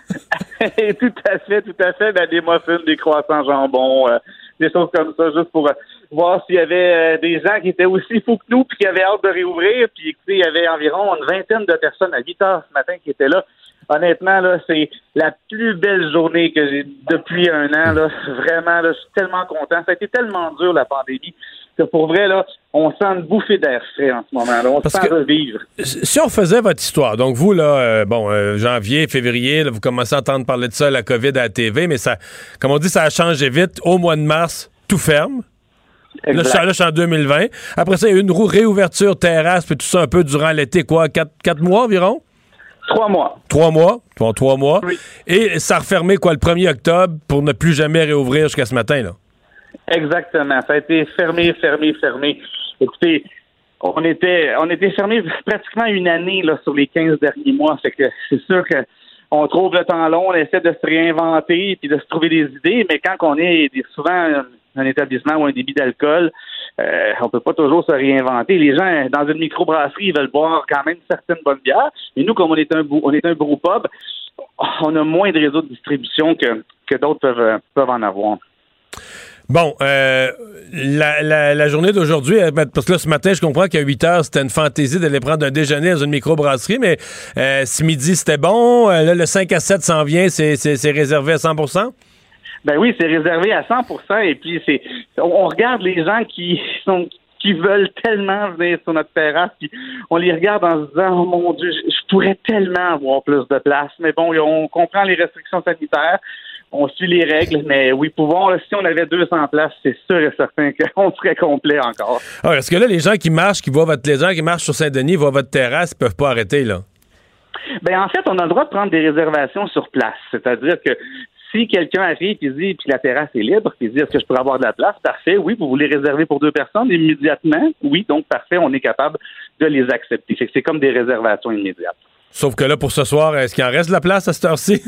tout à fait, tout à fait. Ben, des muffins, des croissants jambon, euh, des choses comme ça, juste pour euh, voir s'il y avait euh, des gens qui étaient aussi fous que nous puis qui avaient hâte de réouvrir. Puis écoutez, il y avait environ une vingtaine de personnes à 8 heures ce matin qui étaient là. Honnêtement, là, c'est la plus belle journée que j'ai depuis un an. Là. Vraiment, là, je suis tellement content. Ça a été tellement dur, la pandémie, que pour vrai, là, on sent une bouffée d'air frais en ce moment. Là. On Parce se sent que- revivre. Si on faisait votre histoire, donc vous, là, euh, bon, euh, janvier, février, là, vous commencez à entendre parler de ça, la COVID à la TV, mais ça, comme on dit, ça a changé vite. Au mois de mars, tout ferme. Là, je suis- là, je suis en 2020. Après ça, il y a eu une réouverture terrasse, puis tout ça un peu durant l'été, quoi, quatre, quatre mois environ? Trois mois. Trois mois. Bon, trois mois. Et ça a refermé, quoi, le 1er octobre pour ne plus jamais réouvrir jusqu'à ce matin, là? Exactement. Ça a été fermé, fermé, fermé. Écoutez, on était, on était fermé pratiquement une année là, sur les 15 derniers mois. C'est sûr que on trouve le temps long, on essaie de se réinventer puis de se trouver des idées, mais quand on est souvent un, établissement ou un débit d'alcool, euh, on peut pas toujours se réinventer. Les gens dans une microbrasserie, ils veulent boire quand même certaines bonnes bières. Mais nous, comme on est un on est un brewpub, on a moins de réseaux de distribution que, que d'autres peuvent, peuvent en avoir. Bon, euh, la, la- la journée d'aujourd'hui, euh, parce que là, ce matin, je comprends qu'à 8 heures, c'était une fantaisie d'aller prendre un déjeuner dans une microbrasserie, mais euh, ce midi, c'était bon. Euh, là, le 5 à 7 s'en vient, c'est réservé à 100% Ben oui, c'est réservé à 100% et puis c'est on, regarde les gens qui sont qui veulent tellement venir sur notre terrasse, puis on les regarde en se disant oh mon dieu, je pourrais tellement avoir plus de place, mais bon, on comprend les restrictions sanitaires. On suit les règles, mais oui, pouvons, si on avait 200 places, c'est sûr et certain qu'on serait complet encore. Ah, parce que là, les gens qui marchent, qui voient votre, les gens qui marchent sur Saint-Denis, voient votre terrasse, ils peuvent pas arrêter, là. Ben en fait, on a le droit de prendre des réservations sur place. C'est-à-dire que si quelqu'un arrive et dit puis la terrasse est libre, puis dit est-ce que je pourrais avoir de la place, parfait, oui, vous voulez réserver pour deux personnes immédiatement, oui, donc parfait, on est capable de les accepter. C'est comme des réservations immédiates. Sauf que là, pour ce soir, est-ce qu'il en reste de la place à cette heure-ci?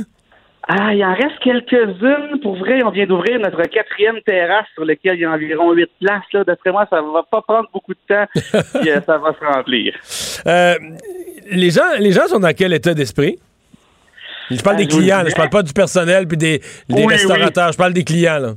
Ah, il en reste quelques-unes. Pour vrai, on vient d'ouvrir notre quatrième terrasse sur laquelle il y a environ huit places. Là. D'après moi, ça va pas prendre beaucoup de temps, puis euh, ça va se remplir. Euh, les, gens, les gens sont dans quel état d'esprit? Je parle Ah, des je clients, là, je parle pas du personnel puis des, des Oui, restaurateurs, je parle des clients. Là.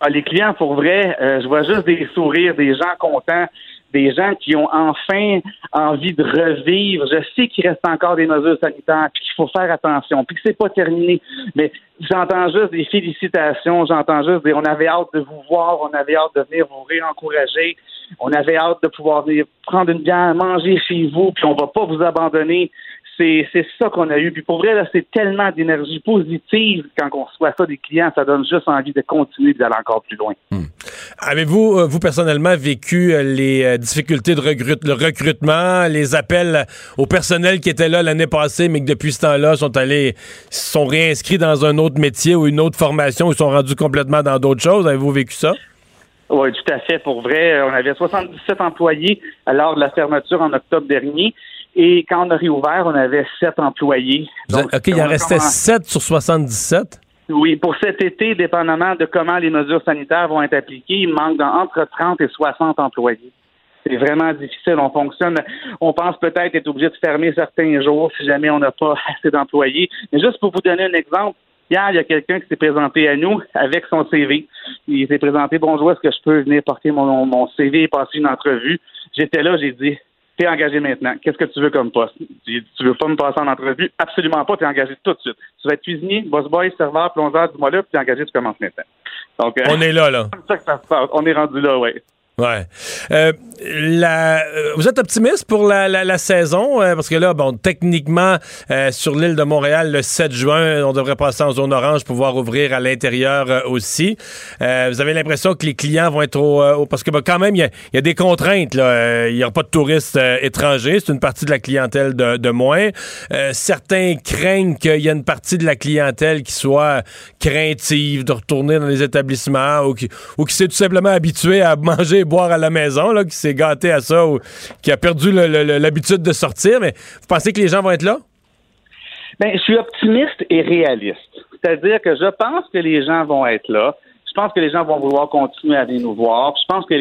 Ah, les clients, pour vrai, euh, je vois juste des sourires, des gens contents, des gens qui ont enfin envie de revivre. Je sais qu'il reste encore des mesures sanitaires, puis qu'il faut faire attention, puis que c'est pas terminé. Mais j'entends juste des félicitations, j'entends juste des on avait hâte de vous voir, on avait hâte de venir vous réencourager, on avait hâte de pouvoir venir prendre une bière, manger chez vous, puis on va pas vous abandonner. C'est c'est ça qu'on a eu. Puis pour vrai, là, c'est tellement d'énergie positive quand on reçoit ça des clients, ça donne juste envie de continuer d'aller encore plus loin. Avez-vous, euh, vous personnellement, vécu euh, les euh, difficultés de recrute- le recrutement, les appels au personnel qui était là l'année passée, mais que depuis ce temps-là sont allés, sont réinscrits dans un autre métier ou une autre formation ou sont rendus complètement dans d'autres choses? Avez-vous vécu ça? Oui, tout à fait. Pour vrai, on avait 77 employés l'heure de la fermeture en octobre dernier. Et quand on a réouvert, on avait 7 employés. Donc, OK, il en restait 7 sur 77. Oui, pour cet été, dépendamment de comment les mesures sanitaires vont être appliquées, il manque entre 30 et 60 employés. C'est vraiment difficile. On fonctionne. On pense peut-être être obligé de fermer certains jours si jamais on n'a pas assez d'employés. Mais juste pour vous donner un exemple, hier, il y a quelqu'un qui s'est présenté à nous avec son CV. Il s'est présenté, bonjour, est-ce que je peux venir porter mon, mon CV et passer une entrevue? J'étais là, j'ai dit, t'es engagé maintenant. Qu'est-ce que tu veux comme poste? Dit, tu veux pas me passer en entrevue? Absolument pas, t'es engagé tout de suite. Tu vas être cuisinier, boss boy, serveur, plongeur, dis-moi là, puis t'es engagé, tu commences maintenant. Donc, euh, On est là, là. c'est comme ça que ça se passe. On est rendu là, oui. Ouais. Euh, la, euh, vous êtes optimiste pour la, la- la saison? Euh, parce que là, bon, techniquement, euh, sur l'île de Montréal, le 7 juin, on devrait passer en zone orange pouvoir ouvrir à l'intérieur euh, aussi. Euh, vous avez l'impression que les clients vont être au... parce que ben, quand même, il y a, y a des contraintes. Il n'y aura pas de touristes étrangers. C'est une partie de la clientèle de, de moins. Certains craignent qu'il y ait une partie de la clientèle qui soit craintive de retourner dans les établissements ou qui, ou qui s'est tout simplement habitué à manger boire à la maison, là, qui s'est gâté à ça ou qui a perdu l'habitude de sortir. Mais vous pensez que les gens vont être là? Ben, je suis optimiste et réaliste. C'est-à-dire que je pense que les gens vont être là. Je pense que les gens vont vouloir continuer à venir nous voir. Je pense que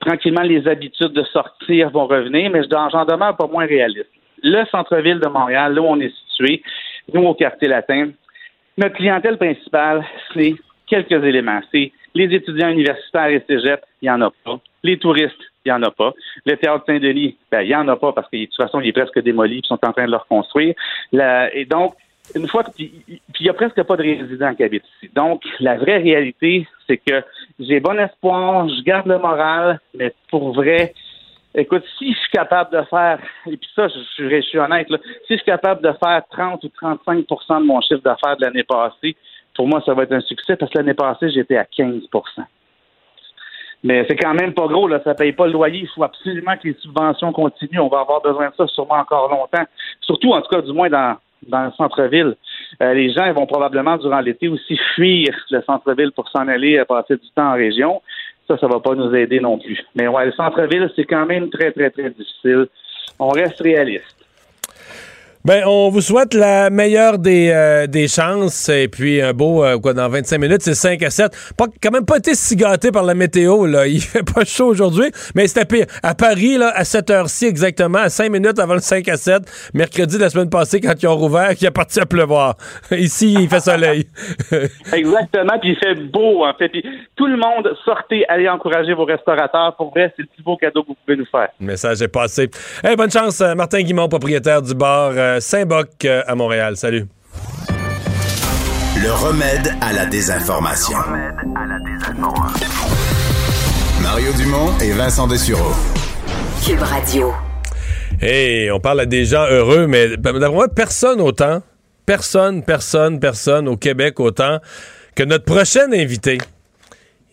tranquillement, les habitudes de sortir vont revenir, mais je- j'en demeure pas moins réaliste. Le centre-ville de Montréal, là où on est situé, nous au quartier latin, notre clientèle principale, c'est quelques éléments. C'est les étudiants universitaires et cégep, il n'y en a pas. Les touristes, il n'y en a pas. Le théâtre Saint-Denis, ben, il n'y en a pas parce que de toute façon, il est presque démoli, ils sont en train de le reconstruire. La- et donc, une fois puis il n'y a presque pas de résidents qui habitent ici. Donc, la vraie réalité, c'est que j'ai bon espoir, je garde le moral, mais pour vrai, écoute, si je suis capable de faire, et puis ça, je, je- je suis honnête, là, si je suis capable de faire 30 ou 35% de mon chiffre d'affaires de l'année passée, pour moi, ça va être un succès parce que l'année passée, j'étais à 15% mais c'est quand même pas gros, là. Ça paye pas le loyer. Il faut absolument que les subventions continuent. On va avoir besoin de ça sûrement encore longtemps. Surtout, en tout cas, du moins dans, dans le centre-ville. Euh, les gens vont probablement, durant l'été, aussi fuir le centre-ville pour s'en aller euh, passer du temps en région. Ça, ça va pas nous aider non plus. Mais ouais, le centre-ville, c'est quand même très, très, très difficile. On reste réaliste. Ben, on vous souhaite la meilleure des, euh, des chances. Et puis, un beau, euh, quoi, dans 25 minutes, c'est 5 à 7. Pas, quand même pas été si gâté par la météo, là. Il fait pas chaud aujourd'hui, mais c'était pire. À Paris, là, à cette heure-ci exactement, à 5 minutes avant le 5 à 7, mercredi de la semaine passée, quand ils ont rouvert, il est parti à pleuvoir. Ici, il fait soleil. Exactement, puis il fait beau, en fait. Puis tout le monde, sortez, allez encourager vos restaurateurs. Pour vrai, c'est le plus beau cadeau que vous pouvez nous faire. Le message est passé. Hey, bonne chance, euh, Martin Guimond, propriétaire du bar euh, Saint-Boc euh, à Montréal. Salut. Le remède à la désinformation. Mario Dumont et Vincent Dessureau. Cube Radio. Hey, on parle à des gens heureux, mais d'après moi, personne autant, personne, personne, personne au Québec autant que notre prochain invité.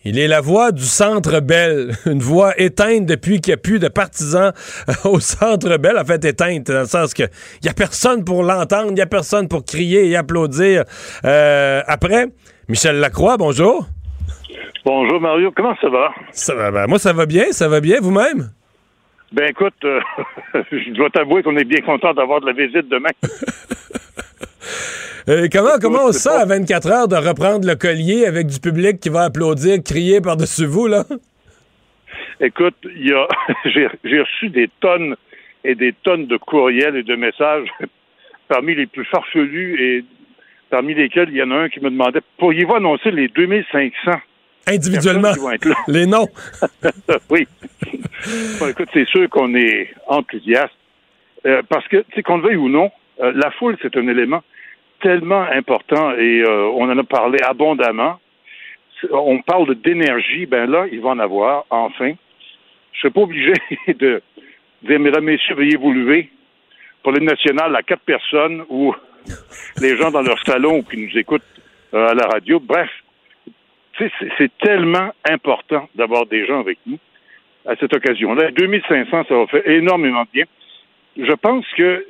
Il est la voix du Centre Bell, une voix éteinte depuis qu'il n'y a plus de partisans euh, au Centre Bell, en fait éteinte, dans le sens que il n'y a personne pour l'entendre, il n'y a personne pour crier et applaudir. Euh, après, Michel Lacroix, bonjour. Bonjour Mario, comment ça va? Ça va, ben, moi ça va bien, ça va bien, vous-même? Ben écoute, euh, je dois t'avouer qu'on est bien content d'avoir de la visite demain. Euh, comment, comment on se sent à 24 heures de reprendre le collier avec du public qui va applaudir, crier par-dessus vous, là? Écoute, il y a j'ai reçu des tonnes et des tonnes de courriels et de messages parmi les plus farfelus et parmi lesquels il y en a un qui me demandait pourriez-vous annoncer les 2500 Individuellement. personnes qui vont être là? Les noms. oui. Bon, écoute, c'est sûr qu'on est enthousiaste. Euh, parce que, tu sais, qu'on le veuille ou non, euh, la foule, c'est un élément tellement important et euh, on en a parlé abondamment. On parle d'énergie, ben là, il va en avoir, enfin. Je ne suis pas obligé de dire, mesdames, messieurs, veuillez vous lever pour l'hymne national à quatre personnes ou les gens dans leur salon ou qui nous écoutent euh, à la radio. Bref, c'est- tellement important d'avoir des gens avec nous à cette occasion-là. 2500, ça va faire énormément de bien. Je pense que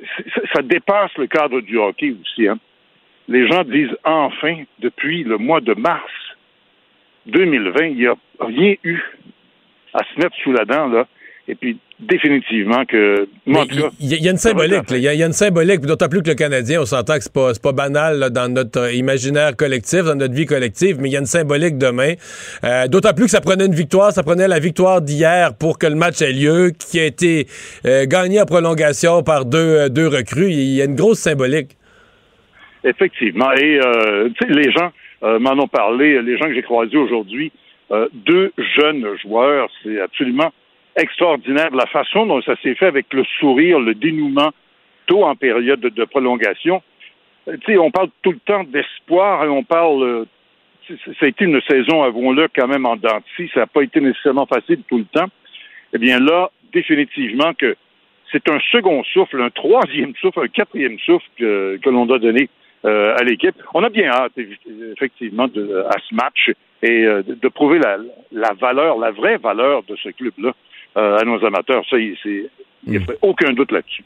ça dépasse le cadre du hockey aussi. Hein. Les gens disent enfin, depuis le mois de mars 2020, il n'y a rien eu à se mettre sous la dent, là. Et puis, définitivement que... Il y, a- il y a une symbolique. là. Il y, a- il y a une symbolique, d'autant plus que le Canadien, on s'entend que c'est pas, pas banal là, dans notre euh, imaginaire collectif, dans notre vie collective, mais il y a une symbolique demain. Euh, d'autant plus que ça prenait une victoire, ça prenait la victoire d'hier pour que le match ait lieu, qui a été euh, gagné en prolongation par deux, euh, deux recrues. Il y a une grosse symbolique. Effectivement. Et euh, les gens euh, m'en ont parlé, les gens que j'ai croisés aujourd'hui, euh, deux jeunes joueurs, c'est absolument extraordinaire la façon dont ça s'est fait avec le sourire, le dénouement, tôt en période de, prolongation. Euh, on parle tout le temps d'espoir et on parle. euh, ça a été une saison, avouons-le, quand même en dents de scie. Ça n'a pas été nécessairement facile tout le temps. Eh bien là, définitivement que c'est un second souffle, un troisième souffle, un quatrième souffle que, que l'on doit donner euh, à l'équipe. On a bien hâte, effectivement, de- à ce match et euh, de, prouver la, la valeur, la vraie valeur de ce club-là euh, à nos amateurs. Ça, il n'y a fait aucun doute là-dessus.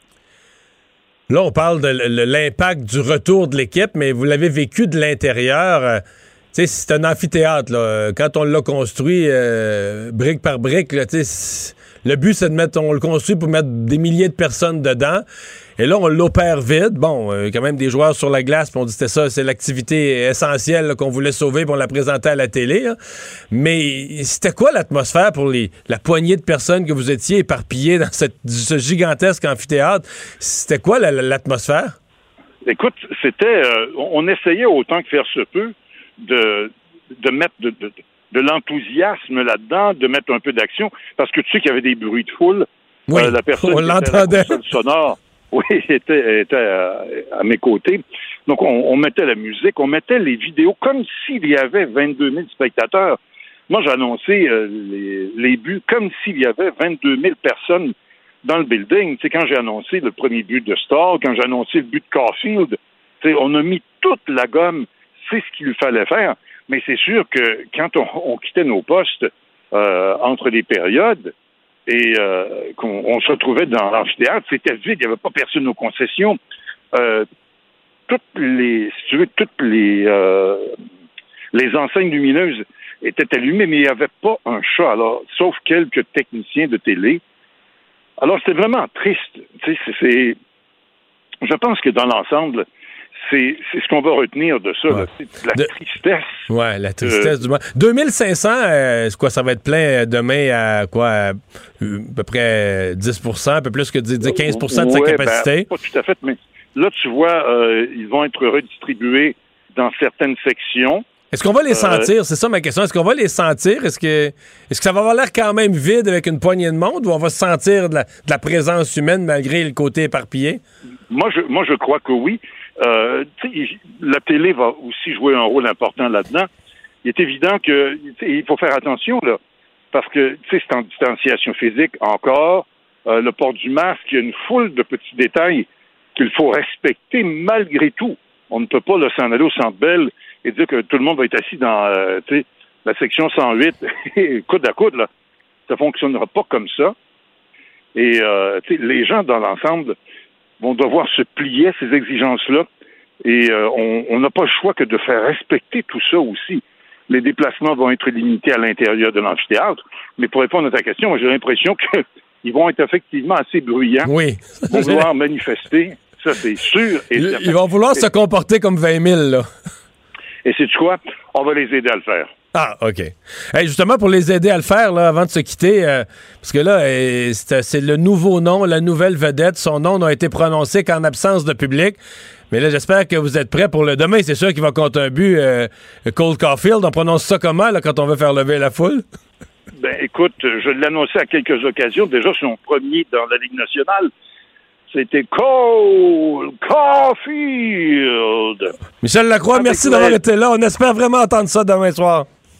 Là, on parle de l'impact du retour de l'équipe, mais vous l'avez vécu de l'intérieur. tu sais, c'est un amphithéâtre. Là. Quand on l'a construit euh, brique par brique, là, le but, c'est de mettre, on le construit pour mettre des milliers de personnes dedans. Et là, on l'opère vide. Bon, euh, quand même des joueurs sur la glace, puis on dit c'était ça, c'est l'activité essentielle qu'on voulait sauver, puis on la présentait à la télé. hein. Mais c'était quoi l'atmosphère pour les, la poignée de personnes que vous étiez éparpillées dans cette, ce gigantesque amphithéâtre? C'était quoi la- la- l'atmosphère? Écoute, c'était, euh, on essayait autant que faire se peut de, de mettre de, de, de l'enthousiasme là-dedans, de mettre un peu d'action, parce que tu sais qu'il y avait des bruits de foule. Oui, Euh, la personne on l'entendait. sonore, oui, était, était à, à mes côtés. Donc, on, on mettait la musique, on mettait les vidéos comme s'il y avait 22 000 spectateurs. Moi, j'ai annoncé euh, les, les buts comme s'il y avait 22 000 personnes dans le building. Sais, quand j'ai annoncé le premier but de Starr, quand j'ai annoncé le but de Caulfield, on a mis toute la gomme. C'est ce qu'il fallait faire. Mais c'est sûr que quand on, on quittait nos postes euh, entre les périodes et euh, qu'on on se retrouvait dans l'amphithéâtre, c'était vide, il n'y avait pas personne aux concessions. Euh, toutes les, si tu veux, toutes les, euh, les enseignes lumineuses étaient allumées, mais il n'y avait pas un chat, alors, sauf quelques techniciens de télé. Alors, c'était vraiment triste. Tu sais, c'est, je pense que dans l'ensemble, c'est, ce qu'on va retenir de ça, là. De la tristesse. Ouais, la tristesse Euh, du monde. 2500, euh, quoi, ça va être plein euh, demain à quoi? À, euh, peu près 10 un peu plus que 10, 15 de sa Ouais, capacité? ben, pas tout à fait, mais là, tu vois, euh, ils vont être redistribués dans certaines sections. Est-ce qu'on va les Euh, sentir? C'est ça ma question. Est-ce qu'on va les sentir? Est-ce que, est-ce que ça va avoir l'air quand même vide avec une poignée de monde ou on va sentir de la, de la présence humaine malgré le côté éparpillé? Moi, je, moi, je crois que oui. Euh, la télé va aussi jouer un rôle important là-dedans. Il est évident que il faut faire attention là, parce que tu sais, c'est en distanciation physique encore. Euh, le port du masque, il y a une foule de petits détails qu'il faut respecter malgré tout. On ne peut pas s'en aller au Centre Bell et dire que tout le monde va être assis dans euh, la section 108 coude à coude là. Ça fonctionnera pas comme ça. Et euh, les gens dans l'ensemble vont devoir se plier à ces exigences-là. Et euh, on n'a pas le choix que de faire respecter tout ça aussi. Les déplacements vont être limités à l'intérieur de l'amphithéâtre. Mais pour répondre à ta question, j'ai l'impression qu'ils vont être effectivement assez bruyants. Oui. Ils vont vouloir manifester. Ça, c'est sûr. Et ils vont vouloir se comporter comme 20 000, là. Et c'est quoi? On va les aider à le faire. Ah, OK. Hey, justement, pour les aider à le faire, là, avant de se quitter, euh, parce que là, euh, c'est le nouveau nom, la nouvelle vedette. Son nom n'a été prononcé qu'en absence de public. Mais là, j'espère que vous êtes prêts pour le demain. C'est sûr qu'il va compter un but. euh, Cole Caulfield, on prononce ça comment, là, quand on veut faire lever la foule? Ben, écoute, je l'ai annoncé à quelques occasions. Déjà, son premier dans la Ligue nationale, c'était Cole Caulfield. Michel Lacroix, Avec merci d'avoir été là. On espère vraiment entendre ça demain soir.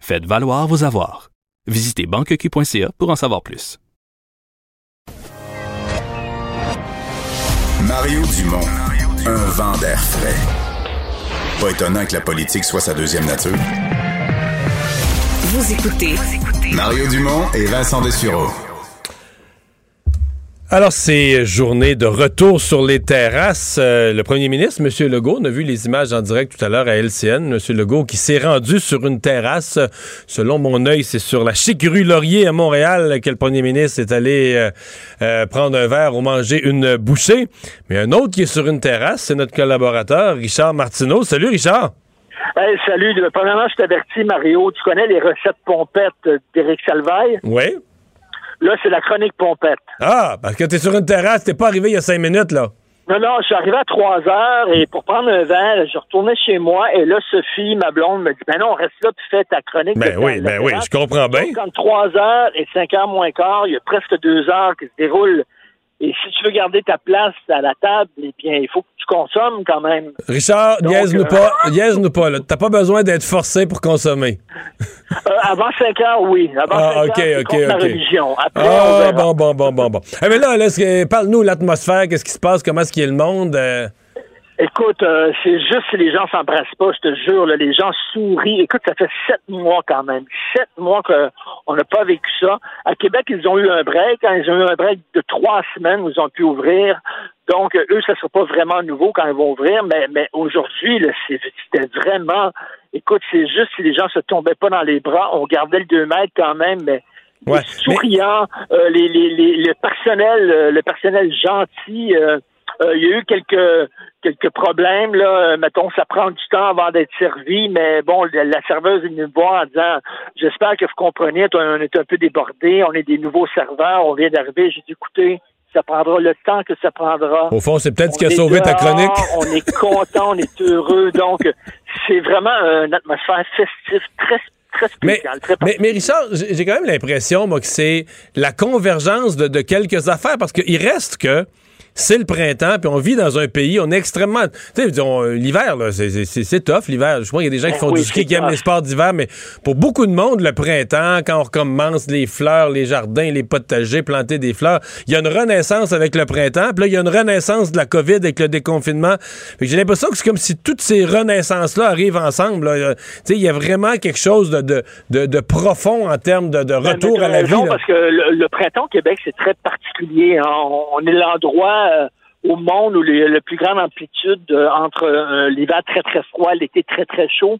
Faites valoir vos avoirs. Visitez banqueq.ca pour en savoir plus. Mario Dumont, un vent d'air frais. Pas étonnant que la politique soit sa deuxième nature. Vous écoutez Mario Dumont et Vincent Dessureau. Alors, c'est journée de retour sur les terrasses. Euh, le premier ministre, M. Legault, on a vu les images en direct tout à l'heure à LCN. M. Legault qui s'est rendu sur une terrasse. Selon mon œil, c'est sur la chic rue Laurier à Montréal que le premier ministre est allé euh, euh, prendre un verre ou manger une bouchée. Mais un autre qui est sur une terrasse, c'est notre collaborateur, Richard Martineau. Salut, Richard. Hey, salut. Premièrement, je t'avertis, Mario. Tu connais les recettes pompettes d'Éric Salvaille? Oui. Là, c'est la chronique pompette. Ah, parce que t'es sur une terrasse, t'es pas arrivé il y a cinq minutes, là. Non, non, je suis arrivé à 3 heures et pour prendre un verre, je retournais chez moi et là, Sophie, ma blonde, me dit Ben non, reste là, tu fais ta chronique. Ben de oui, ben oui, je comprends bien. Donc, entre 3 heures et 5 heures moins quart, il y a presque 2 heures qui se déroulent. Et si tu veux garder ta place à la table, eh bien, il faut que tu consommes quand même. Richard, niaise-nous euh, pas, niaise-nous pas. T'as pas besoin d'être forcé pour consommer. Euh, avant 5 heures, oui. Avant Ah, 5 ok, heures, ok. religion. Après, on Ah, verra. bon, bon, bon, bon, bon. Eh, mais là, parle-nous l'atmosphère, qu'est-ce qui se passe, comment est-ce qu'il y a le monde? euh? Écoute, euh, c'est juste si les gens s'embrassent pas, je te jure, là, les gens sourient. Écoute, ça fait sept mois quand même. Sept mois qu'on n'a pas vécu ça. À Québec, ils ont eu un break. Quand ils ont eu un break de trois semaines, où ils ont pu ouvrir. Donc, euh, eux, ça ne sera pas vraiment nouveau quand ils vont ouvrir, mais, mais aujourd'hui, c'était vraiment... Écoute, c'est juste si les gens se tombaient pas dans les bras, on gardait le 2 mètres quand même, mais Ouais, les souriants, euh, les, les, les, le personnel, euh, le personnel gentil. euh, il y a eu quelques quelques problèmes là. Euh, mettons, ça prend du temps avant d'être servi, mais bon, la, serveuse est venue me voir en disant J'espère que vous comprenez, on est un peu débordé, on est des nouveaux serveurs, on vient d'arriver. J'ai dit écoutez, ça prendra le temps que ça prendra. Au fond, c'est peut-être ce qui a sauvé ta chronique. On est content, on est heureux. Donc, c'est vraiment une atmosphère festive très très Mais, spéciale. très mais, mais Richard, j'ai j'ai quand même l'impression, moi, que c'est la convergence de, de quelques affaires, parce qu'il reste que c'est le printemps, puis on vit dans un pays, on est extrêmement... Tu sais, l'hiver, là, c'est- tough, l'hiver. Je crois qu'il y a des gens qui Ben font oui, du ski, qui aiment les sports d'hiver, mais pour beaucoup de monde, le printemps, quand on recommence les fleurs, les jardins, les potagers, planter des fleurs, il y a une renaissance avec le printemps, puis là, il y a une renaissance de la COVID avec le déconfinement. J'ai l'impression que c'est comme si toutes ces renaissances-là arrivent ensemble. Euh, Tu sais, il y a vraiment quelque chose de, de, de- de profond en termes de, de Ben, retour à la vie. raison, là. Parce que le, le printemps au Québec, c'est très particulier. hein. On, on est l'endroit euh, au monde où les, la plus grande amplitude euh, entre euh, l'hiver très très froid, l'été très très chaud,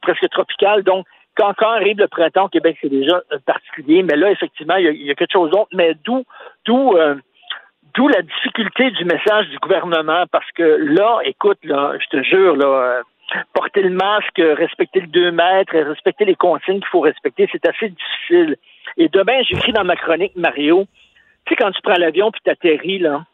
presque tropical. Donc, quand, arrive le printemps au Québec, c'est déjà particulier. Mais là, effectivement, il y a, il y a quelque chose d'autre. Mais d'où d'où d'où la difficulté du message du gouvernement? Parce que là, écoute, là, je te jure, là. porter le masque, respecter le 2 mètres, respecter les consignes qu'il faut respecter, c'est assez difficile. Et demain, j'écris dans ma chronique, Mario, tu sais, quand tu prends l'avion puis t'atterris, là,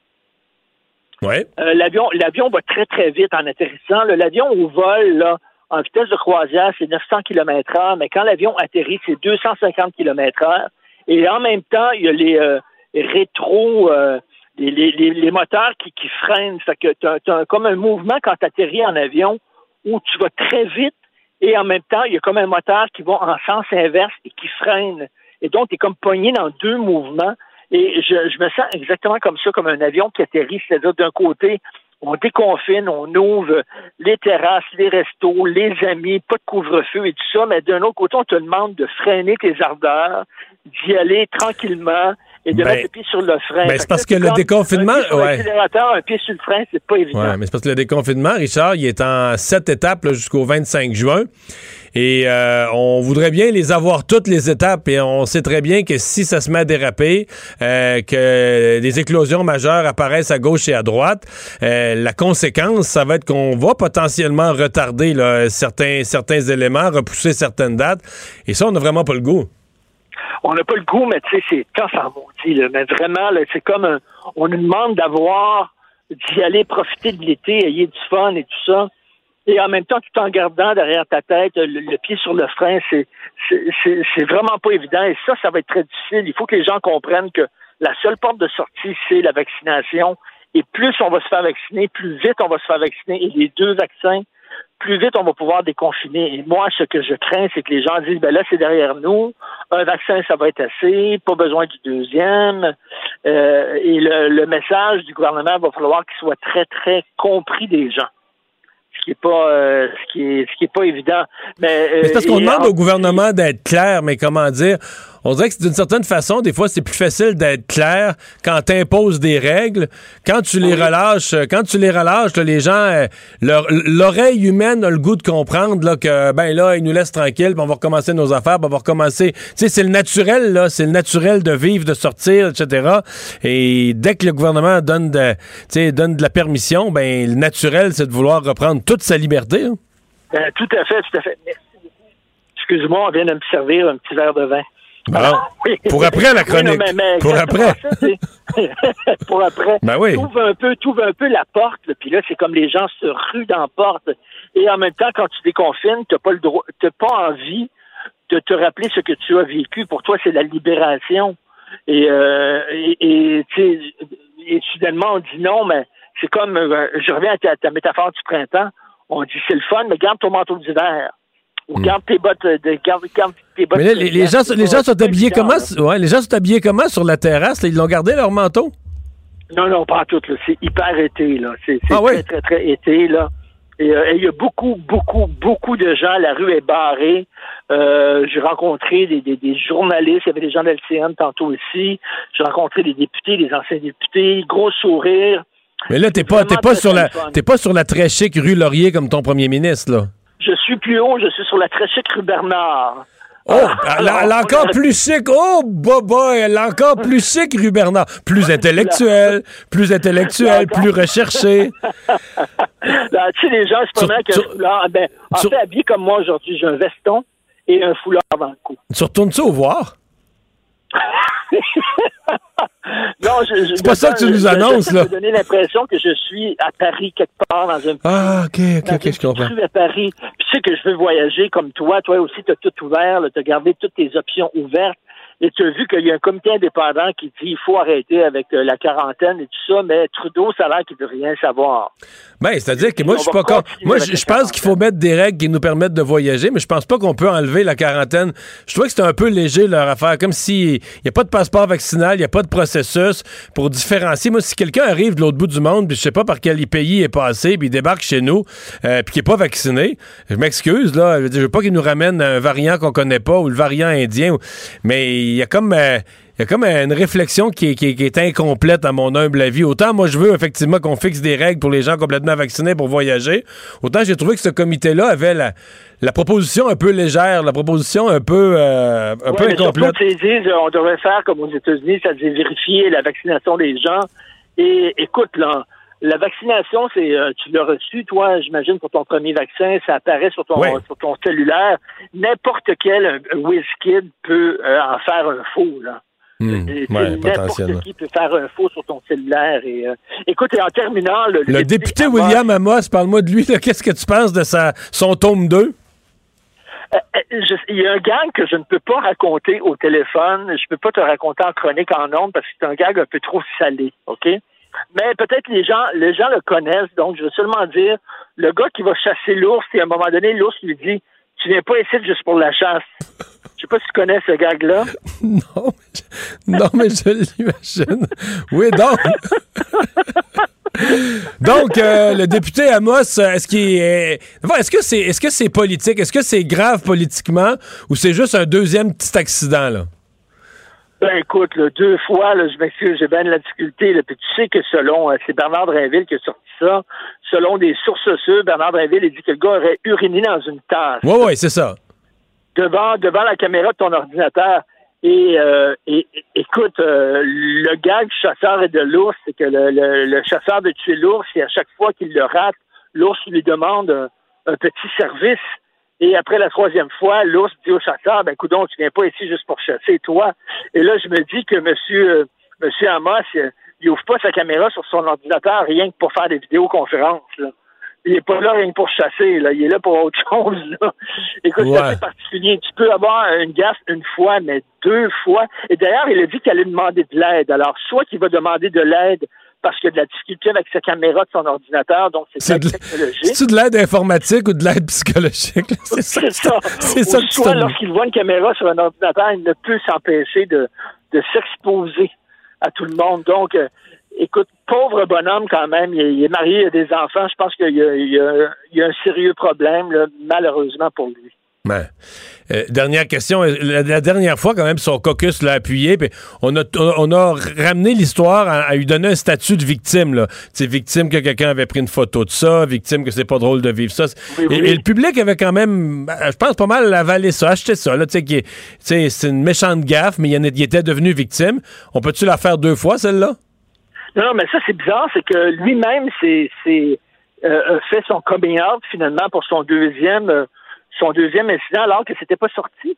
Euh, l'avion, l'avion va très, très vite en atterrissant. L'avion au vol, là, en vitesse de croisière, c'est 900 km heure, mais quand l'avion atterrit, c'est 250 km heure. Et en même temps, il y a les euh, rétro, euh, les, les, les, moteurs qui, qui freinent. Fait que tu comme un mouvement quand tu atterris en avion où tu vas très vite et en même temps, il y a comme un moteur qui va en sens inverse et qui freine. Et donc, tu es comme pogné dans deux mouvements. Et je, je me sens exactement comme ça, comme un avion qui atterrit. C'est-à-dire, d'un côté, on déconfine, on ouvre les terrasses, les restos, les amis, pas de couvre-feu et tout ça, mais d'un autre côté, on te demande de freiner tes ardeurs, d'y aller tranquillement et de Ben, mettre le pied sur le frein. ben, c'est parce que le déconfinement, Un pied sur ouais. un pied sur le frein, c'est pas évident. Ouais, mais c'est parce que le déconfinement, Richard, il est en sept étapes jusqu'au 25 juin. Et euh, on voudrait bien les avoir toutes les étapes et on sait très bien que si ça se met à déraper, euh, que des éclosions majeures apparaissent à gauche et à droite, euh, la conséquence, ça va être qu'on va potentiellement retarder là, certains, certains éléments, repousser certaines dates. Et ça, on n'a vraiment pas le goût. On n'a pas le goût, mais tu sais, c'est tough en maudit, là. Mais vraiment, là, c'est comme un- on nous demande d'avoir, d'y aller profiter de l'été, ayez du fun et tout ça. Et en même temps, tout en gardant derrière ta tête le, le pied sur le frein, c'est, c'est, c'est, c'est vraiment pas évident. Et ça, ça va être très difficile. Il faut que les gens comprennent que la seule porte de sortie, c'est la vaccination. Et plus on va se faire vacciner, plus vite on va se faire vacciner. Et les deux vaccins, plus vite on va pouvoir déconfiner. Et moi, ce que je crains, c'est que les gens disent, ben là, c'est derrière nous. Un vaccin, ça va être assez. Pas besoin du deuxième. Euh, et le, le message du gouvernement va falloir qu'il soit très, très compris des gens. Ce qui est pas, euh, ce qui est, ce qui est pas évident. Mais, euh, Mais c'est parce qu'on et demande en- au gouvernement d'être clair, mais comment dire? On dirait que d'une certaine façon, des fois, c'est plus facile d'être clair quand tu imposes des règles. Quand tu les relâches, euh, quand tu les relâches, là, les gens, euh, l'oreille humaine a le goût de comprendre là, que, ben là, ils nous laissent tranquilles, puis on va recommencer nos affaires, puis on va recommencer. Tu sais, c'est le naturel, là, c'est le naturel de vivre, de sortir, etc. Et dès que le gouvernement donne de, donne de la permission, ben, le naturel, c'est de vouloir reprendre toute sa liberté. hein. Euh, tout à fait, tout à fait. Excuse-moi, on vient de me servir un petit verre de vin. Bon. Oui. Pour après, la Oui, non, chronique. mais- mais Pour après. ça, pour après. Ben oui. T'ouvres un peu, t'ouvres un peu la porte, puis là, c'est comme les gens se ruent dans la porte. Et en même temps, quand tu déconfines, t'as pas le droit, t'as pas envie de te rappeler ce que tu as vécu. Pour toi, c'est la libération. Et, euh, et, et, tu sais, et soudainement, on dit non, mais c'est comme, euh, je reviens à ta, ta métaphore du printemps. On dit c'est le fun, mais garde ton manteau d'hiver. Ou garde tes bottes de, garde, garde tes bottes Hmm. Mais là, de- les, les gens, les sont pas habillés comment? là. Ouais, les gens sont habillés comment sur la terrasse? là? Ils l'ont gardé leur manteau? Non, non, pas en tout. C'est hyper été, là. C'est Ah oui? très, très, très été, là. Et euh, et il y a beaucoup, beaucoup, beaucoup de gens. La rue est barrée. Euh, J'ai rencontré des, des, des journalistes. Il y avait des gens de l'LCN tantôt aussi. J'ai rencontré des députés, des anciens députés. Gros sourire. Mais là, t'es pas, pas sur la, t'es pas sur la très chic rue Laurier comme ton premier ministre, là. Suis plus haut. Je suis sur la très chic rue Bernard. Oh, elle, a- elle a encore plus chic. Oh, boba, elle a encore plus chic, rue Bernard. Plus intellectuel, plus intellectuel, plus recherché. Là, tu sais, les gens se promènent avec un foulard. Ben, en fait, habillé comme moi aujourd'hui, j'ai un veston et un foulard dans le cou. Tu retournes-tu au voir? Non, je, je- C'est pas ça que tu nous je- annonces, là. donner l'impression que je suis à Paris quelque part dans un Ah, ok, ok, ok, je comprends. rue à Paris. Puis tu sais que je veux voyager comme toi. Toi aussi, tu as tout ouvert. Tu as gardé toutes tes options ouvertes. Et tu as vu qu'il y a un comité indépendant qui dit il faut arrêter avec euh, la quarantaine et tout ça, mais Trudeau, ça a l'air qu'il veut rien savoir. Ben, c'est-à-dire que moi, je suis pas con- Moi, je, pense qu'il faut mettre des règles qui nous permettent de voyager, mais je pense pas qu'on peut enlever la quarantaine. Je trouvais que c'était un peu léger leur affaire, comme si il n'y a pas de passeport vaccinal, il n'y a pas de processus pour différencier. Moi, si quelqu'un arrive de l'autre bout du monde, puis je sais pas par quel pays il est passé, puis il débarque chez nous, euh, puis qui est pas vacciné, je m'excuse là, je veux, dire, je veux pas qu'il nous ramène un variant qu'on connaît pas ou le variant indien, mais il y a comme euh, il y a comme une réflexion qui est, qui est- qui est incomplète à mon humble avis. Autant moi je veux effectivement qu'on fixe des règles pour les gens complètement vaccinés pour voyager, autant j'ai trouvé que ce comité-là avait la, la proposition un peu légère, la proposition un peu, euh, un Ouais, surtout, incomplète. sais, ils disent euh, on devrait faire comme aux États-Unis, c'est-à-dire vérifier la vaccination des gens. Et écoute, là, la vaccination, c'est euh, tu l'as reçu, toi, j'imagine, pour ton premier vaccin, ça apparaît sur ton Ouais. sur ton cellulaire. N'importe quel euh, WizKid peut euh, en faire un faux, là. Sais, ouais, potentiellement. N'importe qui peut faire un faux sur ton cellulaire. Et, euh, écoute, et en terminant, le, Le député William Amos, parle-moi de lui. Qu'est-ce que tu penses de sa, son tome 2? Euh, euh, je- Il y a un gag que je ne peux pas raconter au téléphone. Je peux pas te raconter en chronique en ondes parce que c'est un gag un peu trop salé, OK? Mais peut-être les gens, les gens le connaissent, donc je veux seulement dire, le gars qui va chasser l'ours, et à un moment donné, l'ours lui dit, tu viens pas ici juste pour la chasse. Je sais pas si tu connais ce gag-là. non, non, mais je l'imagine. Oui, donc. donc, euh, le député Amos, euh, est-ce qu'il est. Est-ce que c'est est-ce que c'est politique? Est-ce que c'est grave politiquement? Ou c'est juste un deuxième petit accident, là? Ben écoute, là, deux fois, là, je m'excuse, j'ai bien de la difficulté. Là, puis tu sais que selon, euh, c'est Bernard Drinville qui a sorti ça, selon des sources sûres, Bernard Drinville a dit que le gars aurait uriné dans une tasse. Oui, oui, c'est ça. devant, devant la caméra de ton ordinateur. Et, euh, et- écoute, euh, le gag du chasseur et de l'ours, c'est que le, le- le chasseur veut tuer l'ours et à chaque fois qu'il le rate, l'ours lui demande un, un petit service. Et après la troisième fois, l'ours dit au chasseur, ben coudon, tu viens pas ici juste pour chasser, toi. Et là, je me dis que monsieur, euh, monsieur Amos, euh, il ouvre pas sa caméra sur son ordinateur rien que pour faire des vidéoconférences. Là. Il est pas là rien que pour chasser, là. Il est là pour autre chose, là. Écoute, Ouais. c'est assez particulier. Tu peux avoir une gaffe une fois, mais deux fois. Et d'ailleurs, il a dit qu'il allait demander de l'aide. Alors, soit qu'il va demander de l'aide parce qu'il a de la difficulté avec sa caméra de son ordinateur, donc c'est C'est de technologique. c'est-tu de l'aide informatique ou de l'aide psychologique? C'est ça. C'est ça. C'est ça soit lorsqu'il voit une caméra sur un ordinateur, il ne peut s'empêcher de, de s'exposer à tout le monde. Donc, euh, écoute, pauvre bonhomme quand même, il est, il est marié, il a des enfants. Je pense qu'il y y y a un sérieux problème, là, malheureusement pour lui. Ouais. Euh, dernière question. Euh, La, la dernière fois, quand même, son caucus l'a appuyé. puis on, a, on a ramené l'histoire à, à lui donner un statut de victime. Là. Victime que quelqu'un avait pris une photo de ça, victime que c'est pas drôle de vivre ça. Oui, et, oui. et le public avait quand même, euh, je pense, pas mal avalé ça, acheté ça. C'est une méchante gaffe, mais il, était devenu victime. On peut-tu la faire deux fois, celle-là? Non, non, mais ça, c'est bizarre, c'est que lui-même, c'est, euh, fait son coming out, finalement, pour son deuxième, euh, son deuxième incident, alors que c'était pas sorti.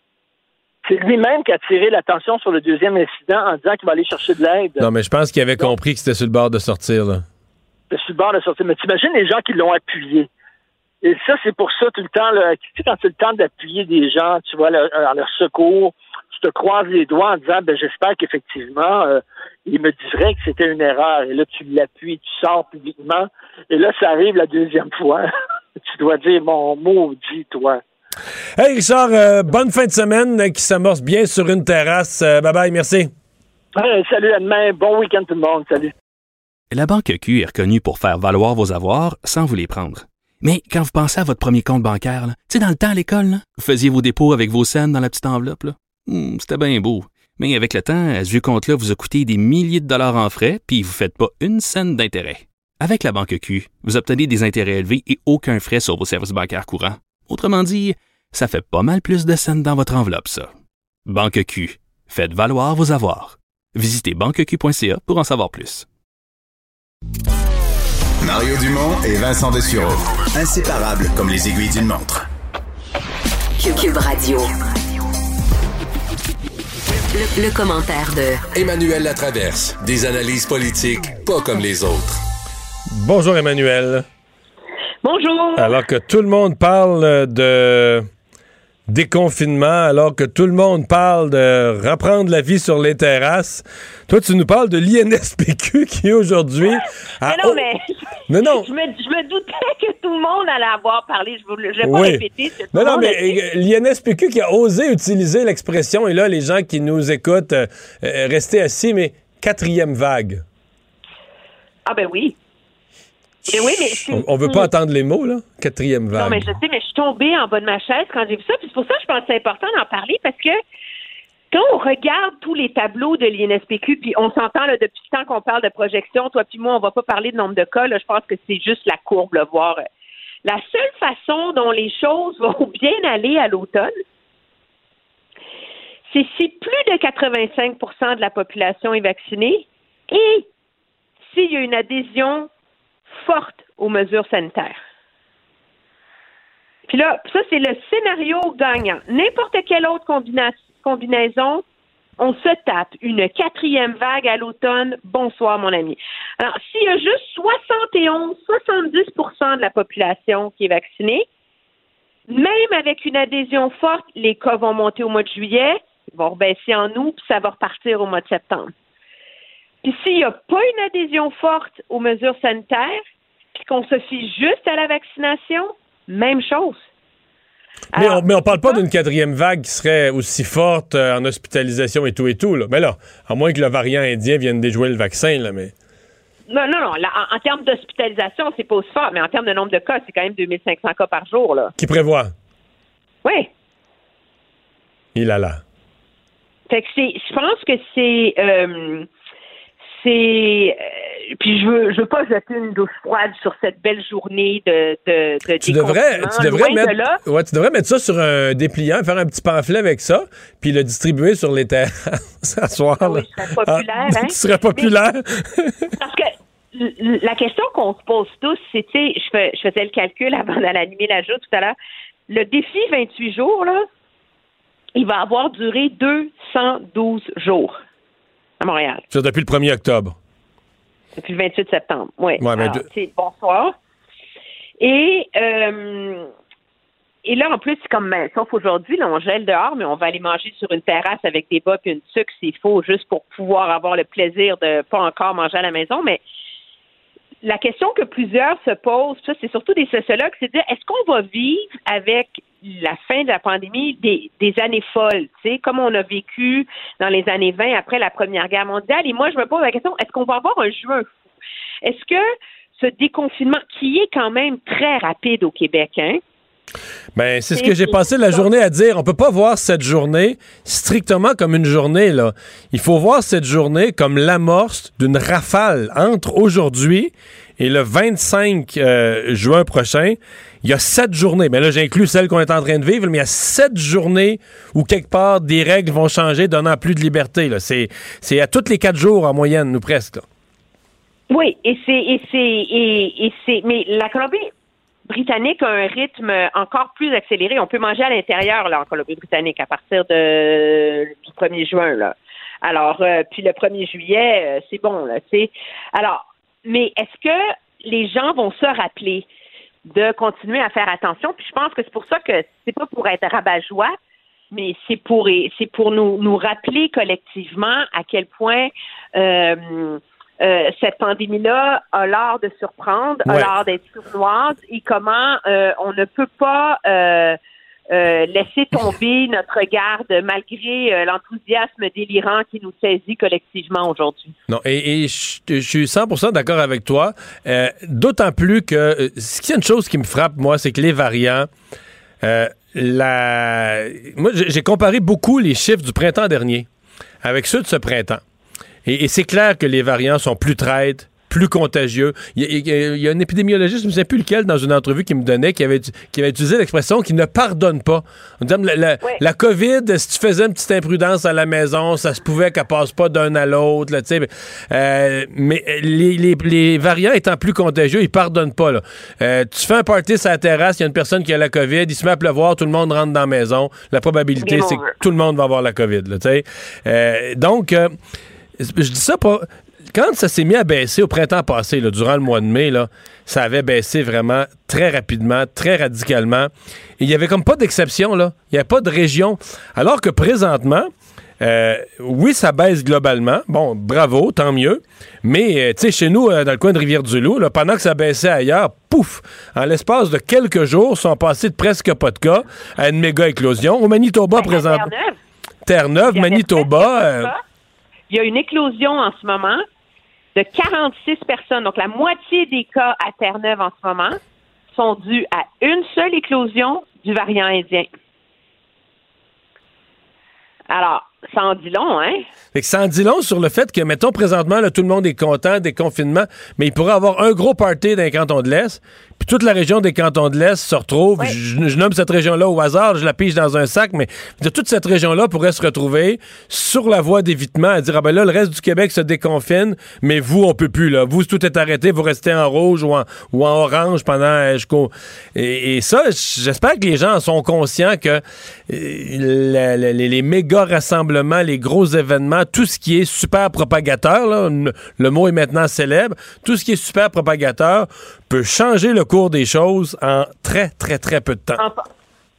C'est lui-même qui a tiré l'attention sur le deuxième incident en disant qu'il va aller chercher de l'aide. Non, mais je pense qu'il avait compris que c'était sur le bord de sortir. Là. Je suis bord de sortir. Mais t'imagines les gens qui l'ont appuyé. Et ça, c'est pour ça tout le temps, là, tu sais, quand c'est le temps d'appuyer des gens, tu vois, leur- en leur secours, tu te croises les doigts en disant, ben, j'espère qu'effectivement, euh, il me dirait que c'était une erreur. Et là, tu l'appuies, tu sors publiquement. Et là, ça arrive la deuxième fois. tu dois dire, mon maudit, toi. Hey, Richard, euh, bonne fin de semaine euh, qui s'amorce bien sur une terrasse. Euh, bye bye, merci. Ouais, salut, à demain. Bon week-end tout le monde. Salut. La Banque Q est reconnue pour faire valoir vos avoirs sans vous les prendre. Mais quand vous pensez à votre premier compte bancaire, tu sais, dans le temps à l'école, là, vous faisiez vos dépôts avec vos scènes dans la petite enveloppe. Hmm, C'était bien beau. Mais avec le temps, à ce vieux compte-là vous a coûté des milliers de dollars en frais, puis vous ne faites pas une scène d'intérêt. Avec la Banque Q, vous obtenez des intérêts élevés et aucun frais sur vos services bancaires courants. Autrement dit, ça fait pas mal plus de scènes dans votre enveloppe, ça. Banque Q. Faites valoir vos avoirs. Visitez banqueq.ca pour en savoir plus. Mario Dumont et Vincent Dessureau. Inséparables comme les aiguilles d'une montre. Cube Radio. Le, le commentaire de Emmanuel Latraverse. Des analyses politiques pas comme les autres. Bonjour Emmanuel. Bonjour. Alors que tout le monde parle de déconfinement, alors que tout le monde parle de reprendre la vie sur les terrasses, toi tu nous parles de l'INSPQ qui aujourd'hui... Mais non, mais, Mais non. Je, me, je me doutais que tout le monde allait avoir parlé. Je ne vais pas Oui. répéter. ce que tout Non, non, mais l'INSPQ qui a osé utiliser l'expression, et là, les gens qui nous écoutent, euh, euh, restez assis, mais quatrième vague. Ah ben oui. Mais oui, mais c'est- On, on veut pas entendre les mots, là? Quatrième vague. Non, mais je sais, mais je suis tombée en bas de ma chaise quand j'ai vu ça. Puis c'est pour ça que je pense que c'est important d'en parler parce que quand on regarde tous les tableaux de l'INSPQ, puis on s'entend là, depuis le temps qu'on parle de projection, toi puis moi, on va pas parler de nombre de cas. Là, je pense que c'est juste la courbe, là, voir. euh, La seule façon dont les choses vont bien aller à l'automne, c'est si plus de 85% de la population est vaccinée et s'il y a une adhésion forte aux mesures sanitaires. Puis là, ça, c'est le scénario gagnant. N'importe quelle autre combina- combinaison, on se tape une quatrième vague à l'automne. Bonsoir, mon ami. Alors, s'il y a juste 71, 70% de la population qui est vaccinée, même avec une adhésion forte, les cas vont monter au mois de juillet, ils vont rebaisser en août, puis ça va repartir au mois de septembre. Puis s'il n'y a pas une adhésion forte aux mesures sanitaires, puis qu'on se fie juste à la vaccination, même chose. Mais on, mais on parle pas d'une quatrième vague qui serait aussi forte euh, en hospitalisation et tout et tout. Là. Mais là, à moins que le variant indien vienne déjouer le vaccin, là, mais. Non, non, non. là, en, en termes d'hospitalisation, c'est pas aussi fort, mais en termes de nombre de cas, c'est quand même 2500 cas par jour, là. Qui prévoit? Oui. Il a là. Fait que c'est, je pense que c'est, euh, c'est, euh, puis je veux, je veux pas jeter une douche froide sur cette belle journée de, de, de Tu devrais, tu, devrais loin de là. mettre, ouais, tu devrais mettre ça sur un dépliant, faire un petit pamphlet avec ça, puis le distribuer sur les terrasses à soir. je serais populaire, Ah, hein? Tu serais populaire. Parce que la question qu'on se pose tous, c'est, tu sais, je, fais- je faisais le calcul avant d'aller animer la joute tout à l'heure. Le défi 28 jours, là, il va avoir duré 212 jours à Montréal, C'est depuis le 1er octobre. depuis le 28 septembre. Oui. Ouais, mais Alors, de- c'est bonsoir. Et, euh, et là, en plus, c'est comme, ben, sauf aujourd'hui, on gèle dehors, mais on va aller manger sur une terrasse avec des bas et une sucre s'il faut, juste pour pouvoir avoir le plaisir de pas encore manger à la maison. Mais la question que plusieurs se posent, ça, c'est surtout des sociologues, c'est de dire est-ce qu'on va vivre avec la fin de la pandémie des, des années folles, tu sais, comme on a vécu dans les années 20 après la Première Guerre mondiale. Et moi, je me pose la question est-ce qu'on va avoir un juin fou? Est-ce que ce déconfinement, qui est quand même très rapide au Québec, hein, Ben, c'est ce que j'ai passé la journée à dire. On peut pas voir cette journée strictement comme une journée, là. Il faut voir cette journée comme l'amorce d'une rafale entre aujourd'hui et le 25 euh, juin prochain. Il y a sept journées. Mais là, j'inclus celle qu'on est en train de vivre, mais il y a sept journées où quelque part des règles vont changer, donnant plus de liberté. C'est, à toutes les quatre jours en moyenne, nous presque. Oui, et c'est et et, mais la Colombie-Britannique a un rythme encore plus accéléré. On peut manger à l'intérieur là en Colombie-Britannique à partir du 1er juin là. Alors euh, puis le 1er juillet, euh, c'est bon là, tu sais. Alors, mais est-ce que les gens vont se rappeler de continuer à faire attention. Puis je pense que c'est pour ça que c'est pas pour être rabat-joie, mais c'est pour c'est pour nous nous rappeler collectivement à quel point euh, euh, cette pandémie-là a l'art de surprendre, a l'art d'être sournoise et comment euh, on ne peut pas euh, laisser tomber notre garde malgré euh, l'enthousiasme délirant qui nous saisit collectivement aujourd'hui. Non, et, et je suis 100% d'accord avec toi. Euh, D'autant plus que ce qu'il y a une chose qui me frappe, moi, c'est que les variants. euh, la... Moi, j'ai j'ai comparé beaucoup les chiffres du printemps dernier avec ceux de ce printemps. Et, et c'est clair que les variants sont plus traites, plus contagieux. Il y, a, il y a- un épidémiologiste, je ne sais plus lequel, dans une entrevue qui me donnait, qui avait, qui avait utilisé l'expression qui ne pardonne pas. On disait, la, la- la COVID, si tu faisais une petite imprudence à la maison, ça se pouvait qu'elle passe pas d'un à l'autre. là. Euh, mais les, les- les variants étant plus contagieux, ils pardonnent pas. là. Euh, tu fais un party sur la terrasse, il y a une personne qui a la COVID, il se met à pleuvoir, tout le monde rentre dans la maison. La probabilité, c'est que tout le monde va avoir la COVID. là. Euh, donc, euh, je dis ça pas. Quand ça s'est mis à baisser au printemps passé, là, durant le mois de mai, là, ça avait baissé vraiment très rapidement, très radicalement. Et il n'y avait comme pas d'exception, là. Il n'y avait pas de région. Alors que présentement, euh, oui, ça baisse globalement. Bon, bravo, tant mieux. Mais, euh, tu sais, chez nous, euh, dans le coin de Rivière-du-Loup, là, pendant que ça baissait ailleurs, pouf, en l'espace de quelques jours, sont passés de presque pas de cas à une méga éclosion. Au Manitoba, présentement. Terre-Neuve, avait Manitoba. il y a une éclosion en ce moment de 46 personnes. Donc, la moitié des cas à Terre-Neuve en ce moment sont dus à une seule éclosion du variant indien. Alors, ça en dit long, hein? Fait que ça en dit long sur le fait que, mettons, présentement, là, tout le monde est content des confinements, mais il pourrait avoir un gros party dans les cantons de l'Est, puis toute la région des cantons de l'Est se retrouve. Je, je nomme cette région-là au hasard, je la pige dans un sac, mais de toute cette région-là pourrait se retrouver sur la voie d'évitement à dire, ah ben là, le reste du Québec se déconfine, mais vous, on peut plus, là. Vous, tout est arrêté, vous restez en rouge ou en, ou en orange pendant euh, jusqu'au... Et, et ça, j'espère que les gens en sont conscients que euh, les méga rassemblements, les gros événements, tout ce qui est super propagateur, le mot est maintenant célèbre, tout ce qui est super propagateur peut changer le cours des choses en très, très, très peu de temps.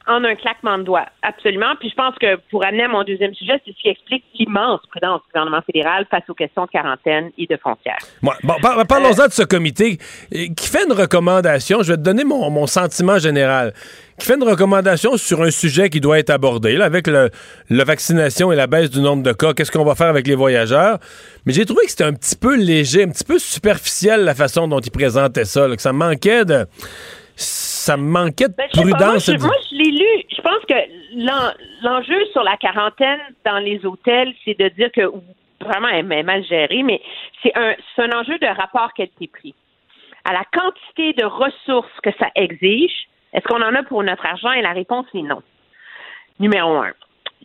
En un claquement de doigts, absolument. Puis je pense que pour amener à mon deuxième sujet, c'est ce qui explique l'immense prudence du gouvernement fédéral face aux questions de quarantaine et de frontières. Ouais, bon, par- parlons-en de ce comité euh, qui fait une recommandation. Je vais te donner mon, mon sentiment général. Qui fait une recommandation sur un sujet qui doit être abordé, là, avec le, la vaccination et la baisse du nombre de cas. Qu'est-ce qu'on va faire avec les voyageurs? Mais j'ai trouvé que c'était un petit peu léger, un petit peu superficiel la façon dont il présentait ça, là, que ça manquait de. Ça manquait de Ben, pas, moi, prudence. je, moi, je l'ai lu. Je pense que l'en- l'enjeu sur la quarantaine dans les hôtels, c'est de dire que vraiment, elle est mal gérée, mais c'est un, c'est un enjeu de rapport qualité-prix. À la quantité de ressources que ça exige, est-ce qu'on en a pour notre argent? Et la réponse est non. Numéro un.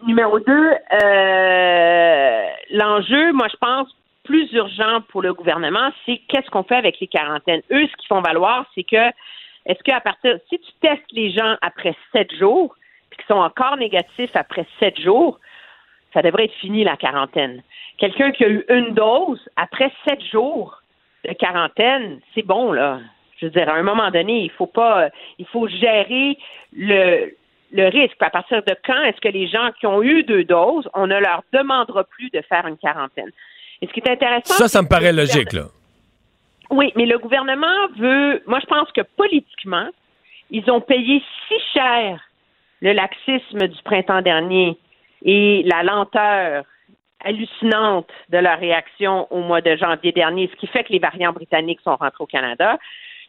Numéro deux, euh, l'enjeu, moi, je pense, plus urgent pour le gouvernement, c'est qu'est-ce qu'on fait avec les quarantaines? Eux, ce qu'ils font valoir, c'est que est-ce qu'à partir, si tu testes les gens après sept jours, puis qu'ils sont encore négatifs après sept jours, ça devrait être fini la quarantaine. Quelqu'un qui a eu une dose après sept jours de quarantaine, c'est bon là. Je veux dire, à un moment donné, il faut pas, il faut gérer le le risque. À partir de quand est-ce que les gens qui ont eu deux doses, on ne leur demandera plus de faire une quarantaine? Et ce qui est intéressant, Ça, ça me paraît logique, là. Oui, mais le gouvernement veut. Moi, je pense que politiquement, ils ont payé si cher le laxisme du printemps dernier et la lenteur hallucinante de leur réaction au mois de janvier dernier, ce qui fait que les variants britanniques sont rentrés au Canada,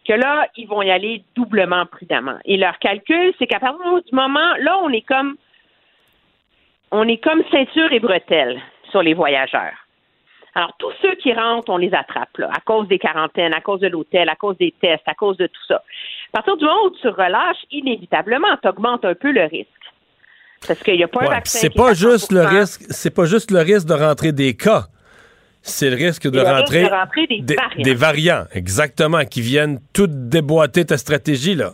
que là, ils vont y aller doublement prudemment. Et leur calcul, c'est qu'à partir du moment, là, on est comme on est comme ceinture et bretelles sur les voyageurs. Alors, tous ceux qui rentrent, on les attrape, là, à cause des quarantaines, à cause de l'hôtel, à cause des tests, à cause de tout ça. À partir du moment où tu relâches, inévitablement, tu augmentes un peu le risque. Parce qu'il n'y a pas un vaccin. c'est pas juste le 100%. risque, c'est pas juste le risque de rentrer des cas. C'est le risque de risque rentrer, de rentrer des variants. des variants, exactement, qui viennent tout déboîter ta stratégie là.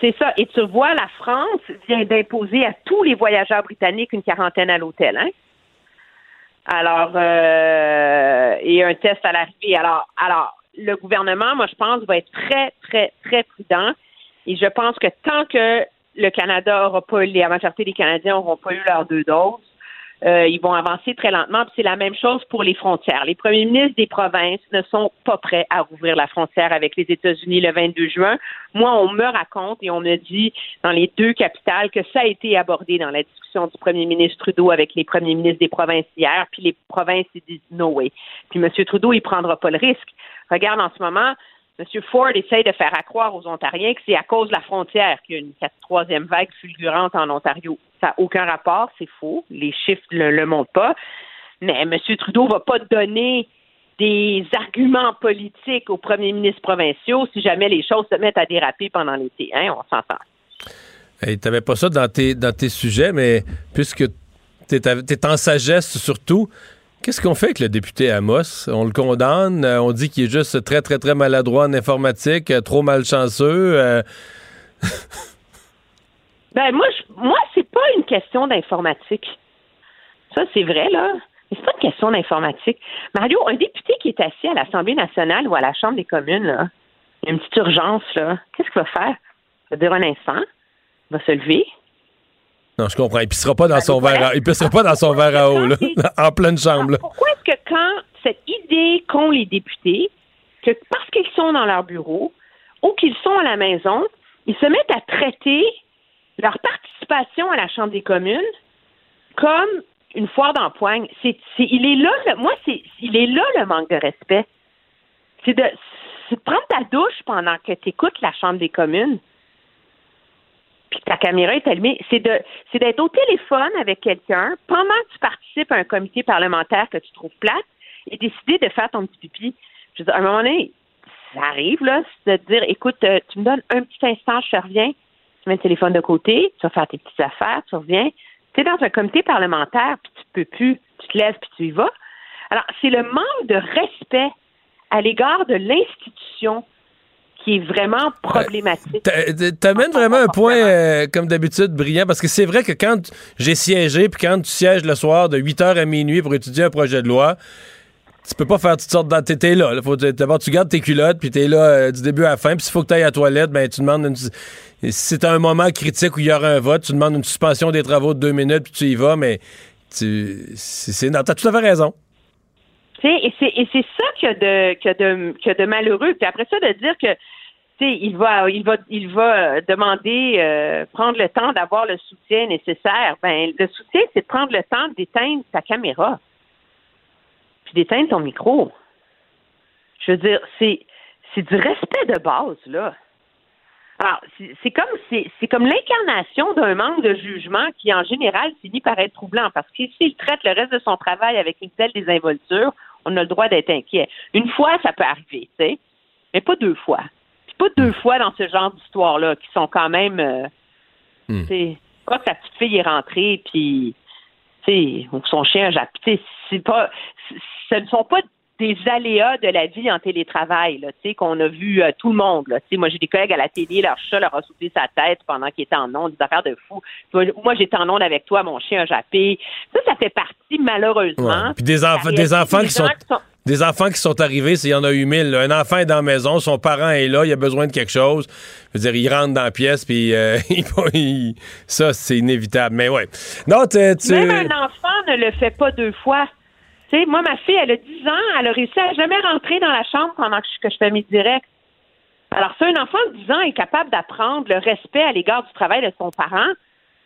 C'est ça. Et tu vois, la France vient d'imposer à tous les voyageurs britanniques une quarantaine à l'hôtel. Hein? Alors, euh, et un test à l'arrivée. Alors, alors, le gouvernement, moi, je pense, va être très, très, très prudent. Et je pense que tant que le Canada n'aura pas, les, la majorité des Canadiens n'auront pas eu leurs deux doses, Euh, ils vont avancer très lentement. C'est la même chose pour les frontières. Les premiers ministres des provinces ne sont pas prêts à rouvrir la frontière avec les États-Unis le 22 juin. Moi, on me raconte et on me dit dans les deux capitales que ça a été abordé dans la discussion du premier ministre Trudeau avec les premiers ministres des provinces hier. Puis les provinces ils disent no way. Puis M. Trudeau, il prendra pas le risque. Regarde en ce moment, M. Ford essaye de faire accroire aux Ontariens que c'est à cause de la frontière qu'il y a une troisième vague fulgurante en Ontario. Ça n'a aucun rapport, c'est faux. Les chiffres ne le, montrent pas. Mais M. Trudeau ne va pas donner des arguments politiques aux premiers ministres provinciaux si jamais les choses se mettent à déraper pendant l'été. Hein, on s'entend. Hey, T'avais pas ça dans tes, dans tes sujets, mais puisque t'es es en sagesse surtout, qu'est-ce qu'on fait avec le député Amos? On le condamne, euh, on dit qu'il est juste très, très, très maladroit en informatique, euh, trop malchanceux. euh, Ben moi, je, moi, c'est pas une question d'informatique. Ça, c'est vrai, là. Mais c'est pas une question d'informatique. Mario, un député qui est assis à l'Assemblée nationale ou à la Chambre des communes, là, il y a une petite urgence, là. Qu'est-ce qu'il va faire? Il va dire un instant. Il va se lever. Non, je comprends. Il pissera pas dans son verre à, il pissera pas dans son verre à eau, là, en pleine chambre. là. Pourquoi est-ce que quand cette idée qu'ont les députés, que parce qu'ils sont dans leur bureau ou qu'ils sont à la maison, ils se mettent à traiter leur participation à la Chambre des communes comme une foire d'empoigne. C'est, il est là, le- moi, c'est, il est là le manque de respect. C'est de, c'est de prendre ta douche pendant que tu écoutes la Chambre des communes puis ta caméra est allumée, c'est de c'est d'être au téléphone avec quelqu'un pendant que tu participes à un comité parlementaire que tu trouves plate et décider de faire ton petit pipi. Je veux dire, à un moment donné, ça arrive, là, de te dire, écoute, euh, tu me donnes un petit instant, je reviens, tu mets le téléphone de côté, tu vas faire tes petites affaires, tu reviens. Tu es dans un comité parlementaire, puis tu peux plus, tu te lèves, puis tu y vas. Alors, c'est le manque de respect à l'égard de l'institution qui est vraiment problématique. T'a- T'amènes vraiment un point, euh, comme d'habitude, brillant, parce que c'est vrai que quand j'ai siégé, puis quand tu sièges le soir de 8h à minuit pour étudier un projet de loi, tu peux pas faire toutes sortes de... T'es là. là. Faut, d'abord, tu gardes tes culottes, puis t'es là euh, du début à la fin. Puis s'il faut que tu ailles à la toilette, ben, tu demandes une... Si c'est un moment critique où il y aura un vote, tu demandes une suspension des travaux de deux minutes, puis tu y vas, mais tu... c'est... t'as tout à fait raison. Et c'est ça a de de malheureux. Puis après ça, de dire que il va euh, demander euh, prendre le temps d'avoir le soutien nécessaire. Ben le soutien, c'est de prendre le temps d'éteindre ta caméra, puis d'éteindre ton micro. Je veux dire, c'est du respect de base là. Alors, c'est comme c'est comme l'incarnation d'un manque de jugement qui, en général, finit par être troublant. Parce que s'il traite le reste de son travail avec une telle désinvolture, on a le droit d'être inquiet. Une fois, ça peut arriver, tu sais, mais pas deux fois. Puis pas deux fois dans ce genre d'histoire-là, qui sont quand même, euh, tu sais, quand ta petite fille est rentrée, puis, tu sais, ou que son chien a jappé, tu sais, c'est pas, ce ne sont pas des aléas de la vie en télétravail, là, tu sais, qu'on a vu euh, tout le monde, là. Tu sais, moi, j'ai des collègues à la télé, leur chat leur a soufflé sa tête pendant qu'il était en onde, des affaires de fou. Moi, j'étais en onde avec toi, mon chien a jappé. Ça, ça fait partie, malheureusement. Ouais. Puis des, enfants, des enfants des qui sont, des enfants qui sont arrivés, s'il y en a eu mille. là. Un enfant est dans la maison, son parent est là, il a besoin de quelque chose. Je veux dire, il rentre dans la pièce, puis euh, il- il- ça, c'est inévitable. Mais ouais. Non, tu- Même un enfant ne le fait pas deux fois. Sais, moi, ma fille, elle a 10 ans, elle a réussi à jamais rentrer dans la chambre pendant que je, que je fais mes directs. Alors, si un enfant de 10 ans est capable d'apprendre le respect à l'égard du travail de son parent,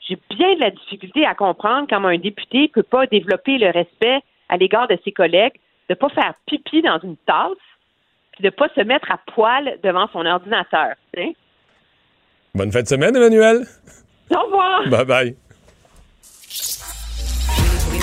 j'ai bien de la difficulté à comprendre comment un député ne peut pas développer le respect à l'égard de ses collègues, de ne pas faire pipi dans une tasse, puis de ne pas se mettre à poil devant son ordinateur. Bonne fin de semaine, Emmanuel. Au revoir! Bye bye.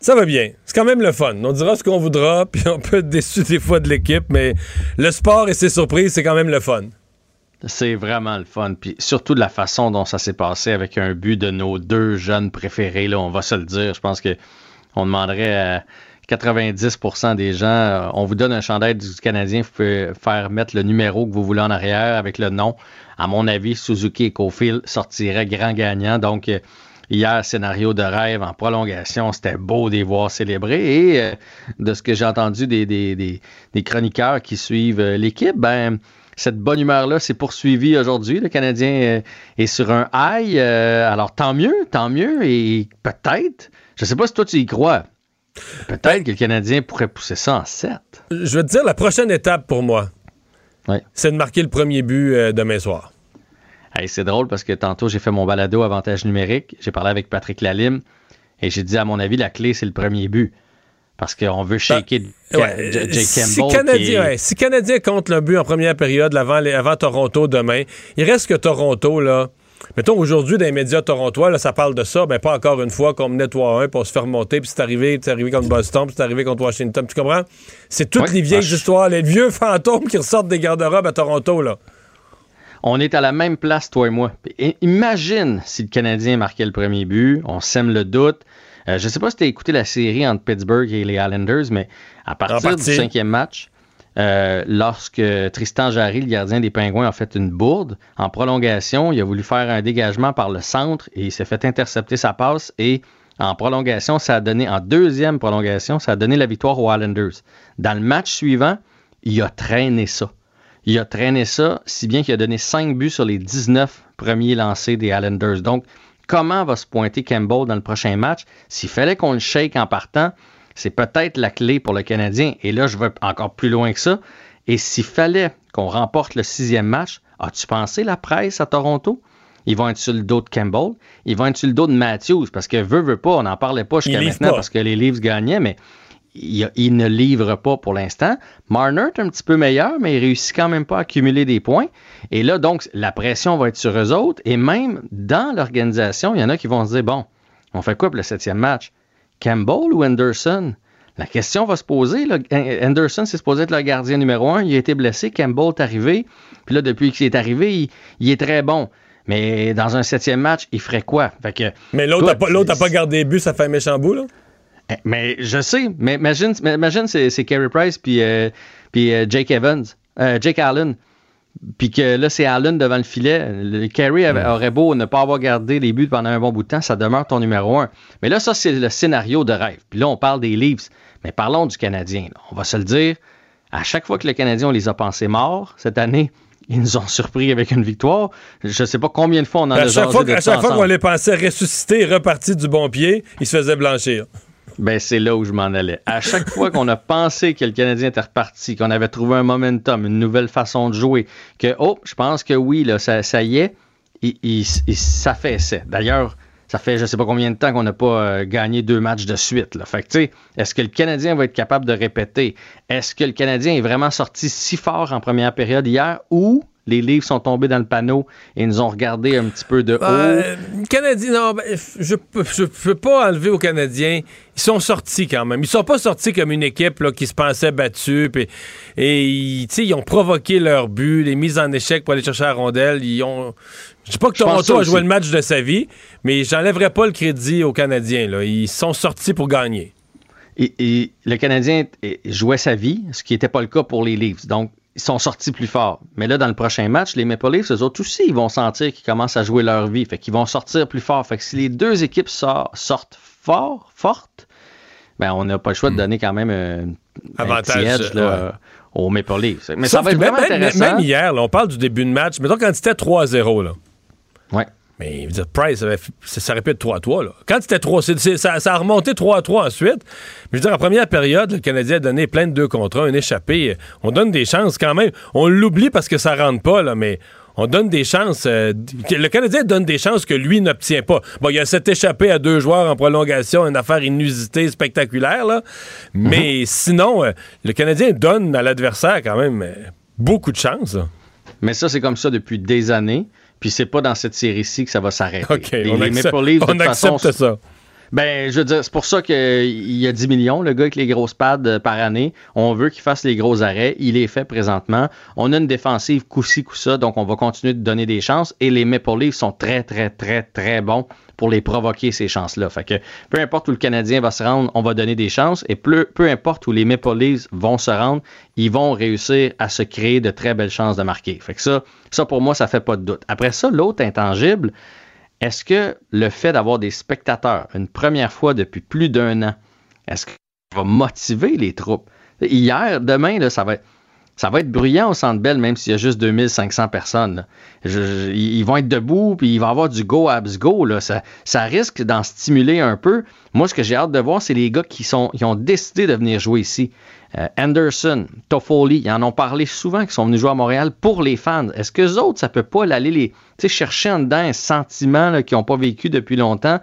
Ça va bien. C'est quand même le fun. On dira ce qu'on voudra, puis on peut être déçu des fois de l'équipe, mais le sport et ses surprises, c'est quand même le fun. C'est vraiment le fun. Puis surtout de la façon dont ça s'est passé avec un but de nos deux jeunes préférés, là, on va se le dire. Je pense que on demanderait à 90% des gens, euh, on vous donne un chandail du Canadien, vous pouvez faire mettre le numéro que vous voulez en arrière avec le nom. À mon avis, Suzuki et Cofield sortiraient grand gagnant. Donc, euh, hier, scénario de rêve en prolongation, c'était beau de les voir célébrer. Et euh, de ce que j'ai entendu des, des- des- des chroniqueurs qui suivent euh, l'équipe, ben cette bonne humeur-là s'est poursuivie aujourd'hui. Le Canadien euh, est sur un high. alors, tant mieux, tant mieux. Et peut-être, je ne sais pas si toi tu y crois, peut-être que le Canadien pourrait pousser ça en 7. Je veux te dire, la prochaine étape pour moi, c'est de marquer le premier but demain soir. Hey, c'est drôle parce que tantôt, j'ai fait mon balado avantage numérique. J'ai parlé avec Patrick Lalime et j'ai dit, à mon avis, la clé, c'est le premier but. Parce qu'on veut shaker Ben, Ouais, Jake si Campbell. Canadien, est- ouais, si Canadien compte le but en première période avant, les- avant Toronto demain, il reste que Toronto, là. Mettons, aujourd'hui, dans les médias torontois, là, ça parle de ça. Ben, pas encore une fois qu'on menait 3-1 pour se faire monter, puis c'est arrivé, c'est arrivé contre Boston, puis c'est arrivé contre Washington. Tu comprends? C'est toutes Ouais. les vieilles Ah, je- histoires, les vieux fantômes qui ressortent des garde-robes à Toronto, là. On est à la même place, toi et moi. Et imagine si le Canadien marquait le premier but. On sème le doute. Euh, je ne sais pas si tu as écouté la série entre Pittsburgh et les Islanders, mais à partir du cinquième match, euh, lorsque Tristan Jarry, le gardien des Pingouins, a fait une bourde en prolongation, il a voulu faire un dégagement par le centre et il s'est fait intercepter sa passe. Et en prolongation, ça a donné, en deuxième prolongation, ça a donné la victoire aux Islanders. Dans le match suivant, il a traîné ça. Il a traîné ça, si bien qu'il a donné 5 buts sur les 19 premiers lancés des Islanders. Donc, comment va se pointer Campbell dans le prochain match? S'il fallait qu'on le shake en partant, c'est peut-être la clé pour le Canadien. Et là, je vais encore plus loin que ça. Et s'il fallait qu'on remporte le sixième match, as-tu pensé la presse à Toronto? Ils vont être sur le dos de Campbell. Ils vont être sur le dos de Matthews parce que veut, veut pas, on n'en parlait pas jusqu'à maintenant pas. parce que les Leafs gagnaient, mais il, il ne livre pas pour l'instant. Marner est un petit peu meilleur, mais il réussit quand même pas à accumuler des points. Et là, donc, la pression va être sur eux autres. Et même dans l'organisation, il y en a qui vont se dire, bon, on fait quoi pour le septième match? Campbell ou Anderson? La question va se poser. là. Anderson, c'est supposé être le gardien numéro un. Il a été blessé. Campbell est arrivé. Puis là, depuis qu'il est arrivé, il, il est très bon. Mais dans un septième match, il ferait quoi? Fait que, Mais l'autre n'a pas, pas gardé buts, ça fait un méchant bout, là. Mais je sais, mais imagine, imagine c'est, c'est Carey Price puis, euh, puis euh, Jake Evans, euh, Jake Allen, puis que là c'est Allen devant le filet. Le, Carey avait- aurait beau ne pas avoir gardé les buts pendant un bon bout de temps, ça demeure ton numéro un. Mais là ça c'est le scénario de rêve. Puis là on parle des Leafs, mais parlons du Canadien. là. On va se le dire, à chaque fois que le Canadien on les a pensés morts cette année. Ils nous ont surpris avec une victoire. Je sais pas combien de fois on en a À chaque fois, de à chaque fois qu'on les pensait ressuscités et repartis du bon pied, ils se faisaient blanchir. Ben, c'est là où je m'en allais. À chaque fois qu'on a pensé que le Canadien était reparti, qu'on avait trouvé un momentum, une nouvelle façon de jouer, que, oh, je pense que oui, là, ça, y est, il, il, il. D'ailleurs, ça fait je sais pas combien de temps qu'on n'a pas euh, gagné deux matchs de suite. Fait que, est-ce que le Canadien va être capable de répéter? Est-ce que le Canadien est vraiment sorti si fort en première période hier ou les livres sont tombés dans le panneau et nous ont regardé un petit peu de haut? Euh, Canadien, non, ben, je je peux pas enlever aux Canadiens. Ils sont sortis quand même. Ils sont pas sortis comme une équipe là, qui se pensait battue. et ils, ils ont provoqué leur but, les mises en échec pour aller chercher la rondelle. Ils ont. Je dis pas que Toronto a joué le match de sa vie, mais j'enlèverais pas le crédit aux Canadiens. Là. Ils sont sortis pour gagner. Et, et le Canadien eh, jouait sa vie, ce qui n'était pas le cas pour les Leafs. Donc, ils sont sortis plus forts. Mais là, dans le prochain match, les Maple Leafs, eux autres aussi, ils vont sentir qu'ils commencent à jouer leur vie. Fait qu'ils vont sortir plus fort. Fait que si les deux équipes sor- sortent fort, fortes, ben, on n'a pas le choix de donner quand même un, un Avantage, edge là, ouais. euh, aux Maple Leafs. Mais ça va être même- vraiment intéressant. même hier, là, on parle du début de match. Mettons quand c'était 3-0, là. Ouais. Mais je veux dire, Price, ça, ça répète 3-3. Là. Quand c'était 3, c'est- c'est- ça, ça a remonté 3-3 ensuite. Mais je veux dire, en première période, le Canadien a donné plein de deux contre un, un échappé. On donne des chances quand même. On l'oublie parce que ça rentre pas, là, mais on donne des chances. euh, le Canadien donne des chances que lui n'obtient pas. Bon, il y a cet échappé à deux joueurs en prolongation, une affaire inusitée, spectaculaire, là. Mais sinon, euh, le Canadien donne à l'adversaire quand même euh, beaucoup de chances. Mais ça, c'est comme ça depuis des années. Puis c'est pas dans cette série-ci que ça va s'arrêter. OK, Les- on les Maple Leafs, de on toute façon, accepte ça. Ben, je veux dire, c'est pour ça qu'il y a 10 millions, le gars avec les grosses pads euh, par année. On veut qu'il fasse les gros arrêts. Il est fait présentement. On a une défensive coup-ci, coup-ça, donc on va continuer de donner des chances. Et les Maple Leafs sont très, très, très, très bons pour les provoquer, ces chances-là. Fait que peu importe où le Canadien va se rendre, on va donner des chances. Et peu, peu importe où les Maple Leafs vont se rendre, ils vont réussir à se créer de très belles chances de marquer. Fait que ça, ça pour moi, ça fait pas de doute. Après ça, l'autre intangible, est-ce que le fait d'avoir des spectateurs une première fois depuis plus d'un an, est-ce que ça va motiver les troupes? Hier, demain, là, ça va être. Ça va être bruyant au Centre Bell, même s'il y a juste 2500 personnes. ils vont être debout, puis il va y avoir du go abs go. Ça risque d'en stimuler un peu. Moi, ce que j'ai hâte de voir, c'est les gars qui, sont, qui ont décidé de venir jouer ici. Euh, Anderson, Toffoli, ils en ont parlé souvent, qui sont venus jouer à Montréal pour les fans. Est-ce que les autres, ça peut pas aller les, chercher en dedans un sentiment qu'ils n'ont pas vécu depuis longtemps,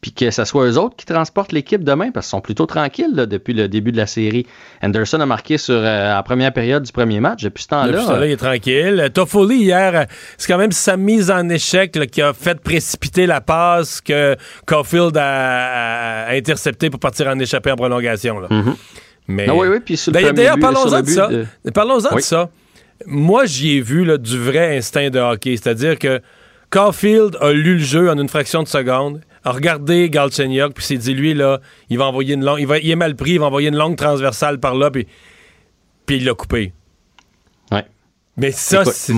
puis que ce soit eux autres qui transportent l'équipe demain, parce qu'ils sont plutôt tranquilles là, depuis le début de la série. Anderson a marqué sur euh, la première période du premier match. Depuis ce temps-là, Depuis il est tranquille. Toffoli, hier, euh, c'est quand même sa mise en échec là, qui a fait précipiter la passe que Caulfield a, a interceptée pour partir en échappée en prolongation. Là. Mais... Ah oui, oui, puis sur le D'ailleurs, parlons-en de ça. de- Parlons-en Oui. de ça. Moi, j'y ai vu là, du vrai instinct de hockey. C'est-à-dire que Caulfield a lu le jeu en une fraction de seconde, a regardé Galchenyuk, puis s'est dit, lui, là, il va envoyer une longue... Il, va, il est mal pris, il va envoyer une longue transversale par là, puis, puis il l'a coupé. Ouais. Mais ça, c'est...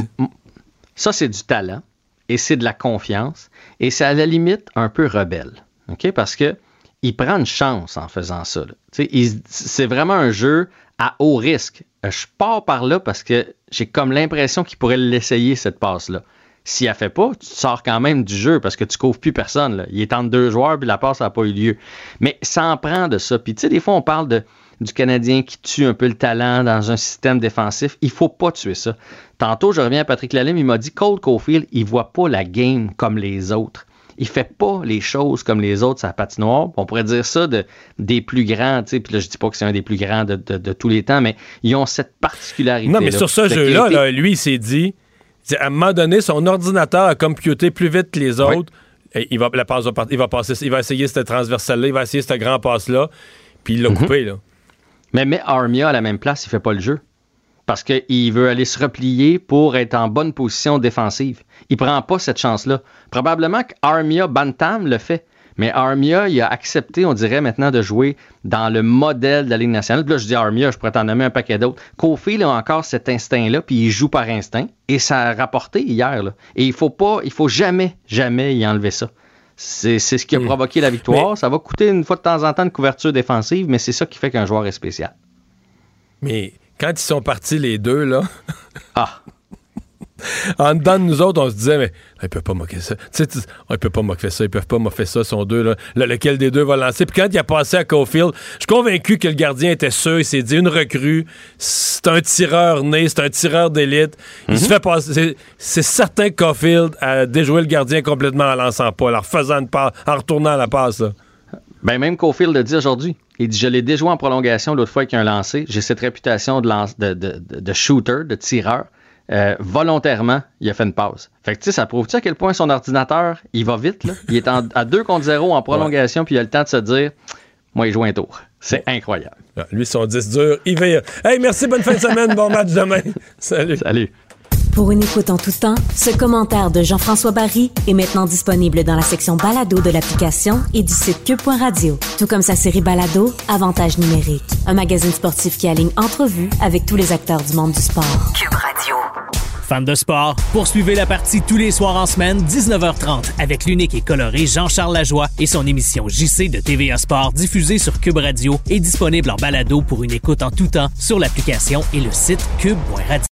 ça, c'est du talent et c'est de la confiance et c'est à la limite un peu rebelle. OK? Parce que il prend une chance en faisant ça. C'est vraiment un jeu à haut risque. Euh, Je pars par là parce que j'ai comme l'impression qu'il pourrait l'essayer, cette passe-là. S'il la fait pas, tu sors quand même du jeu parce que tu couvres plus personne. Il est entre deux joueurs puis la passe n'a pas eu lieu. Mais ça en prend de ça. Puis tu des fois, on parle du Canadien qui tue un peu le talent dans un système défensif. Il faut pas tuer ça. Tantôt, je reviens à Patrick Lalime, il m'a dit Cole Caulfield, il voit pas la game comme les autres. Il fait pas les choses comme les autres sa patinoire. On pourrait dire ça de, des plus grands, tu sais, puis là je dis pas que c'est un des plus grands de, de- de tous les temps, mais ils ont cette particularité. Non, mais sur ce jeu-là, là, lui, il s'est dit, à un moment donné, son ordinateur a computé plus vite que les autres. Il va, la passe va il va passer, il va essayer cette transversale-là, il va essayer cette grand passe-là, puis il l'a coupé, là. Mais met Armia à la même place, il fait pas le jeu. Parce qu'il veut aller se replier pour être en bonne position défensive. Il prend pas cette chance-là. Probablement qu'Armia Bantam le fait. Mais Armia, il a accepté, on dirait maintenant, de jouer dans le modèle de la Ligue nationale. Puis là, je dis Armia, je pourrais t'en nommer un paquet d'autres. Kofi, il a encore cet instinct-là, puis il joue par instinct. Et ça a rapporté hier. là. Et il faut pas, il faut jamais, jamais y enlever ça. C'est c'est ce qui a provoqué la victoire. Ça va coûter une fois de temps en temps une couverture défensive, mais c'est ça qui fait qu'un joueur est spécial. Mais quand ils sont partis les deux, là. ah! en dedans de nous autres, on se disait, mais ils peuvent pas moquer ça. Tu sais, ils peuvent pas moquer ça, ils peuvent pas moquer ça, sont deux, là. Le- lequel des deux va lancer? Puis quand il a passé à Caulfield, je suis convaincu que le gardien était sûr, il s'est dit, une recrue, c'est un tireur né, c'est un tireur d'élite. Il se fait passer. c'est- certain que Caulfield a déjoué le gardien complètement en lançant pas, en refaisant une passe, en retournant la passe, là. Ben même Caulfield le dit aujourd'hui. Il dit Je l'ai déjoué en prolongation l'autre fois qu'il a un lancé. J'ai cette réputation de, lance- de, de- shooter, de tireur. Euh, volontairement, il a fait une pause. Fait que tu sais, ça prouve-tu à quel point son ordinateur, il va vite, là? Il est en- à 2 contre 0 en prolongation, puis il a le temps de se dire Moi, il joue un tour. C'est incroyable. Lui, son 10 dur, il va. Hey, merci, bonne fin de semaine, bon match demain. Salut. Salut. Pour une écoute en tout temps, ce commentaire de Jean-François Barry est maintenant disponible dans la section balado de l'application et du site cube.radio. Tout comme sa série balado, Avantage numérique. Un magazine sportif qui aligne entrevues avec tous les acteurs du monde du sport. Cube Radio. Fans de sport, poursuivez la partie tous les soirs en semaine, 19h30, avec l'unique et coloré Jean-Charles Lajoie et son émission JC de TVA Sport diffusée sur Cube Radio et disponible en balado pour une écoute en tout temps sur l'application et le site cube.radio.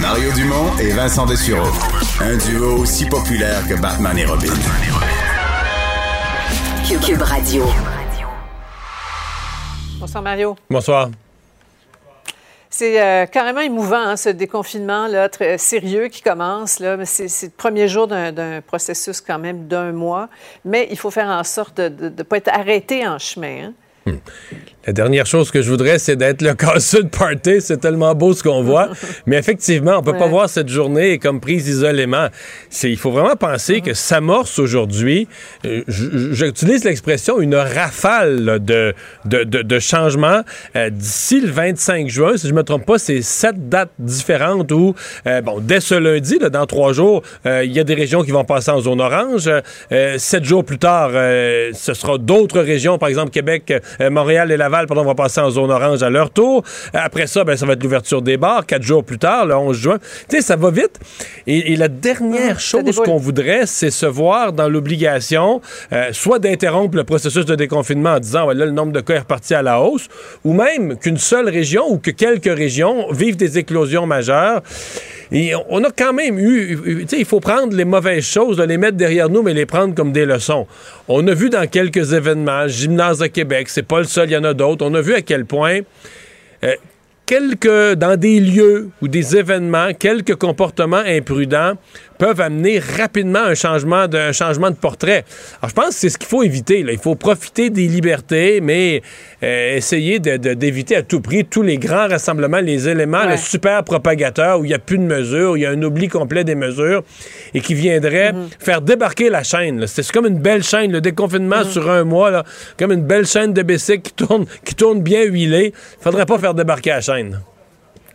Mario Dumont et Vincent Dessureau. Un duo aussi populaire que Batman et Robin. Cube Radio. Bonsoir Mario. Bonsoir. C'est euh, carrément émouvant, hein, ce déconfinement là, très sérieux qui commence. Là. Mais C'est c'est le premier jour d'un d'un processus quand même d'un mois. Mais il faut faire en sorte de ne pas être arrêté en chemin. hein. La dernière chose que je voudrais, c'est d'être le casseux de party. C'est tellement beau ce qu'on voit. Mais effectivement, on peut pas voir cette journée comme prise isolément. C'est, il faut vraiment penser que s'amorce aujourd'hui, euh, j'utilise l'expression, une rafale là, de, de, de, de changements. Euh, d'ici le 25 juin, si je me trompe pas, c'est sept dates différentes où, euh, bon, dès ce lundi, là, dans trois jours, il y a des régions qui vont passer en zone orange. Sept jours plus tard, ce sera d'autres régions, par exemple Québec, Montréal et Laval, pardon, vont passer en zone orange à leur tour. Après ça, ben, ça va être l'ouverture des bars, quatre jours plus tard, le 11 juin. Tu sais, ça va vite. Et, et la dernière chose qu'on voudrait, c'est se voir dans l'obligation, euh, soit d'interrompre le processus de déconfinement en disant, ouais, là, le nombre de cas est reparti à la hausse, ou même qu'une seule région ou que quelques régions vivent des éclosions majeures. On- a quand même eu, tu sais, il faut prendre les mauvaises choses, les mettre derrière nous, mais les prendre comme des leçons. On a vu dans quelques événements, Gymnase de Québec, c'est pas le seul, il y en a d'autres, on a vu à quel point euh, quelques, dans des lieux ou des événements, quelques comportements imprudents peuvent amener rapidement un changement de, un changement de portrait. Alors, je pense que c'est ce qu'il faut éviter. Là. Il faut profiter des libertés, mais euh, essayer de- de- d'éviter à tout prix tous les grands rassemblements, les éléments, Ouais. le super propagateur où il n'y a plus de mesures, où il y a un oubli complet des mesures et qui viendrait faire débarquer la chaîne. C'est comme une belle chaîne, le déconfinement sur un mois, là, comme une belle chaîne de bicycle qui tourne, qui tourne bien huilée. Il faudrait pas faire débarquer la chaîne.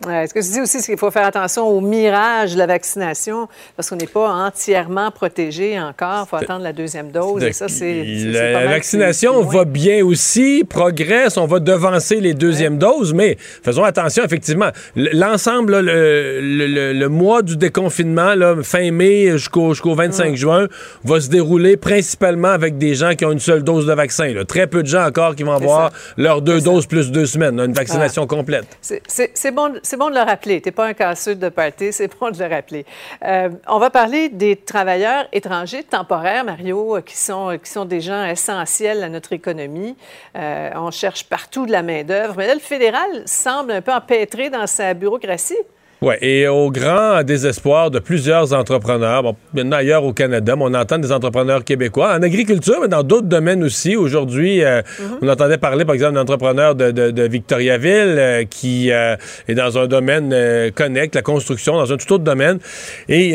Ouais, ce que je dis aussi, c'est qu'il faut faire attention au mirage de la vaccination parce qu'on n'est pas entièrement protégé encore. Il faut attendre la deuxième dose. Et ça, c'est. La vaccination va bien aussi, progresse, on va devancer les deuxièmes doses, mais faisons attention, effectivement. L'ensemble, le, le- le- le mois du déconfinement, là, fin mai jusqu'au jusqu'au 25 juin, va se dérouler principalement avec des gens qui ont une seule dose de vaccin. là. Très peu de gens encore qui vont avoir leurs deux doses plus deux semaines, là, une vaccination complète. C'est- C'est c'est bon, c'est bon de le rappeler. Tu n'es pas un casseux de party, c'est bon de le rappeler. Euh, on va parler des travailleurs étrangers temporaires, Mario, euh, qui sont, qui sont des gens essentiels à notre économie. Euh, on cherche partout de la main-d'œuvre. Mais là, le fédéral semble un peu empêtré dans sa bureaucratie. Oui, et au grand désespoir de plusieurs entrepreneurs, bon, maintenant ailleurs au Canada, mais on entend des entrepreneurs québécois, en agriculture, mais dans d'autres domaines aussi. Aujourd'hui, euh, on entendait parler, par exemple, d'un entrepreneur de, de- de Victoriaville euh, qui euh, est dans un domaine connect, la construction, dans un tout autre domaine, et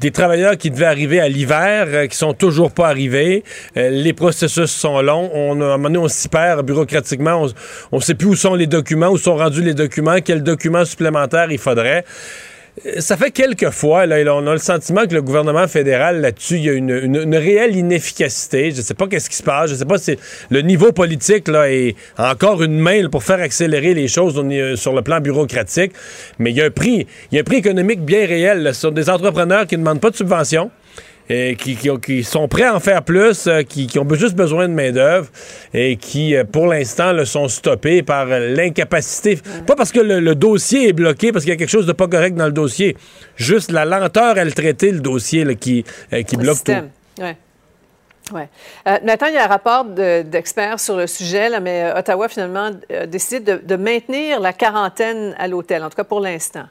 des travailleurs qui devaient arriver à l'hiver, qui sont toujours pas arrivés. Les processus sont longs. On, à un moment donné, on s'y perd bureaucratiquement. On ne sait plus où sont les documents, où sont rendus les documents, quels documents supplémentaires il faudrait. Euh, Ça fait quelques fois, là, on a le sentiment que le gouvernement fédéral, là-dessus, il y a une, une- réelle inefficacité. Je ne sais pas qu'est-ce qui se passe. Je ne sais pas si le niveau politique là, est encore une main pour faire accélérer les choses euh, sur le plan bureaucratique. Mais il y a un prix, il y a un prix économique bien réel. là. Ce sont des entrepreneurs qui ne demandent pas de subvention. Et qui, qui ont- qui sont prêts à en faire plus, euh, qui, qui ont juste besoin de main-d'œuvre et qui, euh, pour l'instant, le sont stoppés par euh, l'incapacité. Pas parce que le, le dossier est bloqué, parce qu'il y a quelque chose de pas correct dans le dossier. Juste la lenteur à le traiter, le dossier, là, qui, qui Le bloque tout. système. Ouais. Ouais. Euh, Nathan, il y a un rapport de- d'experts sur le sujet, là, mais Ottawa, finalement, a décidé de, de maintenir la quarantaine à l'hôtel, en tout cas pour l'instant.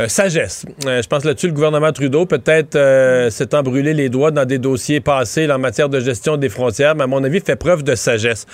Euh, sagesse. Euh, je pense là-dessus, le gouvernement Trudeau peut-être euh, s'étant brûlé les doigts dans des dossiers passés en matière de gestion des frontières, mais à mon avis, fait preuve de sagesse.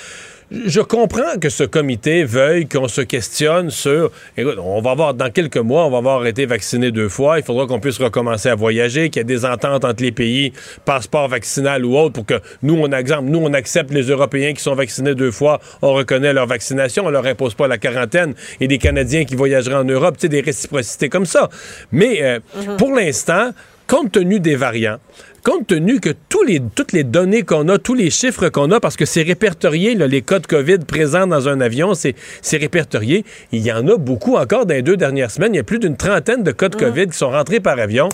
Je comprends que ce comité veuille qu'on se questionne sur. Écoute, on va avoir, dans quelques mois, on va avoir été vacciné deux fois. Il faudra qu'on puisse recommencer à voyager, qu'il y ait des ententes entre les pays, passeport vaccinal ou autre, pour que nous, on exemple, nous, on accepte les Européens qui sont vaccinés deux fois, on reconnaît leur vaccination, on leur impose pas la quarantaine, et des Canadiens qui voyageraient en Europe, tu sais, des réciprocités comme ça. Mais euh, pour l'instant, compte tenu des variants, compte tenu que tous les, toutes les données qu'on a, tous les chiffres qu'on a, parce que c'est répertorié, là, les cas de COVID présents dans un avion, c'est répertorié. Il y en a beaucoup encore dans les deux dernières semaines. Il y a plus d'une trentaine de cas de COVID qui sont rentrés par avion.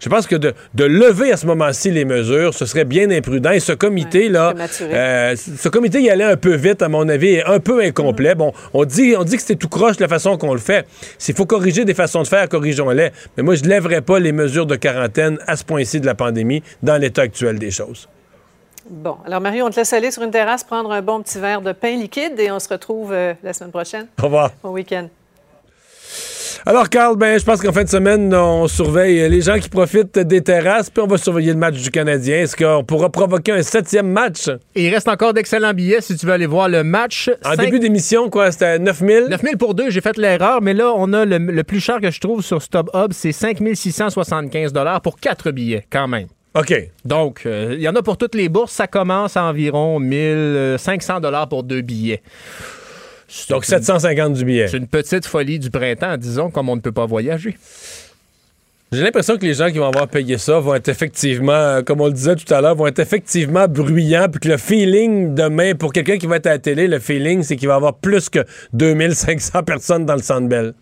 Je pense que de, de lever à ce moment-ci les mesures, ce serait bien imprudent. Et ce comité-là, euh, ce comité y allait un peu vite, à mon avis, et un peu incomplet. Bon, on dit, on dit que c'était tout croche la façon qu'on le fait. S'il faut corriger des façons de faire, corrigeons-les. Mais moi, je ne lèverais pas les mesures de quarantaine à ce point-ci de la pandémie dans l'état actuel des choses. Bon, alors Mario, on te laisse aller sur une terrasse prendre un bon petit verre de pain liquide et on se retrouve euh, la semaine prochaine. Au revoir. Bon week-end. Alors, Carl, ben, je pense qu'en fin de semaine, on surveille les gens qui profitent des terrasses, puis on va surveiller le match du Canadien. Est-ce qu'on pourra provoquer un septième match? Et il reste encore d'excellents billets si tu veux aller voir le match. En début d'émission, quoi, c'était 9000? 9000 pour deux, j'ai fait l'erreur, mais là, on a le, le plus cher que je trouve sur StubHub, c'est 5675 pour quatre billets, quand même. OK. Donc, euh, il y en a pour toutes les bourses. Ça commence à environ 1500 pour deux billets. Donc, 750 du billet. C'est une petite folie du printemps, disons, comme on ne peut pas voyager. J'ai l'impression que les gens qui vont avoir payé ça vont être effectivement, euh, comme on le disait tout à l'heure, vont être effectivement bruyants, puis que le feeling demain, pour quelqu'un qui va être à la télé, le feeling, c'est qu'il va y avoir plus que 2500 personnes dans le Centre Bell.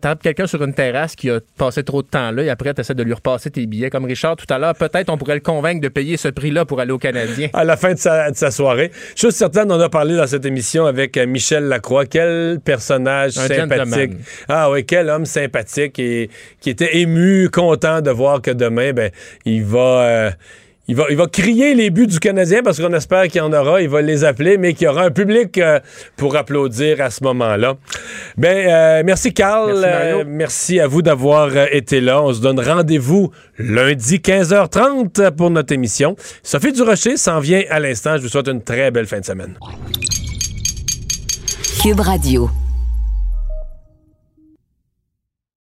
T'as quelqu'un sur une terrasse qui a passé trop de temps là et après, tu essaies de lui repasser tes billets. Comme Richard tout à l'heure, peut-être on pourrait le convaincre de payer ce prix-là pour aller au Canadien. à la fin de sa, de sa soirée. Je suis certain, on en a parlé dans cette émission avec euh, Michel Lacroix. Quel personnage Un sympathique. gentleman. Ah oui, quel homme sympathique et qui était ému, content de voir que demain, ben, il va. euh, il va, il va crier les buts du Canadien parce qu'on espère qu'il y en aura. Il va les appeler, mais qu'il y aura un public euh, pour applaudir à ce moment-là. Ben, euh, merci Carl. Merci, Mario. Euh, merci à vous d'avoir été là. On se donne rendez-vous lundi 15h30 pour notre émission. Sophie Durocher s'en vient à l'instant. Je vous souhaite une très belle fin de semaine. Cube Radio.